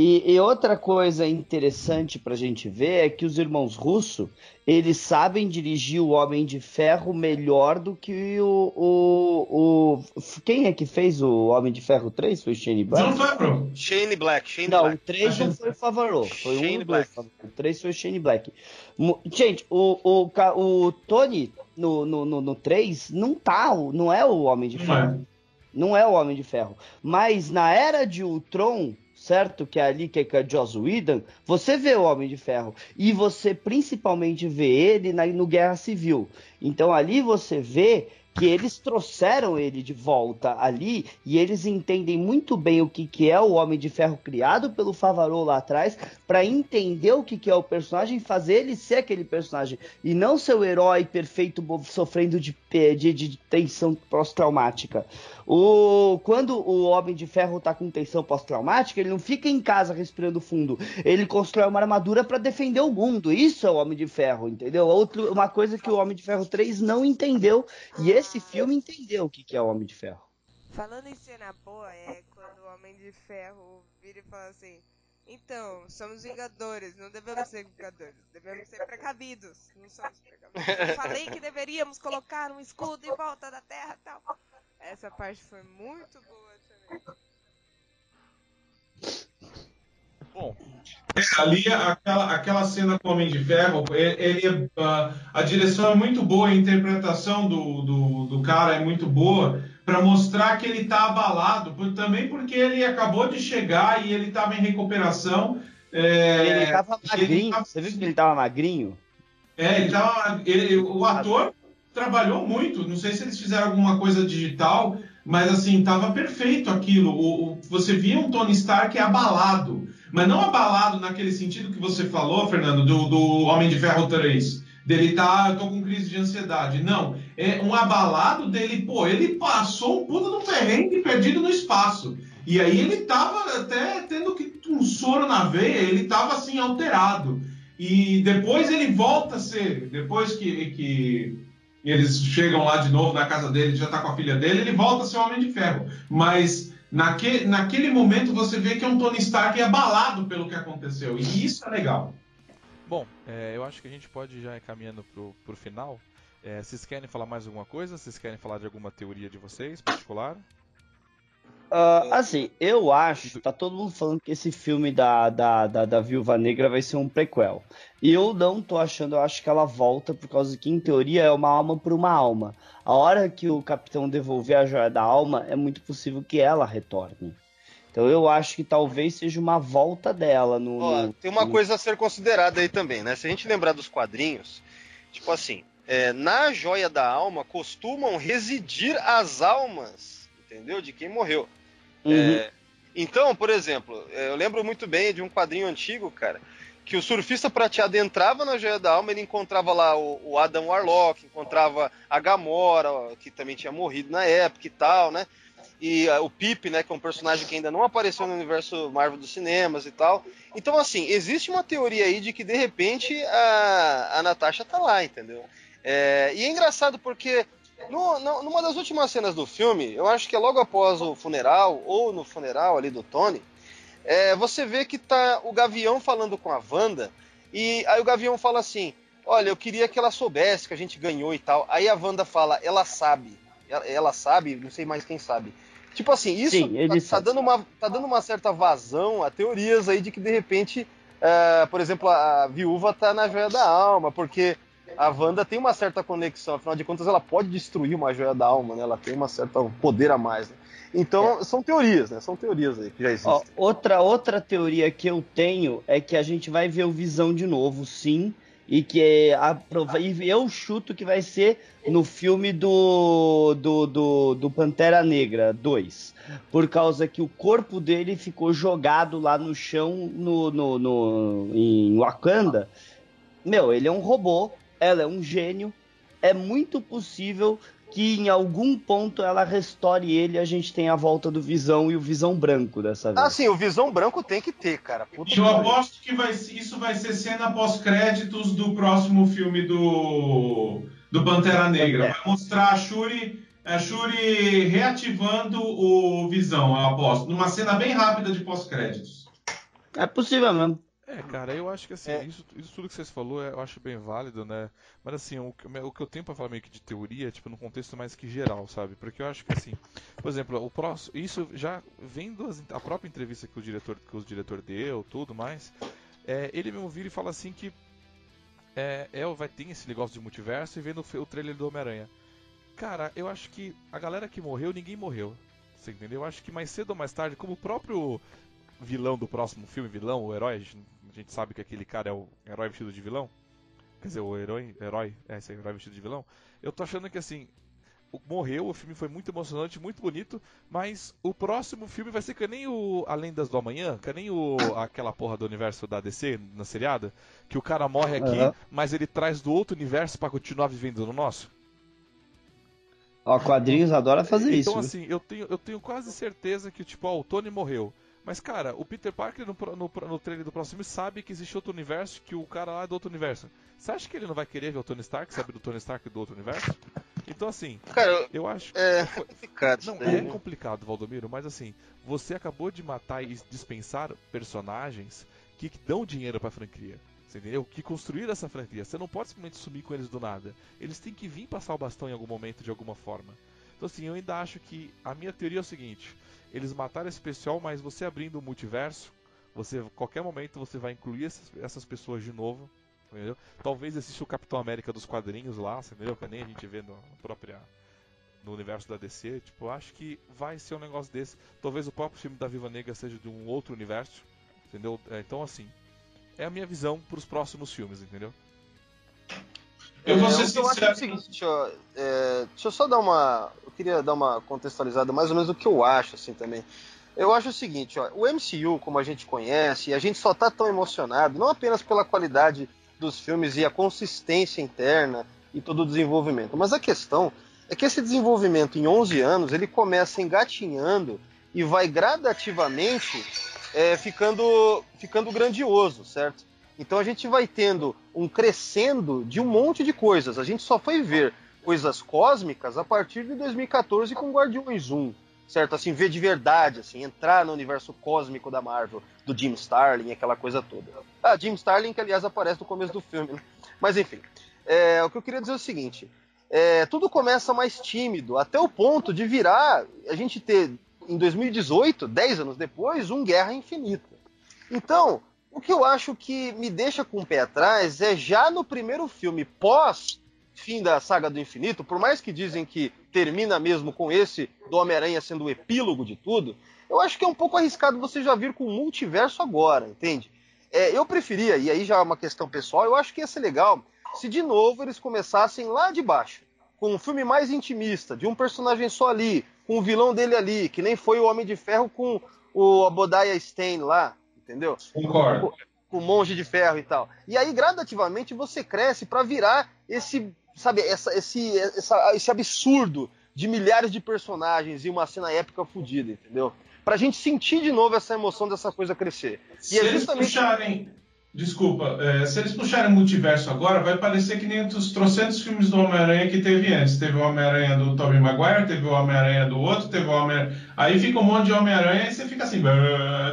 E, e, outra coisa interessante para a gente ver é que os irmãos Russo eles sabem dirigir o Homem de Ferro melhor do que o, o, o quem é que fez o Homem de Ferro 3? Foi o Shane Black? Não foi, bro. Shane Black. Shane não, Black. o 3 não foi o Favreau. Foi Shane um Black. Dois, o 3 foi o Shane Black. Gente, o, o, o Tony no, no, no, no 3 não tá, não é o Homem de Ferro. Não é. Não é o Homem de Ferro. Mas na era de Ultron certo? Que é ali que é a Joss Whedon, você vê o Homem de Ferro. E você principalmente vê ele na, no Guerra Civil. Então ali você vê que eles trouxeram ele de volta ali e eles entendem muito bem o que, que é o Homem de Ferro criado pelo Favreau lá atrás para entender o que, que é o personagem fazer ele ser aquele personagem e não ser o herói perfeito sofrendo de, de, de tensão pós-traumática. O, quando o Homem de Ferro tá com tensão pós-traumática, ele não fica em casa respirando fundo. Ele constrói uma armadura para defender o mundo. Isso é o Homem de Ferro, entendeu? Outro, uma coisa que o Homem de Ferro 3 não entendeu. E esse filme entendeu o que, que é o Homem de Ferro. Falando em cena boa, é quando o Homem de Ferro vira e fala assim. Então, somos vingadores, não devemos ser vingadores, devemos ser precavidos. Não somos precavidos. Eu falei que deveríamos colocar um escudo em volta da Terra e tal. Essa parte foi muito boa também. Bom, ali aquela, aquela cena com o Homem de Ferro, ele, ele uh, a direção é muito boa, a interpretação do, do, do cara é muito boa para mostrar que ele está abalado, por, também porque ele acabou de chegar e ele estava em recuperação. É, ele estava magrinho, ele tava... você viu que ele estava magrinho? É, ele tava, ele, o ator trabalhou muito. Não sei se eles fizeram alguma coisa digital, mas assim, tava perfeito aquilo. O, o, você via um Tony Stark abalado, mas não abalado naquele sentido que você falou, Fernando, do, do Homem de Ferro 3. Dele tá, eu tô com crise de ansiedade. Não, é um abalado dele, pô, ele passou um puta no perrengue perdido no espaço. E aí ele tava até tendo que um soro na veia, ele tava assim alterado. E depois ele volta a ser, depois que, que eles chegam lá de novo na casa dele, já está com a filha dele, ele volta a ser um Homem de Ferro. Mas naquele, naquele momento você vê que é um Tony Stark abalado pelo que aconteceu. E isso é legal. Bom, é, eu acho que a gente pode já ir caminhando pro, pro final. É, vocês querem falar mais alguma coisa? Vocês querem falar de alguma teoria de vocês, particular? Uh, assim, eu acho, tá todo mundo falando que esse filme da, da, da, da, Viúva Negra vai ser um prequel. E eu não tô achando, eu acho que ela volta, por causa que, em teoria, é uma alma por uma alma. A hora que o capitão devolver a joia da alma, é muito possível que ela retorne. Então eu acho que talvez seja uma volta dela no. Ó, no... tem uma coisa a ser considerada aí também, né? Se a gente lembrar dos quadrinhos, tipo assim, é, na joia da alma costumam residir as almas, entendeu? De quem morreu. Uhum. É, então, por exemplo, é, eu lembro muito bem de um quadrinho antigo, cara, que o surfista prateado entrava na Joia da Alma, ele encontrava lá o, o Adam Warlock, encontrava a Gamora, que também tinha morrido na época e tal, né? e uh, o Pip, né, que é um personagem que ainda não apareceu no universo Marvel dos cinemas e tal. Então, assim, existe uma teoria aí de que de repente a, a Natasha tá lá, entendeu? É, e é engraçado porque no, no, numa das últimas cenas do filme, eu acho que é logo após o funeral, ou no funeral ali do Tony, é, você vê que tá o Gavião falando com a Wanda, e aí o Gavião fala assim: Olha, eu queria que ela soubesse que a gente ganhou e tal. Aí a Wanda fala: Ela sabe. Ela, ela sabe, não sei mais quem sabe. Tipo assim, isso Sim, tá, tá, dando uma, tá dando uma certa vazão a teorias aí de que de repente, uh, por exemplo, a, a viúva tá na joia da alma, porque a Wanda tem uma certa conexão, afinal de contas ela pode destruir uma joia da alma, né? Ela tem uma certa poder a mais. Né? Então, é. são teorias, né? São teorias aí que já existem. Ó, outra, outra teoria que eu tenho é que a gente vai ver o Visão de novo, sim. E que a, e eu chuto que vai ser no filme do, do, do, do Pantera Negra 2. Por causa que o corpo dele ficou jogado lá no chão no, no, no, em Wakanda. Meu, ele é um robô, ela é um gênio. É muito possível que em algum ponto ela restore ele e a gente tem a volta do Visão e o Visão branco dessa vez. Ah, sim, o Visão branco tem que ter, cara. Puta eu aposto que vai, isso vai ser cena pós-créditos do próximo filme do, do Pantera Negra. É. Vai mostrar a Shuri, a Shuri reativando o Visão, eu aposto. Numa cena bem rápida de pós-créditos. É possível mesmo. É, cara, eu acho que assim, é. isso, isso, tudo que vocês falou eu acho bem válido, né? Mas assim, o, o, que eu tenho pra falar meio que de teoria, tipo, no contexto mais que geral, sabe? Porque eu acho que assim, por exemplo, o próximo. Isso já vendo as, a própria entrevista que o diretor, que o diretor deu, tudo mais, é, ele mesmo vira e fala assim que é, é, vai ter esse negócio de multiverso e vendo o, o trailer do Homem-Aranha. Cara, eu acho que a galera que morreu, ninguém morreu. Você entendeu? Eu acho que mais cedo ou mais tarde, como o próprio vilão do próximo filme, vilão, o herói, a gente sabe que aquele cara é o herói vestido de vilão. Quer dizer, o herói, herói, é, esse herói vestido de vilão. Eu tô achando que assim, morreu, o filme foi muito emocionante, muito bonito, mas o próximo filme vai ser que nem o A Lendas do Amanhã, que nem o aquela porra do universo da DC na seriada, que o cara morre aqui, uhum. mas ele traz do outro universo para continuar vivendo no nosso. Ó, quadrinhos adora fazer então, isso. Então assim, eu tenho, eu tenho quase certeza que tipo, ó, o Tony morreu. Mas, cara, o Peter Parker no, no, no trailer do próximo sabe que existe outro universo, que o cara lá é do outro universo. Você acha que ele não vai querer ver o Tony Stark, sabe do Tony Stark do outro universo? Então, assim, cara, eu acho. É foi... complicado. Não, é complicado, Valdomiro, mas assim, você acabou de matar e dispensar personagens que dão dinheiro pra franquia. Você entendeu? Que construíram essa franquia. Você não pode simplesmente sumir com eles do nada. Eles têm que vir passar o bastão em algum momento, de alguma forma. Então, assim, eu ainda acho que a minha teoria é o seguinte: eles mataram esse pessoal, mas você abrindo o multiverso, você qualquer momento você vai incluir essas, essas pessoas de novo. Entendeu? Talvez exista o Capitão América dos quadrinhos lá, entendeu? Que nem a gente vê no, própria, no universo da DC. Tipo, eu acho que vai ser um negócio desse. Talvez o próprio filme da Viva Negra seja de um outro universo. Entendeu? É, então, assim, é a minha visão para os próximos filmes, entendeu? Eu vou ser sincero. Eu acho o seguinte, eu, é, deixa eu só dar uma. Queria dar uma contextualizada mais ou menos do que eu acho, assim, também. Eu acho o seguinte, ó, o MCU, como a gente conhece, a gente só tá tão emocionado, não apenas pela qualidade dos filmes e a consistência interna e todo o desenvolvimento, mas a questão é que esse desenvolvimento em 11 anos, ele começa engatinhando e vai gradativamente é, ficando, ficando grandioso, certo? Então a gente vai tendo um crescendo de um monte de coisas. A gente só foi ver coisas cósmicas a partir de 2014 com Guardiões 1, certo? Assim, ver de verdade, assim, entrar no universo cósmico da Marvel, do Jim Starlin, aquela coisa toda. Ah, Jim Starlin, que aliás aparece no começo do filme, né? Mas enfim, é, o que eu queria dizer é o seguinte: é, tudo começa mais tímido, até o ponto de virar a gente ter, em 2018, 10 anos depois, um Guerra Infinita. Então, o que eu acho que me deixa com o pé atrás é já no primeiro filme, pós fim da saga do infinito, por mais que dizem que termina mesmo com esse do Homem-Aranha sendo o epílogo de tudo, eu acho que é um pouco arriscado você já vir com o multiverso agora, entende? É, eu preferia, e aí já é uma questão pessoal, eu acho que ia ser legal se de novo eles começassem lá de baixo, com um filme mais intimista, de um personagem só ali, com o vilão dele ali, que nem foi o Homem de Ferro com o Abodaya Stein lá, entendeu? Concordo. Com, o monge de ferro e tal. E aí, gradativamente, você cresce para virar esse, sabe, essa, esse, essa, esse absurdo de milhares de personagens e uma cena épica fodida, entendeu? Pra gente sentir de novo essa emoção dessa coisa crescer. Se e é justamente... eles puxarem. Desculpa, é, se eles puxarem multiverso agora, vai parecer que nem os trocentos filmes do Homem-Aranha que teve antes. Teve o Homem-Aranha do Tobey Maguire, teve o Homem-Aranha do outro, teve o Homem Aí fica um monte de Homem-Aranha e você fica assim,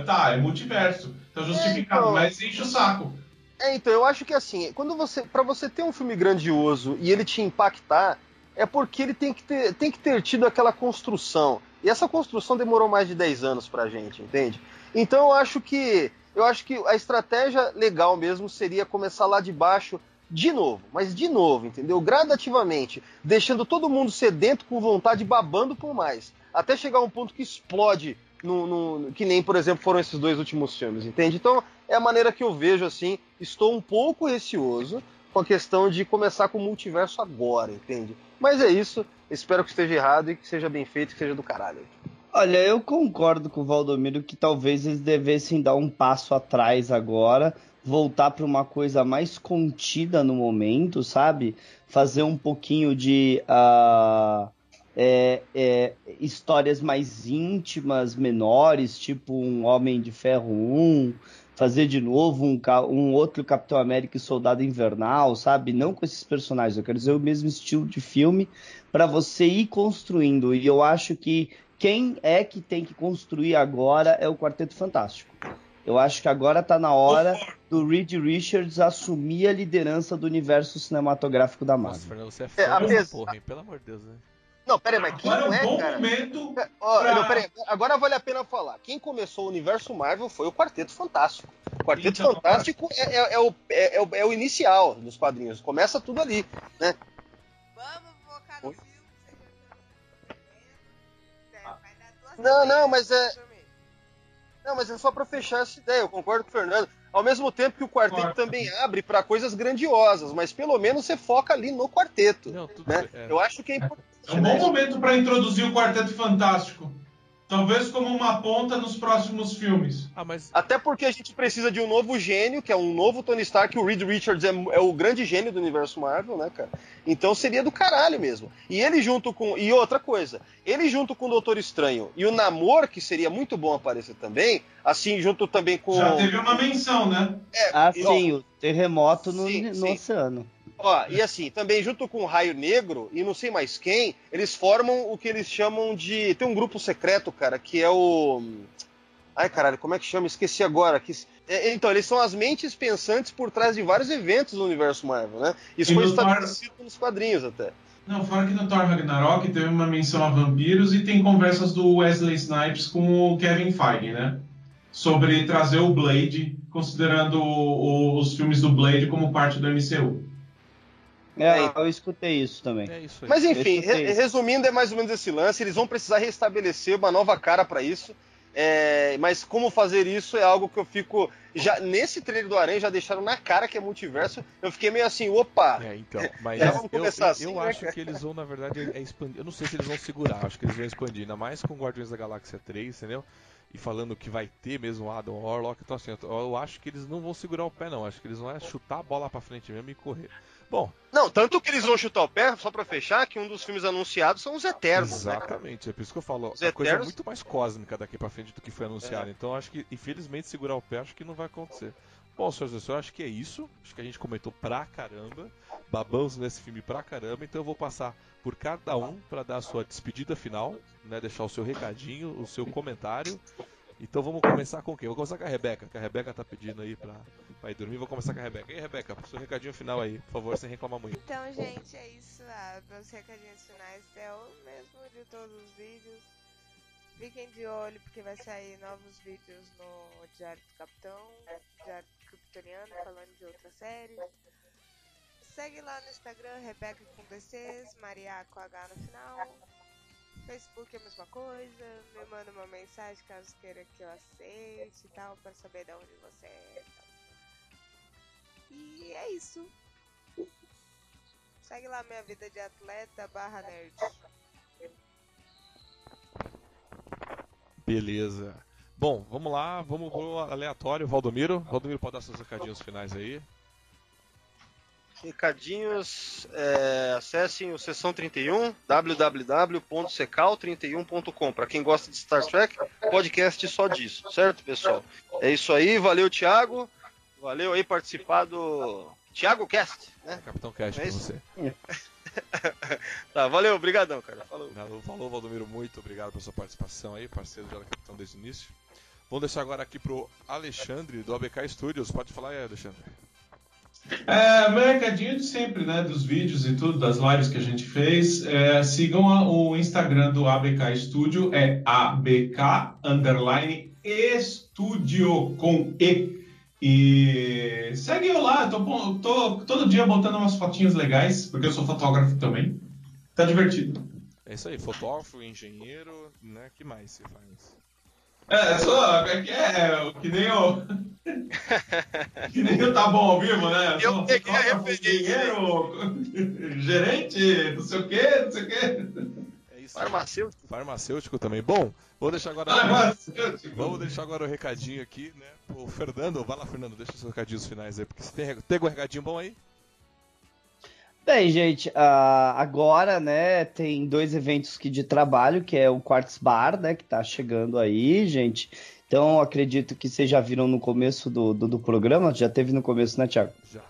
tá, é multiverso. Tá justificado, é, então... mas enche o saco. É, então, eu acho que assim, quando você. para você ter um filme grandioso e ele te impactar, é porque ele tem que ter, tem que ter tido aquela construção. E essa construção demorou mais de 10 anos pra gente, entende? Então eu acho que. Eu acho que a estratégia legal mesmo seria começar lá de baixo de novo, mas de novo, entendeu? Gradativamente, deixando todo mundo sedento, com vontade, babando por mais. Até chegar a um ponto que explode, no, no, que nem, por exemplo, foram esses dois últimos filmes, entende? Então, é a maneira que eu vejo assim. Estou um pouco receoso com a questão de começar com o multiverso agora, entende? Mas é isso. Espero que esteja errado e que seja bem feito que seja do caralho. Olha, eu concordo com o Valdomiro que talvez eles devessem dar um passo atrás agora, voltar para uma coisa mais contida no momento, sabe? Fazer um pouquinho de uh, é, é, histórias mais íntimas, menores, tipo um Homem de Ferro 1, fazer de novo um, um outro Capitão América e Soldado Invernal, sabe? Não com esses personagens, eu quero dizer o mesmo estilo de filme para você ir construindo. E eu acho que quem é que tem que construir agora é o Quarteto Fantástico. Eu acho que agora está na hora do Reed Richards assumir a liderança do universo cinematográfico da Marvel. Nossa, Fernando, você é, é fã é, porra, hein? Pelo amor de Deus, né? Não, peraí, mas quem Agora não é, um bom cara? momento. É, pra... não, peraí, agora vale a pena falar. Quem começou o universo Marvel foi o Quarteto Fantástico. O Quarteto então, Fantástico é, é, é, o, é, o, é o inicial dos quadrinhos. Começa tudo ali, né? Vamos focar no Oi? filme. Não, não, mas é. Não, mas é só para fechar essa ideia. Eu concordo com o Fernando. Ao mesmo tempo que o quarteto Quarto. também abre para coisas grandiosas, mas pelo menos você foca ali no quarteto. Não, né? é. Eu acho que é importante. É um bom momento para introduzir o Quarteto Fantástico. Talvez como uma ponta nos próximos filmes. Ah, mas... Até porque a gente precisa de um novo gênio, que é um novo Tony Stark. O Reed Richards é, é, o grande gênio do universo Marvel, né, cara? Então seria do caralho mesmo. E ele junto com. E outra coisa, ele junto com o Doutor Estranho e o Namor, que seria muito bom aparecer também, assim, junto também com. Já teve uma menção, né? É, ah, sim, ó, o terremoto no, sim, no sim. oceano. Ó, e assim, também junto com o Raio Negro e não sei mais quem, eles formam o que eles chamam de. Tem um grupo secreto, cara, que é o. Ai, caralho, como é que chama? Esqueci agora. Que... É, então, eles são as mentes pensantes por trás de vários eventos do universo Marvel, né? Isso e foi estabelecido Thor... nos quadrinhos até. Não, fora que no Thor Ragnarok teve uma menção a vampiros e tem conversas do Wesley Snipes com o Kevin Feige, né? Sobre trazer o Blade, considerando os filmes do Blade como parte do MCU. É, eu escutei isso também. É isso Mas enfim, re resumindo, é mais ou menos esse lance. Eles vão precisar restabelecer uma nova cara para isso. É, mas como fazer isso é algo que eu fico. Já, nesse trailer do Aranha já deixaram na cara que é multiverso. Eu fiquei meio assim, opa! É, então, (laughs) mas já vamos começar eu, assim, eu né, acho que eles vão, na verdade, é expandir. Eu não sei se eles vão segurar, acho que eles vão expandir, ainda mais com Guardiões da Galáxia 3, entendeu? E falando que vai ter mesmo Adam Warlock, então assim, eu acho que eles não vão segurar o pé, não. Acho que eles vão é chutar a bola pra frente mesmo e correr. Bom. Não, tanto que eles vão chutar o pé, só para fechar, que um dos filmes anunciados são os Eternos. Né, Exatamente, né, é por isso que eu falo. Os a Eternos... coisa é muito mais cósmica daqui para frente do que foi anunciado. É. Então acho que, infelizmente, segurar o pé acho que não vai acontecer. Bom, senhoras e senhores, acho que é isso. Acho que a gente comentou pra caramba. Babamos nesse filme pra caramba. Então eu vou passar por cada um para dar a sua despedida final, né? Deixar o seu recadinho, o seu comentário. Então vamos começar com quem? Vou começar com a Rebeca, que a Rebeca tá pedindo aí pra, ir dormir. Vou começar com a Rebeca. E aí, Rebeca, seu recadinho final aí, por favor, sem reclamar muito. Então, gente, é isso. Ah, meus recadinhos finais é o mesmo de todos os vídeos. Fiquem de olho porque vai sair novos vídeos no Diário do Capitão, Diário Kryptoniano, falando de outras séries. Segue lá no Instagram, Rebeca com DCs, Maria com H no final. Facebook é a mesma coisa, me manda uma mensagem caso queira que eu aceite e tal, para saber de onde você é. E é isso. Segue lá minha vida de atleta barra nerd. Beleza. Bom, vamos lá, vamos pro aleatório. Valdomiro. Valdomiro pode dar seus recadinhos finais aí. Recadinhos, é, acessem o Sessão 31, www.secal31.com. Para quem gosta de Star Trek, podcast só disso, certo, pessoal? É isso aí, valeu, Thiago. Valeu aí participar do Thiago Cast, né? Capitão Cast é pra você. (laughs) tá, valeu, obrigadão, cara. Falou. Falou, Valdomiro, muito obrigado pela sua participação aí, parceiro já da Capitão desde o início. Vamos deixar agora aqui pro Alexandre, do ABK Studios. Pode falar aí, Alexandre. É, meu recadinho de sempre, né? Dos vídeos e tudo, das lives que a gente fez. É, sigam a, o Instagram do ABK Studio, é ABK Underline Studio com E. E segue eu lá, tô, tô todo dia botando umas fotinhas legais, porque eu sou fotógrafo também. Tá divertido. É isso aí, fotógrafo, engenheiro, né? que mais você faz? É, só, é que é, que nem o. que nem o (laughs) Tá Bom ao Vivo, né? Eu sou peguei a referência. (laughs) Gerente, não sei o quê, não sei o quê. Farmacêutico. Farmacêutico também. Bom, vou deixar agora. Farmacêutico. Vamos deixar agora o recadinho aqui, né? O Fernando, vai lá, Fernando, deixa os recadinhos finais aí, porque você tem, tem um recadinho bom aí? Bem, gente, uh, agora, né, tem dois eventos aqui de trabalho, que é o Quartz Bar, né, que tá chegando aí, gente. Então, acredito que vocês já viram no começo do, do, do programa, já teve no começo, né, Thiago? Já.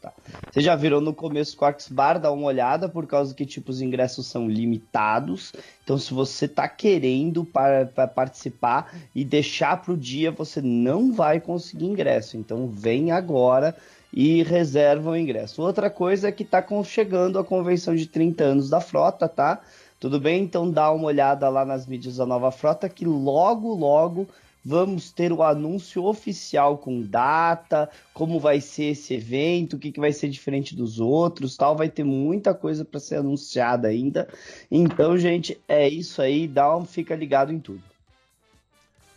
Tá. Vocês já viram no começo o Quartz Bar, dá uma olhada, por causa que, tipo, os ingressos são limitados. Então, se você tá querendo para, para participar e deixar pro dia, você não vai conseguir ingresso. Então, vem agora e reservam o ingresso. Outra coisa é que está chegando a convenção de 30 anos da frota, tá? Tudo bem? Então dá uma olhada lá nas mídias da nova frota que logo, logo vamos ter o anúncio oficial com data, como vai ser esse evento, o que, que vai ser diferente dos outros, tal. Vai ter muita coisa para ser anunciada ainda. Então, gente, é isso aí. Dá um, fica ligado em tudo.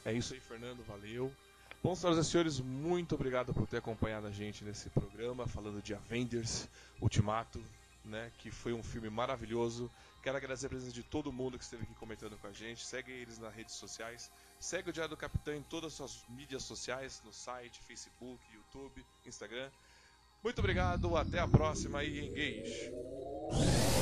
É isso aí, Fernando. Valeu. Bom, senhoras e senhores, muito obrigado por ter acompanhado a gente nesse programa falando de Avengers Ultimato, né, que foi um filme maravilhoso. Quero agradecer a presença de todo mundo que esteve aqui comentando com a gente. Segue eles nas redes sociais. Segue o Diário do Capitão em todas as suas mídias sociais, no site, Facebook, YouTube, Instagram. Muito obrigado, até a próxima e engage!